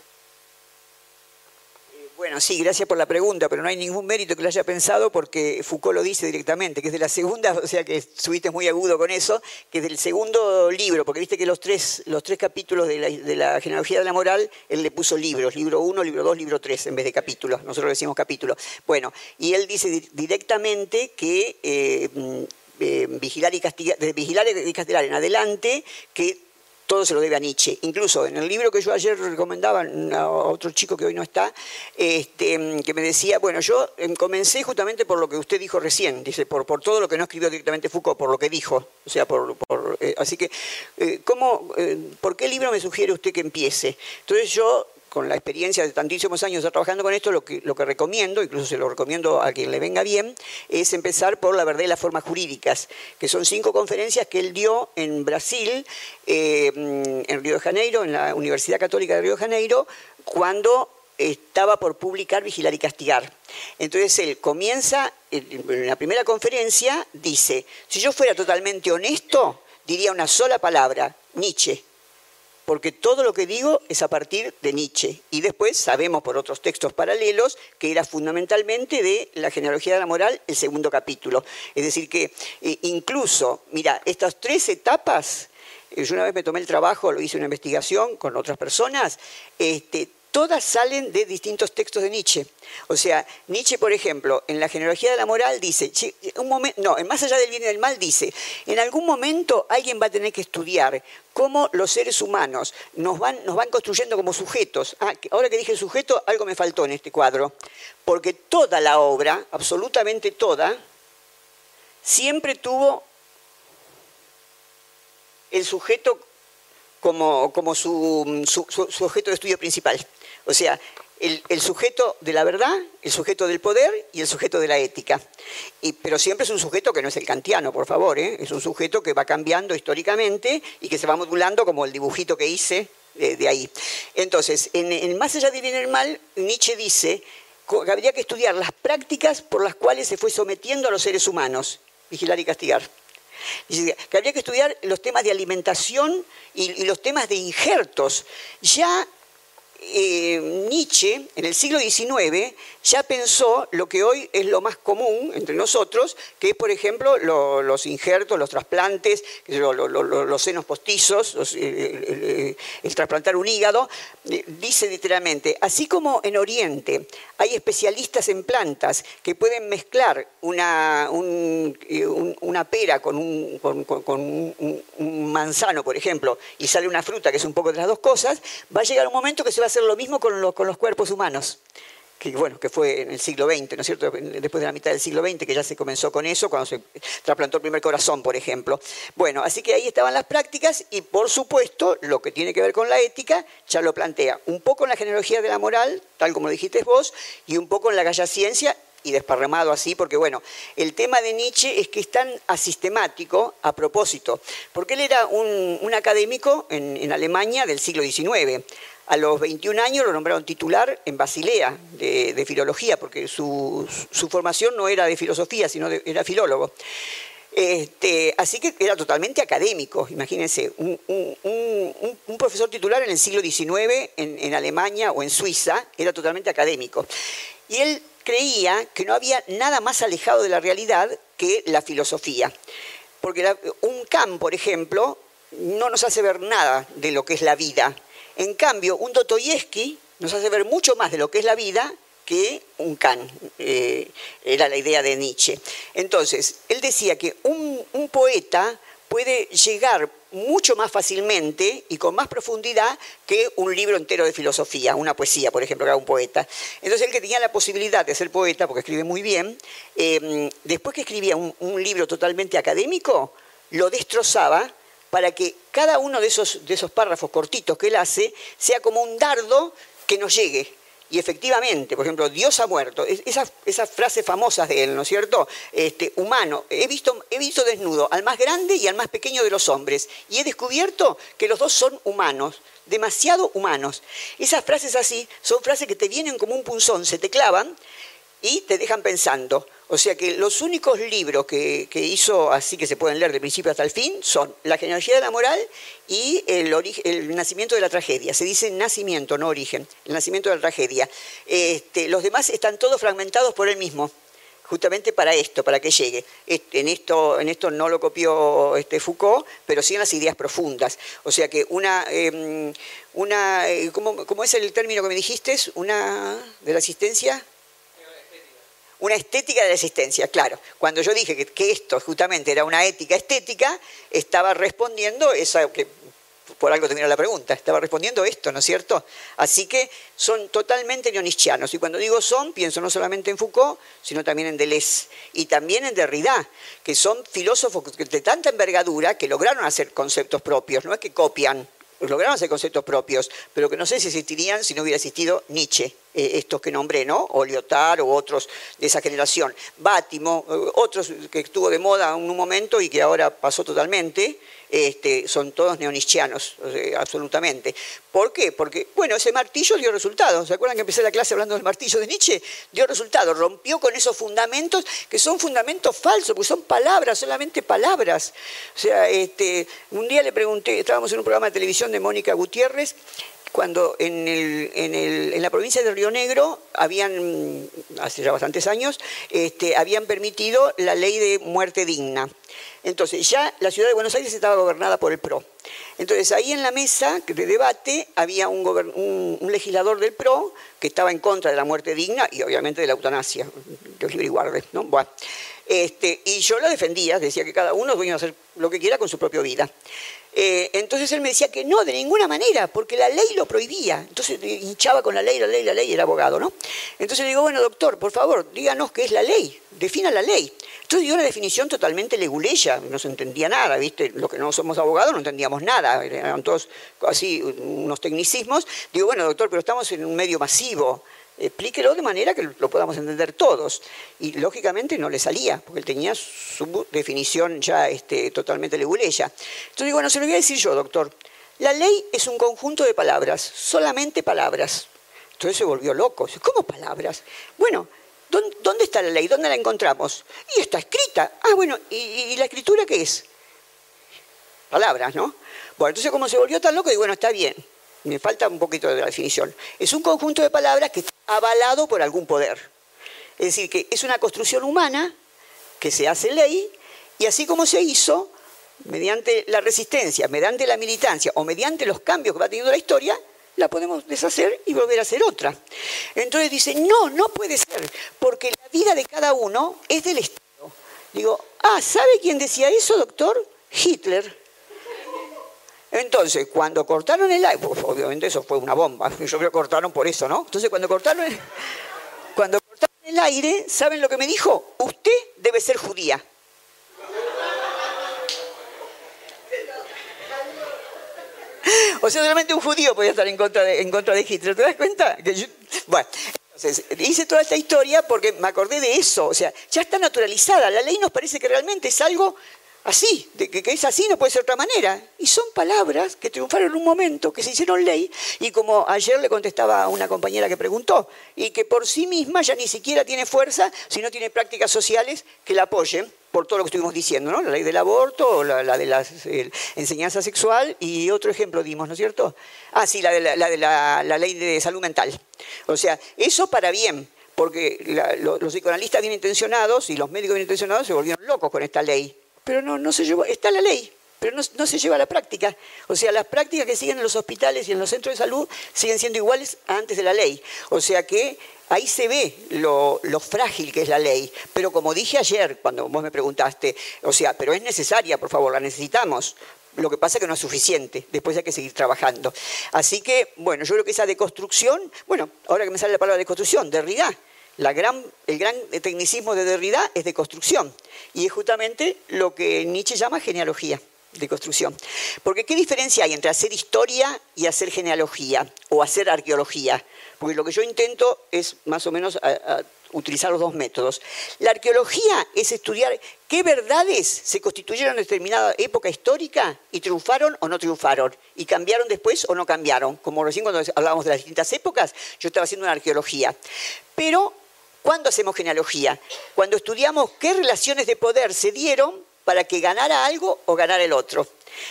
Bueno, sí, gracias por la pregunta, pero no hay ningún mérito que lo haya pensado porque Foucault lo dice directamente, que es de la segunda, [LAUGHS] o sea que estuviste muy agudo con eso, que es del segundo libro, porque viste que los tres, los tres capítulos de la, de la genealogía de la moral, él le puso libros, libro uno, libro dos, libro tres, en vez de capítulos, nosotros decimos capítulos. Bueno, y él dice directamente que... Eh, vigilar y castigar, de vigilar y castigar en adelante, que todo se lo debe a Nietzsche. Incluso en el libro que yo ayer recomendaba a otro chico que hoy no está, este, que me decía, bueno, yo em, comencé justamente por lo que usted dijo recién, dice, por, por todo lo que no escribió directamente Foucault, por lo que dijo. O sea, por, eh, así que, eh, ¿cómo, eh, ¿por qué libro me sugiere usted que empiece? Entonces yo con la experiencia de tantísimos años trabajando con esto, lo que, recomiendo, incluso se lo recomiendo a quien le venga bien, es empezar por la verdad y las formas jurídicas, que son cinco conferencias que él dio en Brasil, eh, en Río de Janeiro, en la Universidad Católica de Río de Janeiro, cuando estaba por publicar Vigilar y Castigar. Entonces él comienza, en la primera conferencia, dice, si yo fuera totalmente honesto, diría una sola palabra, Nietzsche porque todo lo que digo es a partir de Nietzsche. Y después sabemos por otros textos paralelos que era fundamentalmente de la genealogía de la moral el segundo capítulo. Es decir, que eh, incluso, mira, estas tres etapas, eh, yo una vez me tomé el trabajo, lo hice una investigación con otras personas, este, todas salen de distintos textos de Nietzsche. O sea, Nietzsche, por ejemplo, en la genealogía de la moral dice, no, en más allá del bien y del mal dice, en algún momento alguien va a tener que estudiar cómo los seres humanos nos van, construyendo como sujetos. Ah, ahora que dije sujeto, algo me faltó en este cuadro, porque toda la obra, absolutamente toda, siempre tuvo el sujeto como, como su, su, objeto de estudio principal. O sea, el, sujeto de la verdad, el sujeto del poder y el sujeto de la ética. Y, pero siempre es un sujeto que no es el kantiano, por favor, ¿eh? es un sujeto que va cambiando históricamente y que se va modulando como el dibujito que hice de, ahí. Entonces, en, Más allá de bien y el mal, Nietzsche dice que habría que estudiar las prácticas por las cuales se fue sometiendo a los seres humanos, vigilar y castigar. Que habría que estudiar los temas de alimentación y, y los temas de injertos. Ya eh, Nietzsche, en el siglo XIX, ya pensó lo que hoy es lo más común entre nosotros, que es, por ejemplo, los injertos, los trasplantes, los senos postizos, el, trasplantar un hígado. Eh, dice literalmente, así como en Oriente hay especialistas en plantas que pueden mezclar una, eh, una pera con, un, un manzano, por ejemplo, y sale una fruta que es un poco de las dos cosas, va a llegar un momento que se va a hacer lo mismo con, con los cuerpos humanos que bueno, que fue en el siglo XX, ¿no es cierto? Después de la mitad del siglo XX, que ya se comenzó con eso, cuando se trasplantó el primer corazón, por ejemplo. Bueno, así que ahí estaban las prácticas y, por supuesto, lo que tiene que ver con la ética, ya lo plantea un poco en la genealogía de la moral, tal como lo dijiste vos, y un poco en la galla ciencia, y desparramado así, porque bueno, el tema de Nietzsche es que es tan asistemático a propósito, porque él era un, académico en, en Alemania del siglo XIX. A los 21 años lo nombraron titular en Basilea de, filología, porque su, formación no era de filosofía, sino era filólogo. Este, así que era totalmente académico, imagínense, un, profesor titular en el siglo XIX en, en, Alemania o en Suiza era totalmente académico. Y él creía que no había nada más alejado de la realidad que la filosofía. Porque un Kant, por ejemplo, no nos hace ver nada de lo que es la vida en cambio, un Dostoyevsky nos hace ver mucho más de lo que es la vida que un Kant, eh, era la idea de Nietzsche. Entonces, él decía que un, poeta puede llegar mucho más fácilmente y con más profundidad que un libro entero de filosofía, una poesía, por ejemplo, que era un poeta. Entonces, él que tenía la posibilidad de ser poeta, porque escribe muy bien, eh, después que escribía un libro totalmente académico, lo destrozaba para que cada uno de esos, de esos párrafos cortitos que él hace sea como un dardo que nos llegue. Y efectivamente, por ejemplo, Dios ha muerto, esas, esas frases famosas de él, ¿no es cierto? Este, humano, he visto, he visto desnudo al más grande y al más pequeño de los hombres, y he descubierto que los dos son humanos, demasiado humanos. Esas frases así son frases que te vienen como un punzón, se te clavan y te dejan pensando. O sea que los únicos libros que, hizo así que se pueden leer de principio hasta el fin son La genealogía de la moral y el, el nacimiento de la tragedia. Se dice nacimiento, no origen, el nacimiento de la tragedia. Este, los demás están todos fragmentados por él mismo justamente para esto, para que llegue. En esto, en esto no lo copió este Foucault, pero sí en las ideas profundas. O sea que una, em, una eh, ¿cómo, ¿cómo, es el término que me dijiste? Una de la asistencia una estética de la existencia, claro. Cuando yo dije que, esto justamente era una ética estética, estaba respondiendo esa que por algo terminó la pregunta, estaba respondiendo esto, ¿no es cierto? Así que son totalmente neonischianos. Y cuando digo son, pienso no solamente en Foucault, sino también en Deleuze y también en Derrida, que son filósofos de tanta envergadura que lograron hacer conceptos propios, no es que copian, lograron hacer conceptos propios, pero que no sé si existirían si no hubiera existido Nietzsche, eh, estos que nombré, ¿no? O Lyotard o otros de esa generación. Bátimo, eh, otros que estuvo de moda en un momento y que ahora pasó totalmente, este, son todos neonischianos, absolutamente. ¿Por qué? Porque, bueno, ese martillo dio resultado. ¿Se acuerdan que empecé la clase hablando del martillo de Nietzsche? Dio resultado, rompió con esos fundamentos que son fundamentos falsos, porque son palabras, solamente palabras. O sea, este, un día le pregunté, estábamos en un programa de televisión de Mónica Gutiérrez, cuando en, en, la provincia de Río Negro habían, hace ya bastantes años, este, habían permitido la ley de muerte digna. Entonces, ya la ciudad de Buenos Aires estaba gobernada por el PRO. Entonces, ahí en la mesa de debate había un, legislador del PRO que estaba en contra de la muerte digna y obviamente de la eutanasia. Dios libre y guarde, ¿no? este, y yo lo defendía, decía que cada uno a hacer lo que quiera con su propia vida. Eh, entonces él me decía que no, de ninguna manera, porque la ley lo prohibía. Entonces hinchaba con la ley, la ley, la ley, era abogado, ¿no? Entonces le digo, bueno, doctor, por favor, díganos qué es la ley, defina la ley. Entonces dio una definición totalmente leguleya, no se entendía nada, ¿viste? Los que no somos abogados no entendíamos nada, eran todos así unos tecnicismos. Digo, bueno, doctor, pero estamos en un medio masivo explíquelo de manera que lo podamos entender todos. Y lógicamente no le salía, porque él tenía su definición ya este, totalmente leguleya. Entonces bueno, se lo voy a decir yo, doctor. La ley es un conjunto de palabras, solamente palabras. Entonces se volvió loco. ¿Cómo palabras? Bueno, ¿dónde está la ley? ¿Dónde la encontramos? Y está escrita. Ah, bueno, ¿y, y la escritura qué es? Palabras, ¿no? Bueno, entonces como se volvió tan loco, digo, bueno, está bien me falta un poquito de la definición, es un conjunto de palabras que avalado por algún poder. Es decir, que es una construcción humana que se hace ley y así como se hizo, mediante la resistencia, mediante la militancia o mediante los cambios que va teniendo la historia, la podemos deshacer y volver a hacer otra. Entonces dice, no, no puede ser, porque la vida de cada uno es del Estado. Digo, ah, ¿sabe quién decía eso, doctor? Hitler. Entonces, cuando cortaron el aire, pues, obviamente eso fue una bomba, [LAUGHS] yo creo que cortaron por eso, ¿no? Entonces, cuando cortaron, el, cuando cortaron el aire, ¿saben lo que me dijo? Usted debe ser judía. O sea, solamente un judío podía estar en contra de, en contra de Hitler. ¿Te das cuenta? bueno, entonces, hice toda esta historia porque me acordé de eso. O sea, ya está naturalizada. La ley nos parece que realmente es algo así, de que, es así, no puede ser de otra manera. Y son palabras que triunfaron un momento, que se hicieron ley, y como ayer le contestaba a una compañera que preguntó, y que por sí misma ya ni siquiera tiene fuerza si no tiene prácticas sociales que la apoyen por todo lo que estuvimos diciendo, ¿no? La ley del aborto, la, la de la enseñanza sexual y otro ejemplo dimos, ¿no es cierto? Ah, sí, la de la, de la ley de salud mental. O sea, eso para bien, porque los psicoanalistas bien intencionados y los médicos bien intencionados se volvieron locos con esta ley pero no, no se llevó, está la ley, pero no, se lleva a la práctica. O sea, las prácticas que siguen en los hospitales y en los centros de salud siguen siendo iguales antes de la ley. O sea que ahí se ve lo, frágil que es la ley. Pero como dije ayer, cuando vos me preguntaste, o sea, pero es necesaria, por favor, la necesitamos. Lo que pasa es que no es suficiente, después hay que seguir trabajando. Así que, bueno, yo creo que esa deconstrucción, bueno, ahora que me sale la palabra deconstrucción, Derrida, el gran tecnicismo de Derrida es de construcción y es justamente lo que Nietzsche llama genealogía de construcción. Porque ¿qué diferencia hay entre hacer historia y hacer genealogía o hacer arqueología? Porque lo que yo intento es más o menos utilizar los dos métodos. La arqueología es estudiar qué verdades se constituyeron en determinada época histórica y triunfaron o no triunfaron, y cambiaron después o no cambiaron. Como recién cuando hablábamos de las distintas épocas, yo estaba haciendo una arqueología. Pero ¿Cuándo hacemos genealogía? Cuando estudiamos qué relaciones de poder se dieron para que ganara algo o ganara el otro.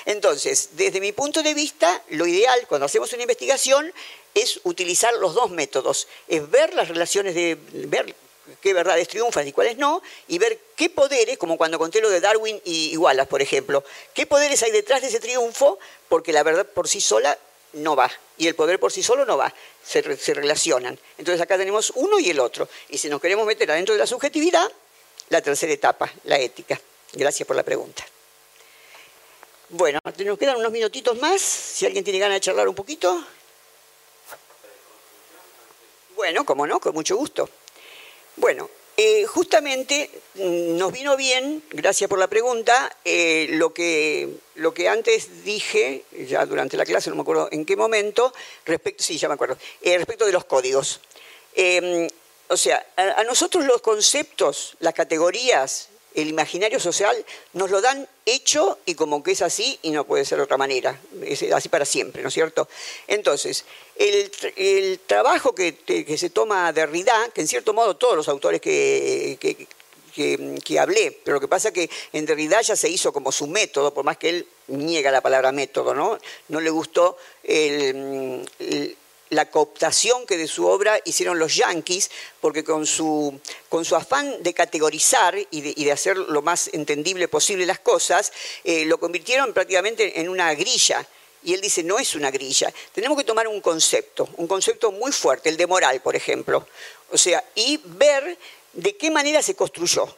Entonces, desde mi punto de vista, lo ideal cuando hacemos una investigación es utilizar los dos métodos, es ver las relaciones de ver qué verdades triunfan y cuáles no, y ver qué poderes, como cuando conté lo de Darwin y Wallace, por ejemplo, qué poderes hay detrás de ese triunfo, porque la verdad por sí sola no va. Y el poder por sí solo no va, se, relacionan. Entonces acá tenemos uno y el otro. Y si nos queremos meter adentro de la subjetividad, la tercera etapa, la ética. Gracias por la pregunta. Bueno, nos quedan unos minutitos más, si alguien tiene ganas de charlar un poquito. Bueno, como no, con mucho gusto. Bueno, eh, justamente mm, nos vino bien, gracias por la pregunta, eh, lo, que, lo que antes dije, ya durante la clase, no me acuerdo en qué momento, respecto, sí, ya me acuerdo, eh, respecto de los códigos. Em, o sea, a, nosotros los conceptos, las categorías, el imaginario social nos lo dan hecho y como que es así y no puede ser de otra manera, es así para siempre, ¿no es cierto? Entonces, el, trabajo que, se toma de Derrida, que en cierto modo todos los autores que, que, hablé, pero lo que pasa es que en Derrida ya se hizo como su método, por más que él niega la palabra método, ¿no? No le gustó el la cooptación que de su obra hicieron los yanquis, porque con su, con su afán de categorizar y de, hacer lo más entendible posible las cosas, eh, lo convirtieron prácticamente en una grilla. Y él dice, no es una grilla, tenemos que tomar un concepto, un concepto muy fuerte, el de moral, por ejemplo. O sea, y ver de qué manera se construyó.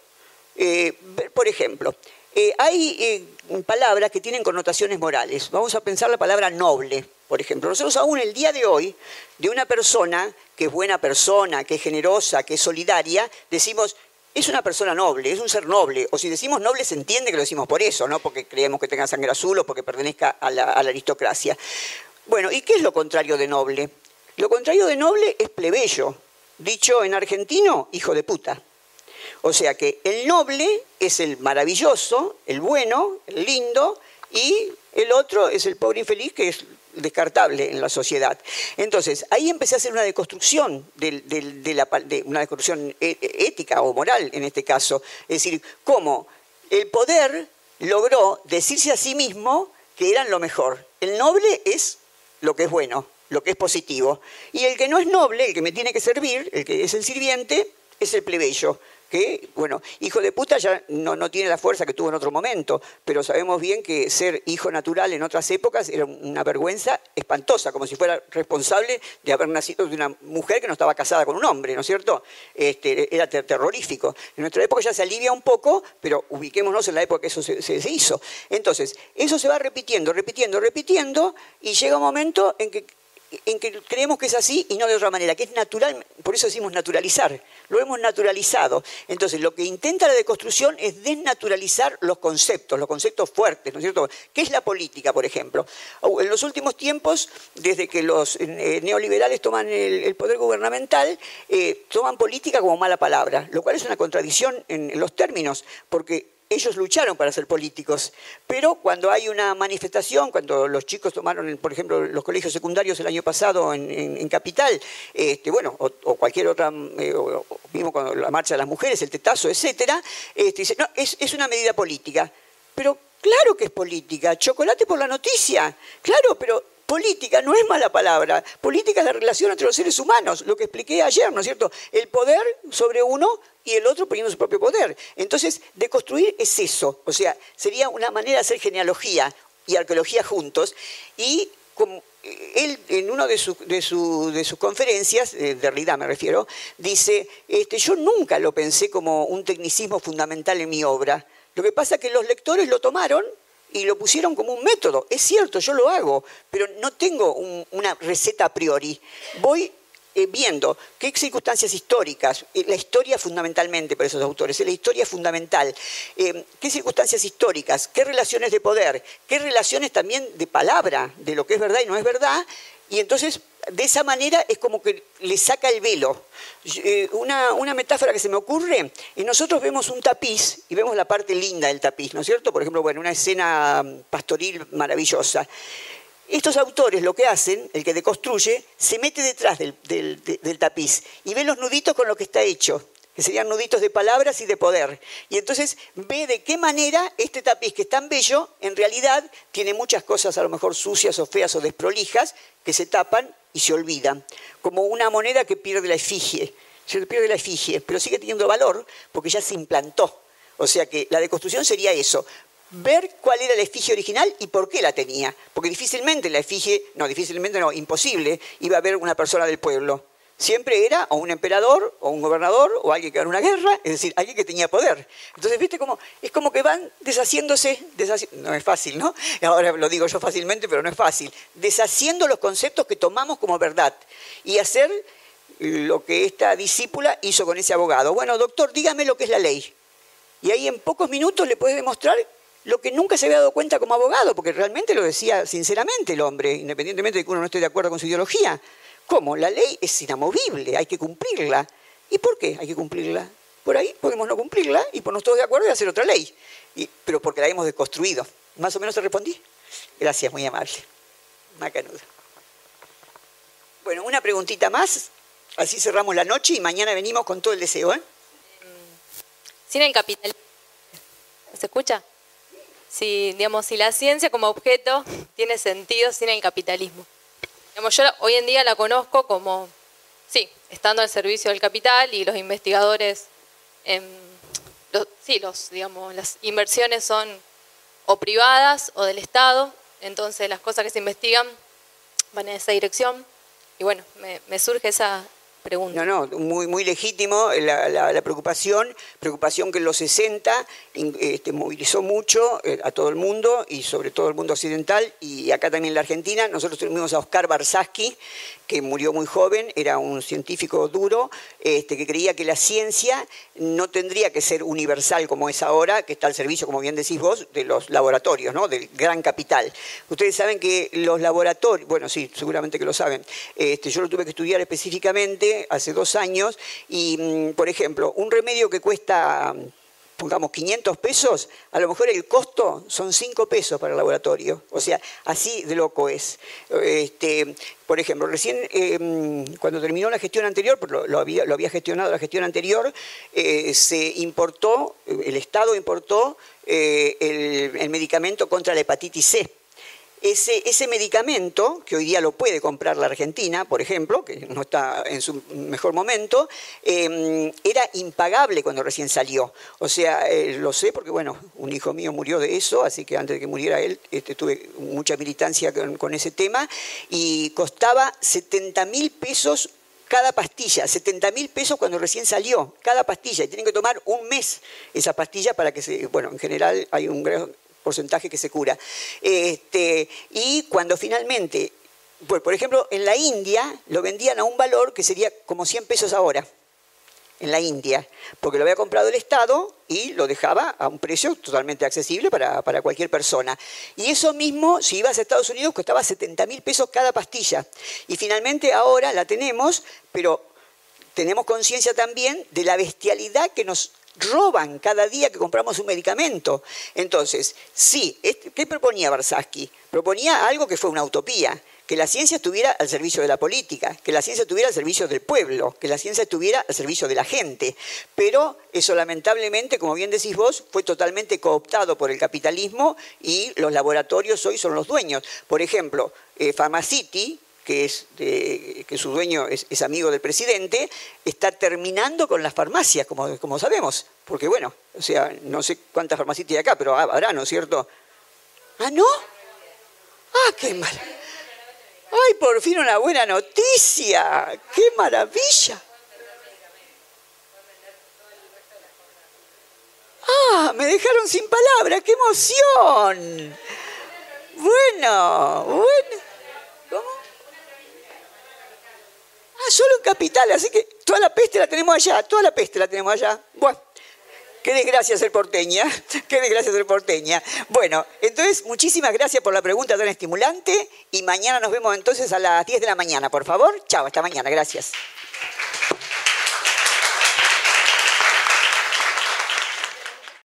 Eh, por ejemplo, eh, hay palabras que tienen connotaciones morales. Vamos a pensar la palabra noble, por ejemplo. Nosotros aún el día de hoy, de una persona que es buena persona, que es generosa, que es solidaria, decimos, es una persona noble, es un ser noble. O si decimos noble se entiende que lo decimos por eso, no porque creemos que tenga sangre azul o porque pertenezca a la, a la aristocracia. Bueno, ¿y qué es lo contrario de noble? Lo contrario de noble es plebeyo. Dicho en argentino, hijo de puta. O sea que el noble es el maravilloso, el bueno, el lindo, y el otro es el pobre infeliz que es descartable en la sociedad. Entonces, ahí empecé a hacer una deconstrucción, de, una deconstrucción e, e, ética o moral en este caso. Es decir, cómo el poder logró decirse a sí mismo que eran lo mejor. El noble es lo que es bueno, lo que es positivo. Y el que no es noble, el que me tiene que servir, el que es el sirviente, es el plebeyo que, bueno, hijo de puta ya no, no, tiene la fuerza que tuvo en otro momento, pero sabemos bien que ser hijo natural en otras épocas era una vergüenza espantosa, como si fuera responsable de haber nacido de una mujer que no estaba casada con un hombre, ¿no es cierto? Este, era terrorífico. En nuestra época ya se alivia un poco, pero ubiquémonos en la época que eso se, se hizo. Entonces, eso se va repitiendo, repitiendo, repitiendo, y llega un momento en que en que creemos que es así y no de otra manera, que es natural, por eso decimos naturalizar, lo hemos naturalizado. Entonces, lo que intenta la deconstrucción es desnaturalizar los conceptos, los conceptos fuertes, ¿no es cierto? ¿Qué es la política, por ejemplo? En los últimos tiempos, desde que los eh, neoliberales toman el, poder gubernamental, eh, toman política como mala palabra, lo cual es una contradicción en los términos, porque ellos lucharon para ser políticos, pero cuando hay una manifestación, cuando los chicos tomaron, por ejemplo, los colegios secundarios el año pasado en, Capital, este, bueno, o, cualquier otra, eh, mismo con la marcha de las mujeres, el tetazo, etcétera, este, dice, no, es, es una medida política. Pero claro que es política, chocolate por la noticia, claro, pero política no es mala palabra, política es la relación entre los seres humanos, lo que expliqué ayer, ¿no es cierto? El poder sobre uno y el otro poniendo su propio poder. Entonces, deconstruir es eso, o sea, sería una manera de hacer genealogía y arqueología juntos y como él en una de, sus conferencias, eh, de Rida me refiero, dice, este, yo nunca lo pensé como un tecnicismo fundamental en mi obra. Lo que pasa es que los lectores lo tomaron y lo pusieron como un método. Es cierto, yo lo hago, pero no tengo una receta a priori. Voy eh, viendo qué circunstancias históricas, eh, la historia fundamentalmente para esos autores, la historia fundamental, eh, qué circunstancias históricas, qué relaciones de poder, qué relaciones también de palabra, de lo que es verdad y no es verdad, y entonces de esa manera es como que le saca el velo. Una, una, metáfora que se me ocurre, y nosotros vemos un tapiz y vemos la parte linda del tapiz, ¿no es cierto? Por ejemplo, bueno, una escena pastoril maravillosa. Estos autores lo que hacen, el que deconstruye, se mete detrás del, tapiz y ve los nuditos con lo que está hecho, que serían nuditos de palabras y de poder. Y entonces ve de qué manera este tapiz, que es tan bello, en realidad tiene muchas cosas a lo mejor sucias o feas o desprolijas, que se tapan y se olvidan, como una moneda que pierde la efigie. Se pierde la efigie, pero sigue teniendo valor porque ya se implantó. O sea que la deconstrucción sería eso, ver cuál era la efigie original y por qué la tenía. Porque difícilmente la efigie, no, difícilmente no, imposible, iba a haber una persona del pueblo. Siempre era o un emperador, o un gobernador, o alguien que era una guerra, es decir, alguien que tenía poder. Entonces, viste cómo es como que van deshaciéndose, no es fácil, ¿no? [LAUGHS] Ahora lo digo yo fácilmente, pero no es fácil. Deshaciendo los conceptos que tomamos como verdad y hacer lo que esta discípula hizo con ese abogado. Bueno, doctor, dígame lo que es la ley. Y ahí en pocos minutos le puedes demostrar lo que nunca se había dado cuenta como abogado, porque realmente lo decía sinceramente el hombre, independientemente de que uno no esté de acuerdo con su ideología. ¿Cómo? La ley es inamovible, hay que cumplirla. ¿Y por qué hay que cumplirla? Por ahí podemos no cumplirla y ponernos todos de acuerdo y hacer otra ley. pero porque la hemos deconstruido. ¿Más o menos te respondí? Gracias, muy amable. Macanuda. Bueno, una preguntita más. Así cerramos la noche y mañana venimos con todo el deseo. ¿eh? Sin el capital. ¿Se escucha? si, digamos, si la ciencia como objeto tiene sentido sin el capitalismo. Digamos, yo hoy en día la conozco como, sí, estando al servicio del capital y los investigadores, los, sí, los, digamos, las inversiones son o privadas o del Estado, entonces las cosas que se investigan van en esa dirección. Y bueno, me, surge esa, No, no, muy, muy legítimo la, preocupación, preocupación que en los 60 este, movilizó mucho eh, a todo el mundo y sobre todo el mundo occidental y acá también en la Argentina. Nosotros tuvimos a Oscar Barsaski, que murió muy joven, era un científico duro, este, que creía que la ciencia no tendría que ser universal como es ahora, que está al servicio, como bien decís vos, de los laboratorios, ¿no? del gran capital. Ustedes saben que los laboratorios, bueno, sí, seguramente que lo saben, este, yo lo tuve que estudiar específicamente hace dos años, y, mm, por ejemplo, un remedio que cuesta pongamos 500 pesos, a lo mejor el costo son 5 pesos para el laboratorio. O sea, así de loco es. Este, por ejemplo, recién em, cuando terminó la gestión anterior, lo, había, lo había, gestionado la gestión anterior, eh, se importó, el Estado importó eh, el medicamento contra la hepatitis C ese, medicamento, que hoy día lo puede comprar la Argentina, por ejemplo, que no está en su mejor momento, em, era impagable cuando recién salió. O sea, eh, lo sé porque, bueno, un hijo mío murió de eso, así que antes de que muriera él, este, tuve mucha militancia con, ese tema, y costaba 70 mil pesos cada pastilla, 70 mil pesos cuando recién salió, cada pastilla, y tienen que tomar un mes esa pastilla para que se, bueno, en general hay un porcentaje que se cura. Este, y cuando finalmente, pues, por ejemplo, en la India lo vendían a un valor que sería como 100 pesos ahora, en la India, porque lo había comprado el Estado y lo dejaba a un precio totalmente accesible para, para cualquier persona. Y eso mismo, si ibas a Estados Unidos, costaba 70 mil pesos cada pastilla. Y finalmente ahora la tenemos, pero tenemos conciencia también de la bestialidad que nos roban cada día que compramos un medicamento. Entonces, sí, ¿qué proponía Barsaski? Proponía algo que fue una utopía, que la ciencia estuviera al servicio de la política, que la ciencia estuviera al servicio del pueblo, que la ciencia estuviera al servicio de la gente. Pero eso lamentablemente, como bien decís vos, fue totalmente cooptado por el capitalismo y los laboratorios hoy son los dueños. Por ejemplo, eh, Pharmacity, que, es que su dueño es, amigo del presidente, está terminando con las farmacias, como, como sabemos. Porque bueno, o sea, no sé cuántas farmacias hay acá, pero habrá, ¿no es cierto? ¿Ah, no? ¡Ah, qué mal! ¡Ay, por fin una buena noticia! ¡Qué maravilla! ¡Ah, me dejaron sin palabras! ¡Qué emoción! Bueno, bueno. Ah, solo en capital, así que toda la peste la tenemos allá, toda la peste la tenemos allá. Bueno, qué desgracia ser porteña, [LAUGHS] qué desgracia ser porteña. Bueno, entonces muchísimas gracias por la pregunta tan estimulante y mañana nos vemos entonces a las 10 de la mañana, por favor. Chao, hasta mañana, gracias.